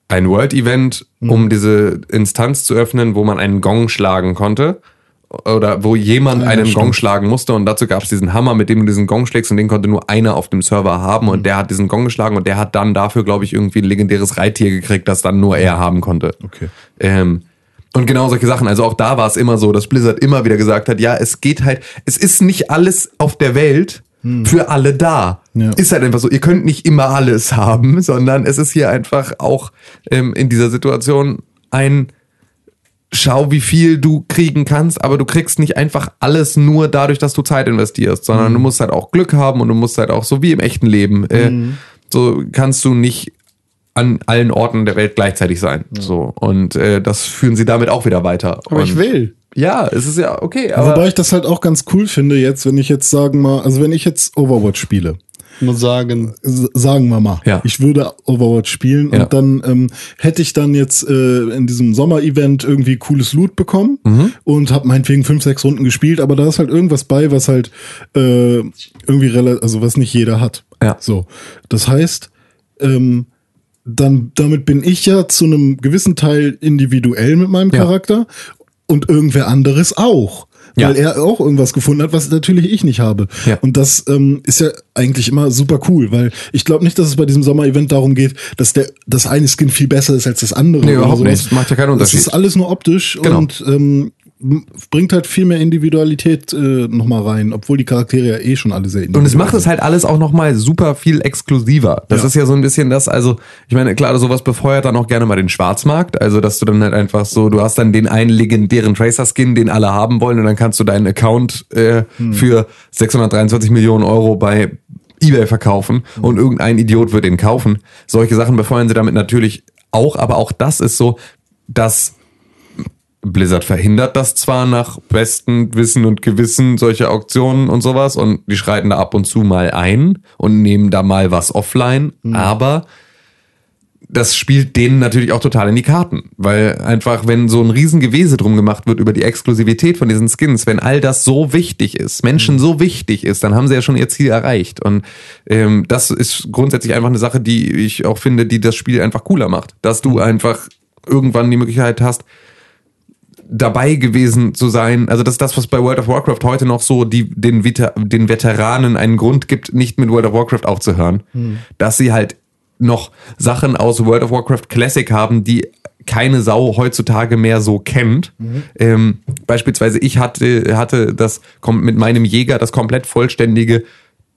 ein World-Event, um diese Instanz zu öffnen, wo man einen Gong schlagen konnte. Oder wo jemand ja, einen stimmt. Gong schlagen musste und dazu gab es diesen Hammer, mit dem du diesen Gong schlägst und den konnte nur einer auf dem Server haben und der hat diesen Gong geschlagen und der hat dann dafür, glaube ich, irgendwie ein legendäres Reittier gekriegt, das dann nur er haben konnte. Okay. Ähm, und genau solche Sachen. Also auch da war es immer so, dass Blizzard immer wieder gesagt hat, ja, es geht halt, es ist nicht alles auf der Welt für alle da. Ja. Ist halt einfach so, ihr könnt nicht immer alles haben, sondern es ist hier einfach auch ähm, in dieser Situation ein Schau, wie viel du kriegen kannst, aber du kriegst nicht einfach alles nur dadurch, dass du Zeit investierst, sondern du musst halt auch Glück haben und du musst halt auch so wie im echten Leben, äh, so kannst du nicht an allen Orten der Welt gleichzeitig sein. So und äh, das führen sie damit auch wieder weiter. Aber ich und, will. Ja, es ist ja okay, aber Wobei ich das halt auch ganz cool finde jetzt, wenn ich jetzt sagen mal, also wenn ich jetzt Overwatch spiele, Muss sagen, sagen wir mal, Ja. ich würde Overwatch spielen Ja. und dann ähm, hätte ich dann jetzt äh, in diesem Sommer-Event irgendwie cooles Loot bekommen Mhm. und habe meinetwegen fünf, sechs Runden gespielt, aber da ist halt irgendwas bei, was halt äh, irgendwie relativ, also was nicht jeder hat. Ja. So, das heißt, ähm, dann damit bin ich ja zu einem gewissen Teil individuell mit meinem Ja. Charakter und irgendwer anderes auch. Ja. Weil er auch irgendwas gefunden hat, was natürlich ich nicht habe. Ja. Und das ähm, ist ja eigentlich immer super cool, weil ich glaube nicht, dass es bei diesem Sommer-Event darum geht, dass der das eine Skin viel besser ist als das andere. Nee, oder überhaupt sowas. nicht. Macht ja keinen Das Unterschied. ist alles nur optisch Genau. und ähm, bringt halt viel mehr Individualität äh, nochmal rein, obwohl die Charaktere ja eh schon alle sehr Und individuell es macht es halt alles auch nochmal super viel exklusiver. Das Ja. ist ja so ein bisschen das, also ich meine, klar, sowas befeuert dann auch gerne mal den Schwarzmarkt. Also, dass du dann halt einfach so, du hast dann den einen legendären Tracer-Skin, den alle haben wollen und dann kannst du deinen Account äh, für 623 Millionen Euro bei eBay verkaufen und irgendein Idiot wird ihn kaufen. Solche Sachen befeuern sie damit natürlich auch, aber auch das ist so, dass Blizzard verhindert das zwar nach bestem Wissen und Gewissen solche Auktionen und sowas und die schreiten da ab und zu mal ein und nehmen da mal was offline, aber das spielt denen natürlich auch total in die Karten, weil einfach, wenn so ein Riesengewese drum gemacht wird über die Exklusivität von diesen Skins, wenn all das so wichtig ist, Menschen so wichtig ist, dann haben sie ja schon ihr Ziel erreicht und ähm, das ist grundsätzlich einfach eine Sache, die ich auch finde, die das Spiel einfach cooler macht, dass du einfach irgendwann die Möglichkeit hast, dabei gewesen zu sein. Also das ist das, was bei World of Warcraft heute noch so die, den, Veter den Veteranen einen Grund gibt, nicht mit World of Warcraft aufzuhören. Dass sie halt noch Sachen aus World of Warcraft Classic haben, die keine Sau heutzutage mehr so kennt. Ähm, beispielsweise ich hatte, hatte das mit meinem Jäger das komplett vollständige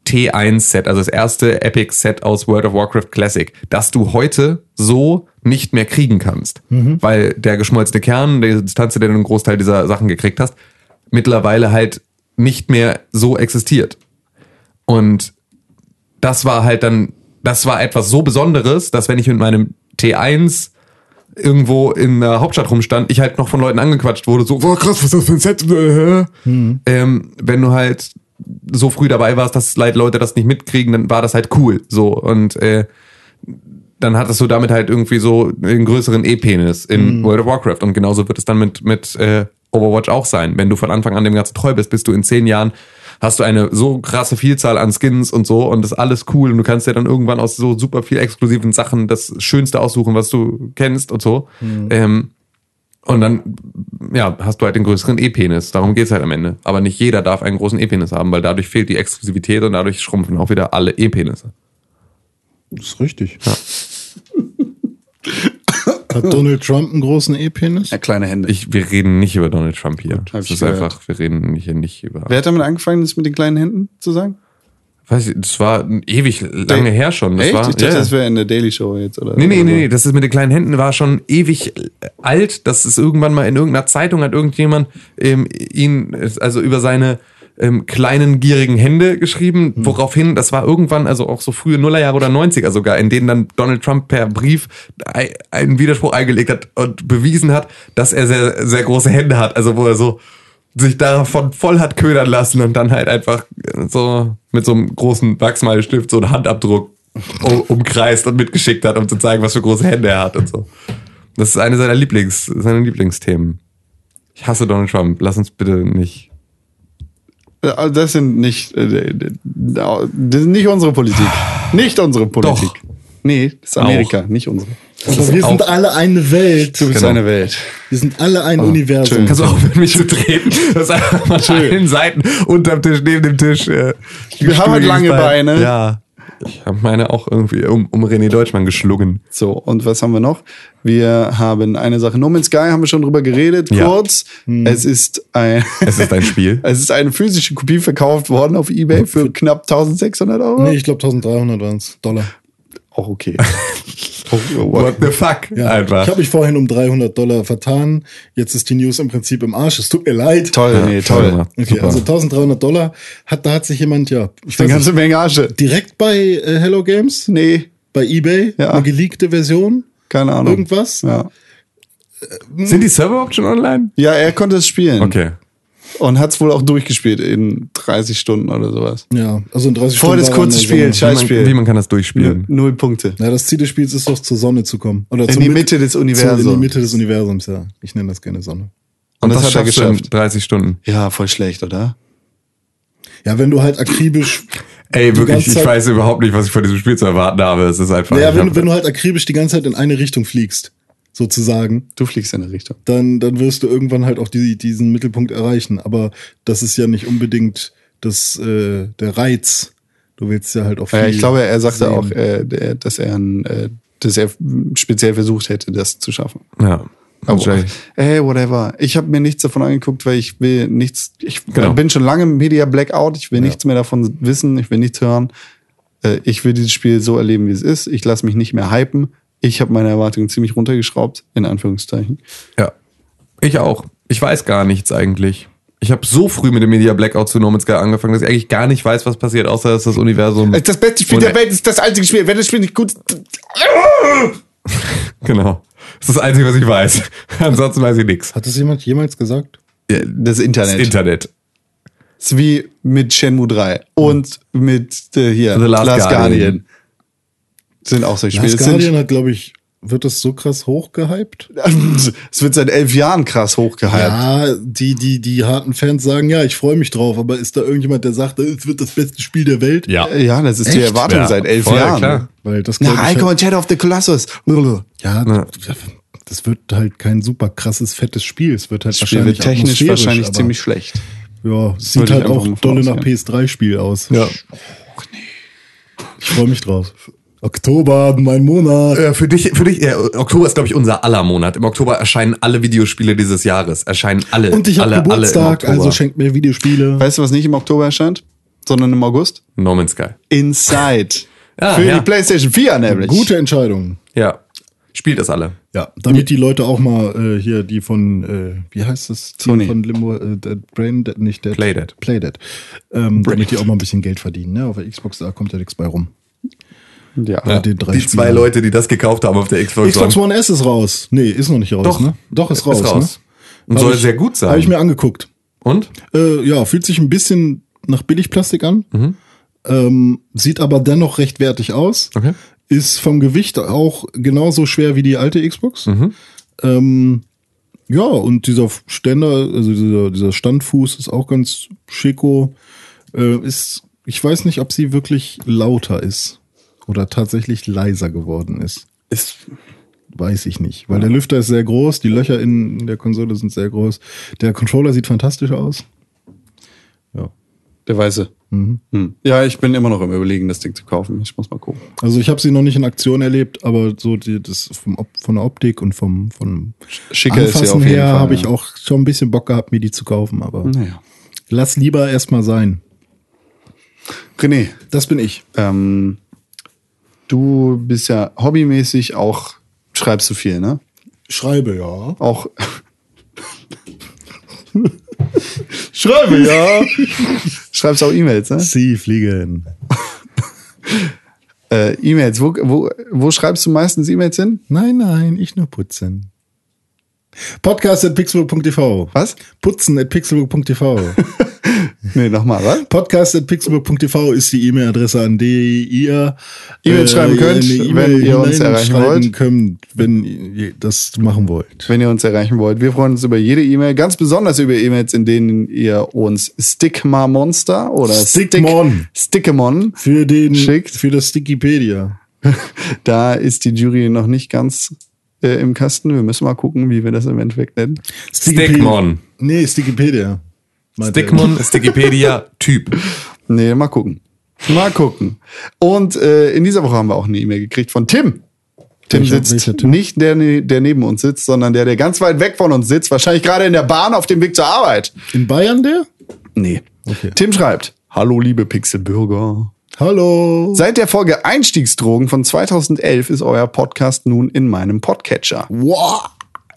T1-Set, also das erste Epic-Set aus World of Warcraft Classic, das du heute so nicht mehr kriegen kannst. Weil der geschmolzene Kern, die Distanz, der du einen Großteil dieser Sachen gekriegt hast, mittlerweile halt nicht mehr so existiert. Und das war halt dann, das war etwas so Besonderes, dass wenn ich mit meinem T1 irgendwo in der Hauptstadt rumstand, ich halt noch von Leuten angequatscht wurde, so, oh krass, was ist das für ein Set? Äh, Ähm, wenn du halt so früh dabei warst, dass Leute das nicht mitkriegen, dann war das halt cool. So und äh, dann hattest du damit halt irgendwie so einen größeren E-Penis in World of Warcraft. Und genauso wird es dann mit, mit äh, Overwatch auch sein. Wenn du von Anfang an dem Ganzen treu bist, bist du in zehn Jahren, hast du eine so krasse Vielzahl an Skins und so und das ist alles cool und du kannst dir dann irgendwann aus so super viel exklusiven Sachen das Schönste aussuchen, was du kennst und so. Ähm, und dann, ja, hast du halt den größeren E-Penis. Darum geht's halt am Ende. Aber nicht jeder darf einen großen E-Penis haben, weil dadurch fehlt die Exklusivität und dadurch schrumpfen auch wieder alle E-Penisse. Das ist richtig. Hat Donald Trump einen großen E-Penis? Ja, kleine Hände. Ich, wir reden nicht über Donald Trump hier. hab Das ich ist gehört. einfach, wir reden hier nicht über. Wer hat damit angefangen, das mit den kleinen Händen zu sagen? Weiß ich, das war ewig lange her schon. Das Echt? war, ich dachte, ja. das wäre in der Daily Show jetzt, oder? Nee, nee, nee, nee, das ist mit den kleinen Händen war schon ewig alt. Das ist irgendwann mal in irgendeiner Zeitung hat irgendjemand ähm, ihn, also über seine ähm, kleinen gierigen Hände geschrieben, woraufhin, das war irgendwann, also auch so frühe Nullerjahre oder 90er sogar, in denen dann Donald Trump per Brief ei- einen Widerspruch eingelegt hat und bewiesen hat, dass er sehr, sehr große Hände hat. Also wo er so sich davon voll hat ködern lassen und dann halt einfach so mit so einem großen Wachsmalstift so einen Handabdruck u- umkreist und mitgeschickt hat, um zu zeigen, was für große Hände er hat und so. Das ist eine seiner Lieblings, seiner Lieblingsthemen. Ich hasse Donald Trump. Lass uns bitte nicht. Also Das sind nicht, äh, das sind nicht unsere Politik. Nicht unsere Politik. Doch. Nee, das ist Amerika, nicht unsere. Aber wir sind auch- alle eine Welt. Du bist Genau. eine Welt. Wir sind alle ein Universum. Kannst du aufhören, mich zu treten? Das ist einfach von allen Seiten unterm Tisch, neben dem Tisch. Äh, Wir haben halt lange Beine. Ja. Ich habe meine auch irgendwie um, um René Deutschmann geschlungen. So, und was haben wir noch? Wir haben eine Sache. No Man's Sky haben wir schon drüber geredet, Ja. kurz. Es ist ein, Es ist ein Spiel. es ist eine physische Kopie verkauft worden auf Ebay für knapp 1600 Euro. Nee, ich glaube 1300 waren es Dollar. Auch okay. Oh, What the fuck? Ja, Einfach. Ich habe mich vorhin um 300 Dollar vertan. Jetzt ist die News im Prinzip im Arsch. Es tut mir leid. Toll, nee, toll. Okay, Super. also 1300 Dollar hat, da hat sich jemand, ja, ich Eine ganze Menge Asche. direkt bei äh, Hello Games, Nee, bei eBay, Ja. eine geleakte Version, keine Ahnung. irgendwas. Ja. Sind die Server überhaupt schon online? ja, er konnte es spielen. Okay. Und hat es wohl auch durchgespielt in 30 Stunden oder sowas. Ja, also in 30 Voll das Stunden. war er kurze Spiel, Sonne. scheiß- Wie man, Scheißspiel. wie man kann das durchspielen? Null Punkte. Ja, das Ziel des Spiels ist doch zur Sonne zu kommen. Oder In zum die Mit- Mitte des zu- In die Universums. Mitte des Universums, ja. Ich nenne das gerne Sonne. Und das was hat er schaffst du in geschafft. 30 Stunden. Ja, voll schlecht, oder? Ja, wenn du halt akribisch, Ey, wirklich, ich Zeit- weiß überhaupt nicht, was ich von diesem Spiel zu erwarten habe. Es ist einfach. ja, ich wenn, wenn du halt akribisch die ganze Zeit in eine Richtung fliegst, sozusagen, Du fliegst in eine Richtung. dann, dann wirst du irgendwann halt auch die, diesen Mittelpunkt erreichen. Aber das ist ja nicht unbedingt das, äh, der Reiz. Du willst ja halt auch viel Ja, ich glaube, er sagte sehen. auch, äh, der, dass er ein, äh, dass er speziell versucht hätte, das zu schaffen. ja. Aber, ey, whatever. Ich habe mir nichts davon angeguckt, weil ich will nichts. Ich Genau. bin schon lange im Media Blackout. Ich will nichts mehr davon wissen. Ich will nichts hören. Äh, ich will dieses Spiel so erleben, wie es ist. Ich lasse mich nicht mehr hypen. Ich habe meine Erwartungen ziemlich runtergeschraubt, in Anführungszeichen. Ja. Ich auch. Ich weiß gar nichts eigentlich. Ich habe so früh mit dem Media Blackout zu No Man's Sky angefangen, dass ich eigentlich gar nicht weiß, was passiert, außer dass das Universum. Das beste Spiel der Welt ist das einzige Spiel. Wenn das Spiel nicht gut ist. Genau. Das ist das Einzige, was ich weiß. Ansonsten weiß ich nichts. Hat das jemand jemals gesagt? Das Internet. Das Internet. ist wie mit Shenmue 3 und mit äh, hier The Last Guardian. Sind auch solche Spiele. Last Guardian hat, glaube ich, wird das so krass hochgehypt? Es wird seit elf Jahren krass hochgehypt. Ja, die, die, die harten Fans sagen, ja, ich freue mich drauf, aber ist da irgendjemand, der sagt, es wird das beste Spiel der Welt? Ja. Ja, das ist die Echt? Erwartung Ja, seit elf voll, Jahren. klar. Weil das Na, Icon halt, Shadow of the Colossus. ja, Ja. das wird halt kein super krasses, fettes Spiel. Es wird halt Das wahrscheinlich wird technisch wahrscheinlich ziemlich schlecht. Ja, sieht halt auch dolle nach vorausgehen. PS3-Spiel aus. Ja. Ich freue mich drauf. Oktober, mein Monat. Ja, für dich, für dich, ja, Oktober ist, glaube ich, unser aller Monat. Im Oktober erscheinen alle Videospiele dieses Jahres. Erscheinen alle. Und ich habe alle, Geburtstag, alle also schenkt mir Videospiele. Weißt du, was nicht im Oktober erscheint, sondern im August? No Man's Sky. Inside. Ja, Für ja. die PlayStation 4 nämlich. Gute Entscheidung. Ja. Spielt das alle. Ja, damit die Leute auch mal äh, hier die von, äh, wie heißt das Team Sony. von Limbo, äh, Dead Brain, Dead, nicht Dead. Playdead. Playdead. Ähm, damit die auch mal ein bisschen Geld verdienen. Ne? Auf der Xbox, da kommt ja nichts bei rum. Ja. Drei die zwei Spielen. Leute, die das gekauft haben auf der Xbox, Xbox One. S ist raus. Nee, ist noch nicht raus, Doch. ne? Doch, ist raus. Ist raus. Ne? Und soll sehr gut sein. Habe ich mir angeguckt. Und? Äh, ja, fühlt sich ein bisschen nach Billigplastik an. Mhm. Ähm, sieht aber dennoch recht wertig aus. Okay. Ist vom Gewicht auch genauso schwer wie die alte Xbox. Ähm, ja, und dieser Ständer, also dieser, dieser Standfuß ist auch ganz schicko. Äh, ist, ich weiß nicht, ob sie wirklich lauter ist oder tatsächlich leiser geworden ist. Ist, Weiß ich nicht. Weil der Lüfter ist sehr groß, die Löcher in der Konsole sind sehr groß. Der Controller sieht fantastisch aus. Ja. der Weiße. Hm. Ja, ich bin immer noch im Überlegen, das Ding zu kaufen. Ich muss mal gucken. Also ich habe sie noch nicht in Aktion erlebt, aber so die, das vom, von der Optik und vom, vom Schicker ist Anfassen auf jeden her habe ich ja. auch schon ein bisschen Bock gehabt, mir die zu kaufen. Aber Naja. lass lieber erstmal sein. René, Das bin ich. ähm, du bist ja hobbymäßig auch, schreibst du viel, ne? Schreibe, ja. Auch. Schreibe, ja. Schreibst auch E-Mails, ne? Sie fliegen. Äh, E-Mails. Wo, wo, wo schreibst du meistens E-Mails hin? Nein, nein, ich nur putzen. Podcast at pixelbook.tv. Was? Putzen at pixelbook.tv. Nee, nochmal, was? Podcast at pixelbook.tv ist die E-Mail-Adresse, an die ihr E-Mail schreiben könnt, E-Mail wenn ihr uns erreichen wollt. könnt, wenn ihr das machen wollt. Wenn ihr uns erreichen wollt. Wir freuen uns über jede E-Mail, ganz besonders über E-Mails, in denen ihr uns Stigma Monster oder Stickmon. Stick, Stickemon Für den, Schickt. für das Wikipedia. Da ist die Jury noch nicht ganz äh, im Kasten. Wir müssen mal gucken, wie wir das im Endeffekt nennen. Stickmon. Nee, Stickipedia. Stickmon, Stickipedia, Typ. Nee, mal gucken. Mal gucken. Und äh, in dieser Woche haben wir auch eine E-Mail gekriegt von Tim. Tim Welcher- sitzt welcher Tim? nicht der, der neben uns sitzt, sondern der, der ganz weit weg von uns sitzt. Wahrscheinlich gerade in der Bahn auf dem Weg zur Arbeit. In Bayern der? Nee. Okay. Tim schreibt, Hallo liebe Pixelbürger. Hallo. Seit der Folge Einstiegsdrogen von 2011 ist euer Podcast nun in meinem Podcatcher. Wow.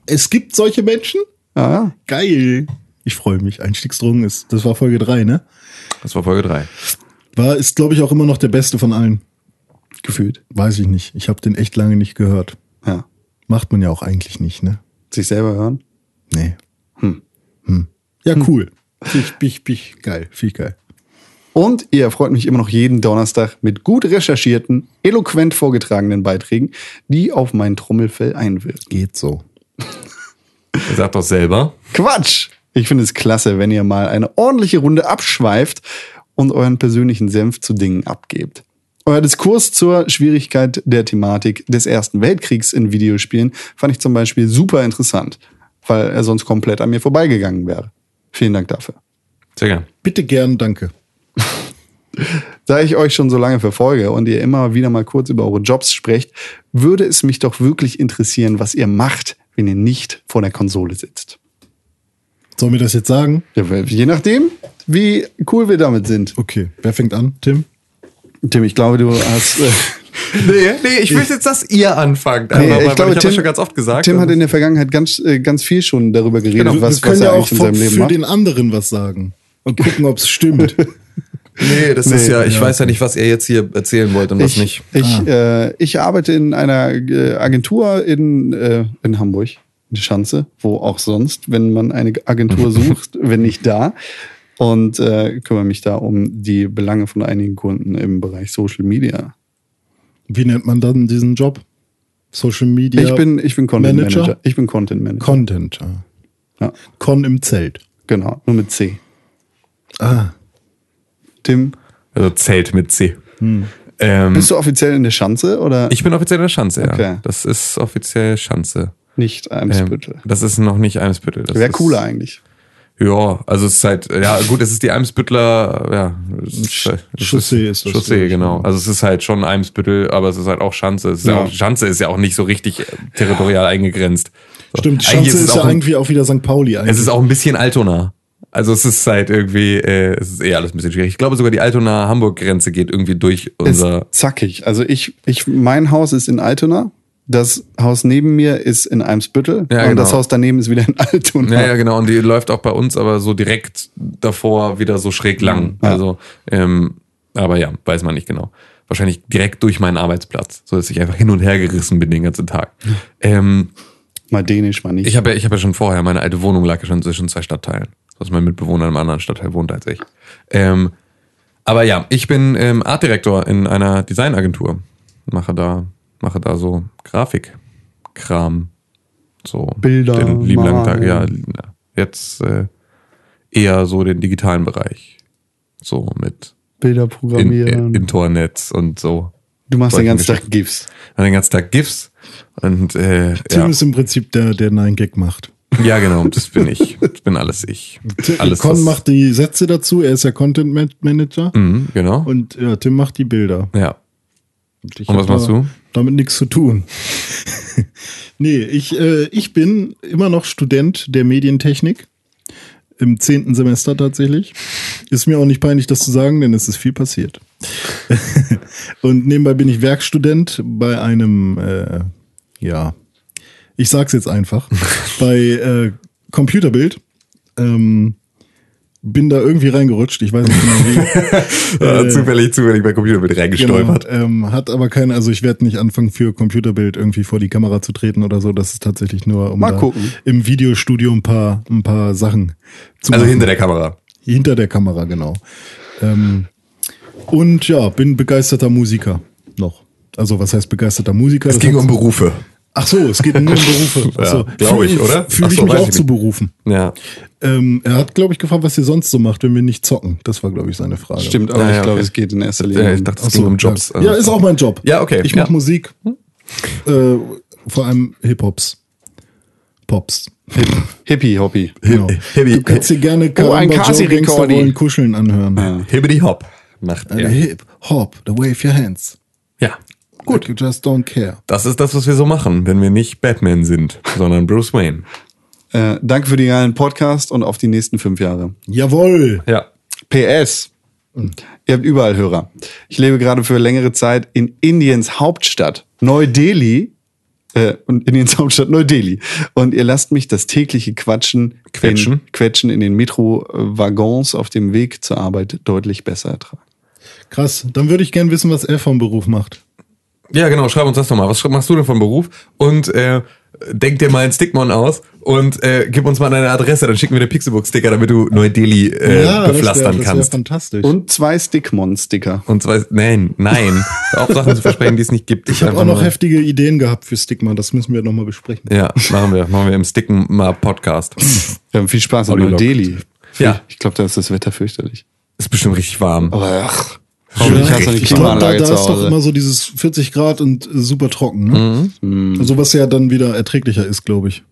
Es gibt solche Menschen? Ja. Geil. Ich freue mich. Einstiegsdrogen ist, das war Folge 3, ne? Das war Folge 3. War, ist, glaube ich, auch immer noch der beste von allen. gefühlt. Weiß ich nicht. Ich habe den echt lange nicht gehört. Ja. Macht man ja auch eigentlich nicht, ne? Sich selber hören. Nee. Hm. Ja, cool. Find ich, find ich geil. Ich geil. Und ihr erfreut mich immer noch jeden Donnerstag mit gut recherchierten, eloquent vorgetragenen Beiträgen, die auf mein Trommelfell einwirken. Geht so. Sagt doch selber. Quatsch! Ich finde es klasse, wenn ihr mal eine ordentliche Runde abschweift und euren persönlichen Senf zu Dingen abgebt. Euer Diskurs zur Schwierigkeit der Thematik des Ersten Weltkriegs in Videospielen fand ich zum Beispiel super interessant, weil er sonst komplett an mir vorbeigegangen wäre. Vielen Dank dafür. Sehr gern. Bitte gern, danke. Da ich euch schon so lange verfolge und ihr immer wieder mal kurz über eure Jobs sprecht, würde es mich doch wirklich interessieren, was ihr macht, wenn ihr nicht vor der Konsole sitzt. Sollen wir das jetzt sagen? Ja, je nachdem, wie cool wir damit sind. Okay. Wer fängt an? Tim? Tim, ich glaube, du hast. Äh, Nee, nee, ich will jetzt, dass ihr anfangt. nee, mal, ich glaube, ich habe Tim, das schon ganz oft gesagt. Tim hat in der Vergangenheit ganz, äh, ganz viel schon darüber geredet, Genau, was, wir können was er ja auch eigentlich in seinem für, Leben für macht. den anderen was sagen. Und gucken, ob es stimmt. nee, das ist Nee, ja, ich ja, weiß ja nicht, was ihr jetzt hier erzählen wollt und was ich, nicht. Ich, äh, ich arbeite in einer äh, Agentur in, äh, in Hamburg, in Schanze, wo auch sonst, wenn man eine Agentur sucht, wenn nicht da. Und äh, kümmere mich da um die Belange von einigen Kunden im Bereich Social Media. Wie nennt man dann diesen Job? Social Media ich bin, ich bin Content Manager? Manager. Ich bin Content Manager. Content. ah. ja, Con im Zelt. genau, nur mit C. Ah, Tim, Also Zelt mit C. Ähm, bist du offiziell in der Schanze oder ich bin offiziell in der Schanze, ja. Okay. Das ist offiziell Schanze. Nicht Ähm, Eimsbüttel? das ist noch nicht Eimsbüttel. Das Wäre ist- cooler eigentlich. Ja, also es ist halt, ja gut, es ist die Eimsbüttler, ja, ist, es Chaussee ist das, Chaussee, genau. Also es ist halt schon Eimsbüttel, aber es ist halt auch Schanze. Es ist ja. Ja. auch, Schanze ist ja auch nicht so richtig äh, territorial eingegrenzt. So. stimmt. Schanze es ist ja ein- irgendwie auch wieder St. Pauli. Eigentlich. Es ist auch ein bisschen Altona. Also es ist halt irgendwie, äh, es ist eh alles ein bisschen schwierig. Ich glaube sogar die Altona-Hamburg-Grenze geht irgendwie durch Ist unser. zackig. Also ich, ich, mein Haus ist in Altona. Das Haus neben mir ist in Eimsbüttel. Ja, und genau. das Haus daneben ist wieder in Altona. Ja, ja, genau. Und die läuft auch bei uns, aber so direkt davor wieder so schräg lang. Ja. Also, ähm, aber ja, weiß man nicht genau. Wahrscheinlich direkt durch meinen Arbeitsplatz, so dass ich einfach hin und her gerissen bin den ganzen Tag. Ähm, Mal dänisch, mal nicht. ich habe ja, ich habe ja schon vorher, meine alte Wohnung lag ja schon zwischen zwei Stadtteilen. Dass mein Mitbewohner in einem anderen Stadtteil wohnt als ich. Ähm, aber ja, ich bin ähm, Artdirektor in einer Designagentur. mache da, mache da so Grafikkram. So Bilder den lieben langen Tag. Ja, jetzt äh, eher so den digitalen Bereich. So mit Bilder in, programmieren. in, Internets und so. du machst den ganzen Tag. GIFs. Und den ganzen Tag GIFs und äh, Tim ja. ist im Prinzip der, der Nein Gag macht. ja, genau, das bin ich. Das bin alles ich. Alles Con macht die Sätze dazu, er ist ja Content Man- Manager. Mhm, genau. Und ja, Tim macht die Bilder. ja. Ich Und was machst du? Damit nichts zu tun. nee, ich, äh, ich bin immer noch Student der Medientechnik. Im zehnten Semester tatsächlich. Ist mir auch nicht peinlich, das zu sagen, denn es ist viel passiert. Und nebenbei bin ich Werkstudent bei einem, äh, ja, ich sag's jetzt einfach, bei äh, Computerbild. Ähm, bin da irgendwie reingerutscht, ich weiß nicht genau wie. Ja, zufällig, zufällig bei Computer mit reingestolpert. Genau, ähm, hat aber keine, also ich werde nicht anfangen für Computerbild irgendwie vor die Kamera zu treten oder so. Das ist tatsächlich nur, um Mal gucken. im Videostudio ein paar, ein paar Sachen zu Also machen. hinter der Kamera. hinter der Kamera, genau. Ähm, und ja, bin begeisterter Musiker noch. Also was heißt begeisterter Musiker? Es Das ging um Berufe. Ach so, es geht nur um Berufe. Ja, glaub ich, oder? Fühle ich so, mich auch ich zu berufen. Ja. Ähm, er hat, glaube ich, gefragt, was ihr sonst so macht, wenn wir nicht zocken. Das war, glaube ich, seine Frage. Stimmt, aber Ja, ich ja, glaube, okay. es geht in erster Linie. Ja, um- ich dachte, es Ach ging so, um Jobs. Ja, ja ist auch mein Job. Ja, okay, Ich ja. mache Musik. Äh, vor allem Hip-Hops. Pops. Hippie, Hobby. Genau. Hippie- Du kannst dir gerne Oh, ein Kasi wollen kuscheln anhören. Hibbity Hop macht Äh, er. Hip, Hop, the wave your hands. Gut. You just don't care. Das ist das, was wir so machen, wenn wir nicht Batman sind, sondern Bruce Wayne. Äh, danke für den geilen Podcast und auf die nächsten fünf Jahre. Jawohl. Ja. PS. Ihr habt überall Hörer. Ich lebe gerade für längere Zeit in Indiens Hauptstadt, Neu-Delhi. Äh, und Indiens Hauptstadt Neu-Delhi. Und ihr lasst mich das tägliche Quatschen, Quetschen? In, Quetschen in den Metro-Waggons auf dem Weg zur Arbeit deutlich besser ertragen. Krass. Dann würde ich gern wissen, was er vom Beruf macht. Ja, genau, schreib uns das doch mal. Was machst du denn vom Beruf? Und äh, denk dir mal einen Stickmon aus und äh, gib uns mal deine Adresse, dann schicken wir dir Pixelbook-Sticker, damit du Neu-Delhi äh, wär- bepflastern das wär kannst. fantastisch. Und zwei Stickmon-Sticker. Und zwar, nein, nein. Auf Sachen zu versprechen, die es nicht gibt. ich habe Einfach auch noch nur- heftige Ideen gehabt für Stigma. Das müssen wir nochmal besprechen. Ja, machen wir. Machen wir im Sticken mal Podcast. Wir haben viel Spaß in. Neu-Delhi. Ja. Ich glaube, da ist das Wetter fürchterlich. Ist bestimmt richtig warm. Aber ach, Ja, hoffentlich hast du eine ich glaube, da, Klimaanlage da zu ist doch immer so dieses 40 Grad und äh, super trocken. Ne? Mhm. Also was ja dann wieder erträglicher ist, glaube ich.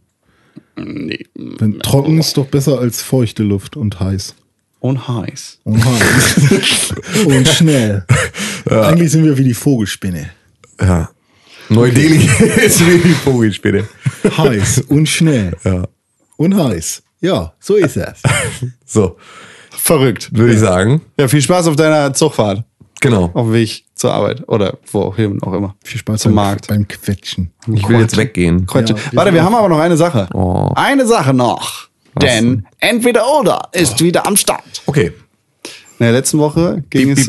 Nee. Wenn trocken ist doch besser als feuchte Luft und heiß. Und heiß. Und heiß. und schnell. Eigentlich sind wir wie die Vogelspinne. Ja. Neu-Delhi ist wie die Vogelspinne. Heiß und schnell. Ja. Und heiß. Ja, so ist es. So, Verrückt. würde ich sagen. Ja, viel Spaß auf deiner Zugfahrt. Genau. Auf dem Weg zur Arbeit. Oder wohin auch immer. Viel Spaß zum beim, Markt. beim Quetschen. Ich will jetzt weggehen. Quatsch. Ja, Warte, wir haben aber noch eine Sache. Oh. Eine Sache noch. Denn entweder oder ist wieder am Start. Okay. In der letzten Woche ging es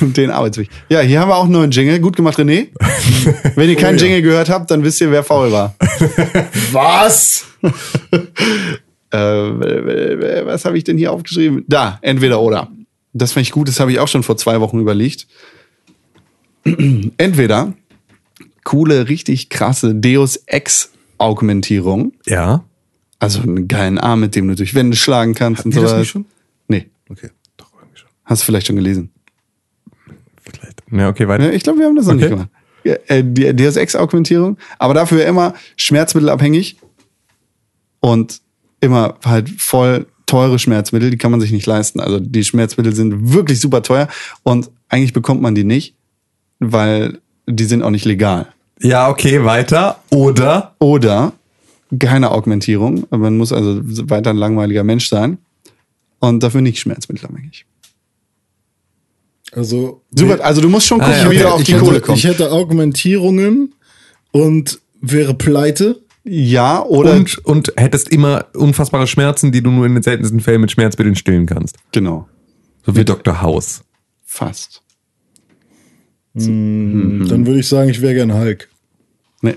um den Arbeitsweg. Ja, hier haben wir auch nur einen Jingle. Gut gemacht, René. Wenn ihr Oh keinen Jingle gehört habt, dann wisst ihr, wer faul war. Was? äh, was habe ich denn hier aufgeschrieben? Da, entweder oder. Das fand ich gut, das habe ich auch schon vor zwei Wochen überlegt. Entweder coole, richtig krasse Deus Ex-Augmentierung. Ja. Also einen geilen Arm, mit dem du durch Wände schlagen kannst und wir das sowas. nicht schon? Nee, Okay, doch irgendwie schon. hast du vielleicht schon gelesen. Vielleicht. Ja, okay, weiter. Ja, ich glaube, wir haben das noch Okay. nicht gemacht. Ja, äh, die Deus Ex-Augmentierung, aber dafür immer schmerzmittelabhängig und immer halt voll teure Schmerzmittel, die kann man sich nicht leisten. Also die Schmerzmittel sind wirklich super teuer und eigentlich bekommt man die nicht, weil die sind auch nicht legal. Ja, okay, weiter. Oder Oder keine Augmentierung, man muss also weiter ein langweiliger Mensch sein und dafür nicht schmerzmittelabhängig. Also, Super, also du musst schon gucken, Ah, ja, wie du okay. auf ich, die Kohle hätte, kommst. ich hätte Augmentierungen und wäre pleite. Ja, oder und, und hättest immer unfassbare Schmerzen, die du nur in den seltensten Fällen mit Schmerzmitteln stillen kannst. genau, So wie Dr. House. fast. Dann würde ich sagen, ich wäre gern Hulk. Nee.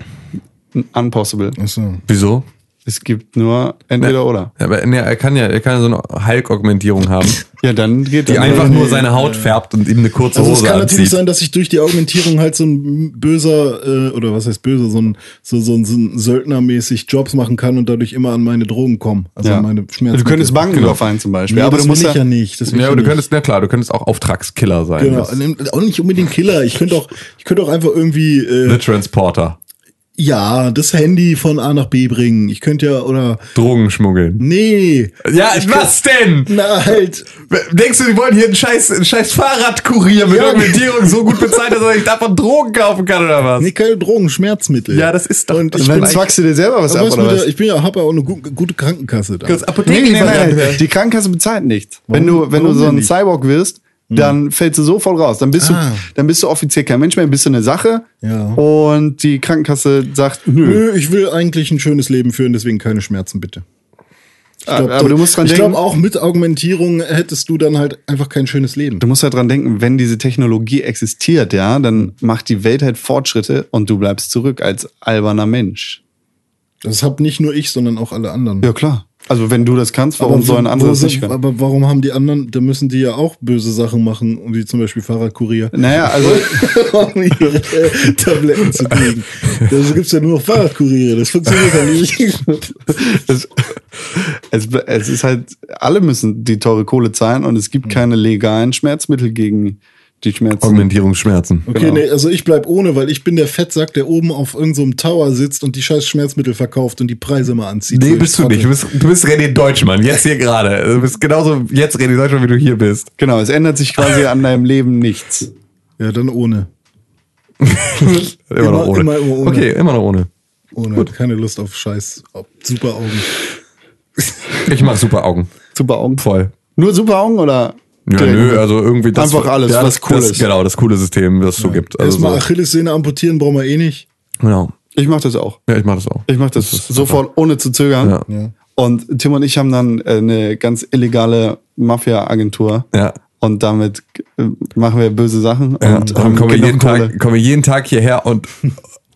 Unpossible. Achso. Wieso? Es gibt nur entweder oder. Ja, aber nee, er kann ja, er kann ja so eine Hulk-Augmentierung haben, Ja, dann geht die das. einfach nur seine Haut färbt und ihm eine kurze Also es Hose kann natürlich anzieht. sein, dass ich durch die Augmentierung halt so ein böser, äh, oder was heißt böser, so ein, so, so, ein- so ein Söldnermäßig Jobs machen kann und dadurch immer an meine Drogen kommen. Also Ja. an meine Schmerzen. Du könntest Banken Genau. überfallen zum Beispiel. Nee, aber das du musst will ich ja, ja nicht. Das will ja, aber du könntest, na klar, du könntest auch Auftragskiller sein. Genau, auch nicht unbedingt Killer. Ich könnte auch, ich könnte auch einfach irgendwie, The äh, Transporter. Ja, das Handy von A nach B bringen. Ich könnte ja, oder, Drogen schmuggeln. nee. Ja, was denn? Na halt, Denkst du, die wollen hier einen scheiß, einen scheiß Fahrradkurier mit Ja. Augmentierung so gut bezahlt, dass er sich davon Drogen kaufen kann oder was? nee, keine Drogen, Schmerzmittel. Ja, das ist doch. Und ich dann bin- zwackst du dir selber was ab, oder du, was? ich bin ja, habe ja auch eine gu gute Krankenkasse da. Apotheken nee, nein, nein, die Krankenkasse bezahlt nichts. Wenn Warum- du, wenn du warum so denn ein? Cyborg wirst, dann fällst du sofort raus. Dann bist Ah. du, dann bist du offiziell kein Mensch mehr, bist du eine Sache. Ja. Und die Krankenkasse sagt, nö. Nö, ich will eigentlich ein schönes Leben führen, deswegen keine Schmerzen, bitte. Ich Ah, aber du musst dran ich denken- glaube, auch mit Augmentierung hättest du dann halt einfach kein schönes Leben. Du musst halt dran denken, wenn diese Technologie existiert, ja, dann macht die Welt halt Fortschritte und du bleibst zurück als alberner Mensch. Das hab nicht nur ich, sondern auch alle anderen. Ja, klar. Also wenn du das kannst, warum wo- sollen andere das nicht können? Aber warum haben die anderen, da müssen die ja auch böse Sachen machen, wie zum Beispiel Fahrradkurier. Naja, also um ihre äh, Tabletten zu kriegen. Da gibt's ja nur noch Fahrradkuriere, das funktioniert ja nicht. es, es, es ist halt, alle müssen die teure Kohle zahlen und es gibt keine legalen Schmerzmittel gegen die Schmerzen. Augmentierungsschmerzen. Okay, Genau. nee, also ich bleib ohne, weil ich bin der Fettsack, der oben auf irgendeinem so Tower sitzt und die scheiß Schmerzmittel verkauft und die Preise mal anzieht. Nee, bist du nicht. Du bist, du bist René Deutschmann, jetzt hier gerade. Du bist genauso jetzt René Deutschmann, wie du hier bist. Genau, es ändert sich quasi an deinem Leben nichts. Ja, dann ohne. Immer, noch ohne. immer ohne. Okay, immer noch ohne. Ohne. Keine Lust auf scheiß auf super Augen. Ich mach super Augen. Super Augen. Voll. Nur super Augen oder? Ja, direkt nö, mit? also irgendwie das. Einfach alles, was cool das, ist. Genau, das coole System, das es so gibt. Also Erstmal so, Achillessehne amputieren brauchen wir eh nicht. genau. Ich mach das auch. Ja, ich mach das auch. Ich mach das, sofort ohne zu zögern. Ja. Ja. Und Tim und ich haben dann äh, eine ganz illegale Mafia-Agentur. Ja. Und damit äh, machen wir böse Sachen. Ja, und und dann kommen wir, jeden. Tag, kommen wir jeden Tag hierher und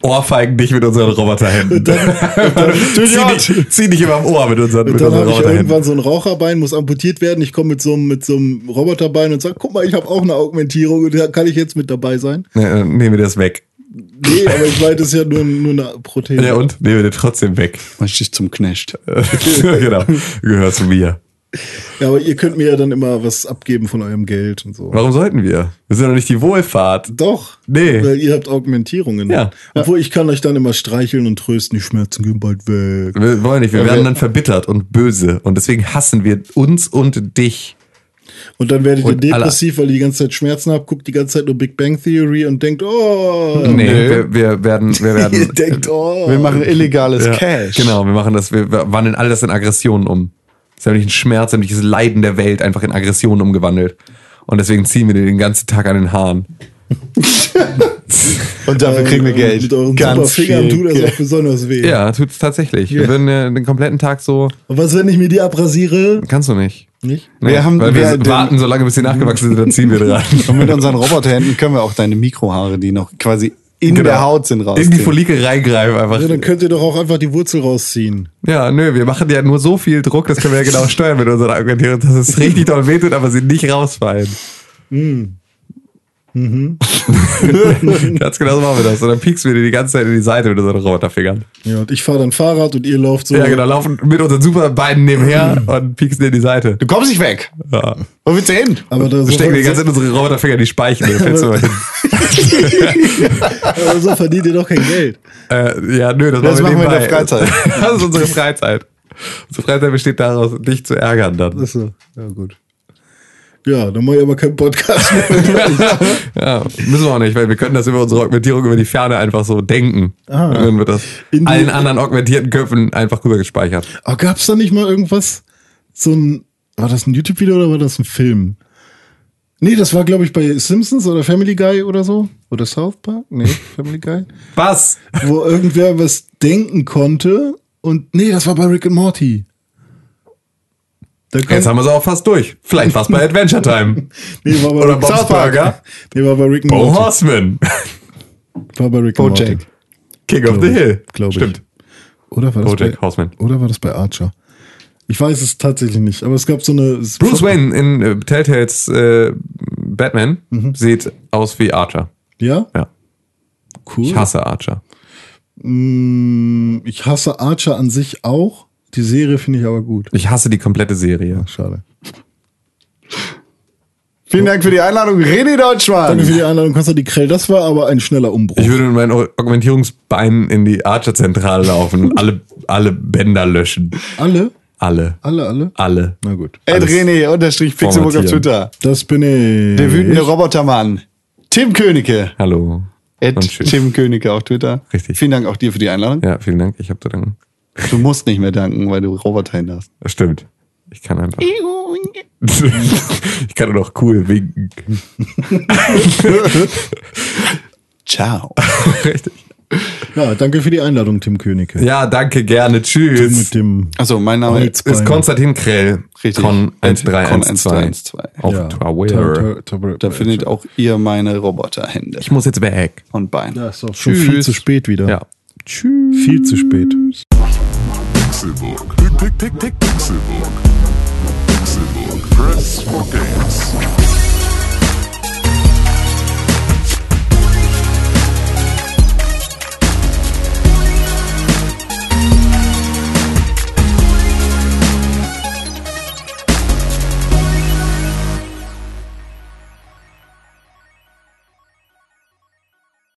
ohrfeigen dich mit unseren Roboterhänden. zieh, dich, zieh dich immer am Ohr mit unseren, Und mit dann unseren habe ich irgendwann so ein Raucherbein, muss amputiert werden. Ich komme mit so einem mit so einem Roboterbein und sage, guck mal, ich habe auch eine Augmentierung und da kann ich jetzt mit dabei sein. Ja, dann nehmen wir das weg. Nee, aber ich meine, das ist ja nur, nur eine Prothese. Ja, und? Nehmen wir den trotzdem weg. Mach dich zum Knecht. genau. Gehört zu mir. Ja, aber ihr könnt mir ja dann immer was abgeben von eurem Geld und so. Warum sollten wir? Wir sind doch nicht die Wohlfahrt. Doch. Nee. Weil ihr habt Augmentierungen. Ja. Obwohl ich kann euch dann immer streicheln und trösten, die Schmerzen gehen bald weg. Wir wollen nicht. Wir werden dann verbittert und böse. Und deswegen hassen wir uns und dich. Und dann werdet ihr Und depressiv, weil ihr die ganze Zeit Schmerzen habt, guckt die ganze Zeit nur Big Bang Theory und denkt, oh. Nee, Nö. wir, wir werden, wir Ihr werden. denkt, oh. Wir machen illegales Ja, Cash. Genau, wir machen das, wir wir wandeln alles in Aggressionen um. Sämtlichen Schmerz, sämtliches Leiden der Welt einfach in Aggressionen umgewandelt. Und deswegen ziehen wir dir den ganzen Tag an den Haaren. Und dafür kriegen wir Und Geld. Mit euren Ganz super Fingern tut das Geld. auch besonders weh. Ja, tut's tatsächlich. Ja. Wir würden äh, den kompletten Tag so, Und was, wenn ich mir die abrasiere? kannst du nicht. Nicht? Nee, Wir haben- weil wir, wir- den- warten so lange, bis sie nachgewachsen sind, dann ziehen wir dran. Und mit unseren Roboterhänden können wir auch deine Mikrohaare, die noch quasi in Genau. der Haut sind, raus. In die Follikel reingreifen einfach. Ja, dann könnt ihr doch auch einfach die Wurzel rausziehen. Ja, nö, wir machen ja nur so viel Druck, das können wir ja genau steuern mit unserer Argumentierung, dass es richtig doll wehtut, aber sie nicht rausfallen. Ganz genau so machen wir das. Und dann piekst wir dir die ganze Zeit in die Seite mit unseren Roboterfingern. Ja, und ich fahre dann Fahrrad und ihr lauft so. Ja, genau, laufen mit unseren Superbeinen nebenher und pieksen dir in die Seite. Du kommst nicht weg. Ja. Wo willst du hin? Aber da Wir so, stecken die ganze Zeit unsere Roboterfinger in die Speichen, du aber so verdient ihr doch kein Geld. Äh, ja, nö, das, Das machen wir machen wir in der Freizeit. Das ist unsere Freizeit. Unsere Freizeit besteht daraus, dich zu ärgern dann. Achso, ja gut. Ja, dann mache ich aber keinen Podcast mehr. Ja, müssen wir auch nicht, weil wir können das über unsere Augmentierung über die Ferne einfach so denken. Ah. Dann wird das In allen anderen augmentierten Köpfen einfach rüber gespeichert. Aber gab's da nicht mal irgendwas, so ein, war das ein YouTube-Video oder war das ein Film? Nee, das war, glaube ich, bei Simpsons oder Family Guy oder so. Oder South Park? Nee, Family Guy. Was? Wo irgendwer was denken konnte und, nee, das war bei Rick and Morty. Jetzt haben wir es auch fast durch. Vielleicht fast bei Adventure Time. nee, war bei Oder Bob's Burger. nee, war bei Rick and Bo Morty. Horseman. War bei Rick and Bojack. Morty. King of the. Hill. Glaub ich. Stimmt. Oder war das Bojack bei, Horseman. Oder war das bei Archer? Ich weiß es tatsächlich nicht, aber es gab so eine. Bruce Wayne in äh, Telltales äh, Batman Mhm. sieht aus wie Archer. Ja? Ja. Cool. Ich hasse Archer. Mm, Ich hasse Archer an sich auch. Die Serie finde ich aber gut. Ich hasse die komplette Serie. Schade. Vielen Dank für die Einladung, René Deutschmann. Danke für die Einladung, Konstantin Krell. Das war aber ein schneller Umbruch. Ich würde mit meinen Augmentierungsbeinen in die Archer-Zentrale laufen und alle, alle Bänder löschen. alle? Alle. Alle, alle? Alle. Na gut. Ed René unterstrich Pixelburg auf. Twitter. Das bin ich. Der wütende Robotermann. Tim Königke. Hallo. Ed. Tim Königke auf Twitter. Richtig. Vielen Dank auch dir für die Einladung. Ja, vielen Dank. Ich habe zu danken. Du musst nicht mehr danken, weil du Roboter hin hast. Das stimmt. Ich kann einfach. ich kann nur noch cool winken. Ciao. Richtig. Ja, danke für die Einladung, Tim Königke. Ja, danke, gerne. Tschüss. Mit dem. Also mein Name ist ist Konstantin Krell. Richtig. Con Con 1312. 1312. Auf Ja. Twitter. Da findet auch ihr meine Roboterhände Ich muss jetzt weg. und Beine. Ja, ist doch schon Tschüss. viel zu spät wieder. Ja. Tschüss. Viel zu spät. Pixelbook. Pick, pick, pick, pick, Pixelbook. Pixelbook. Press for games.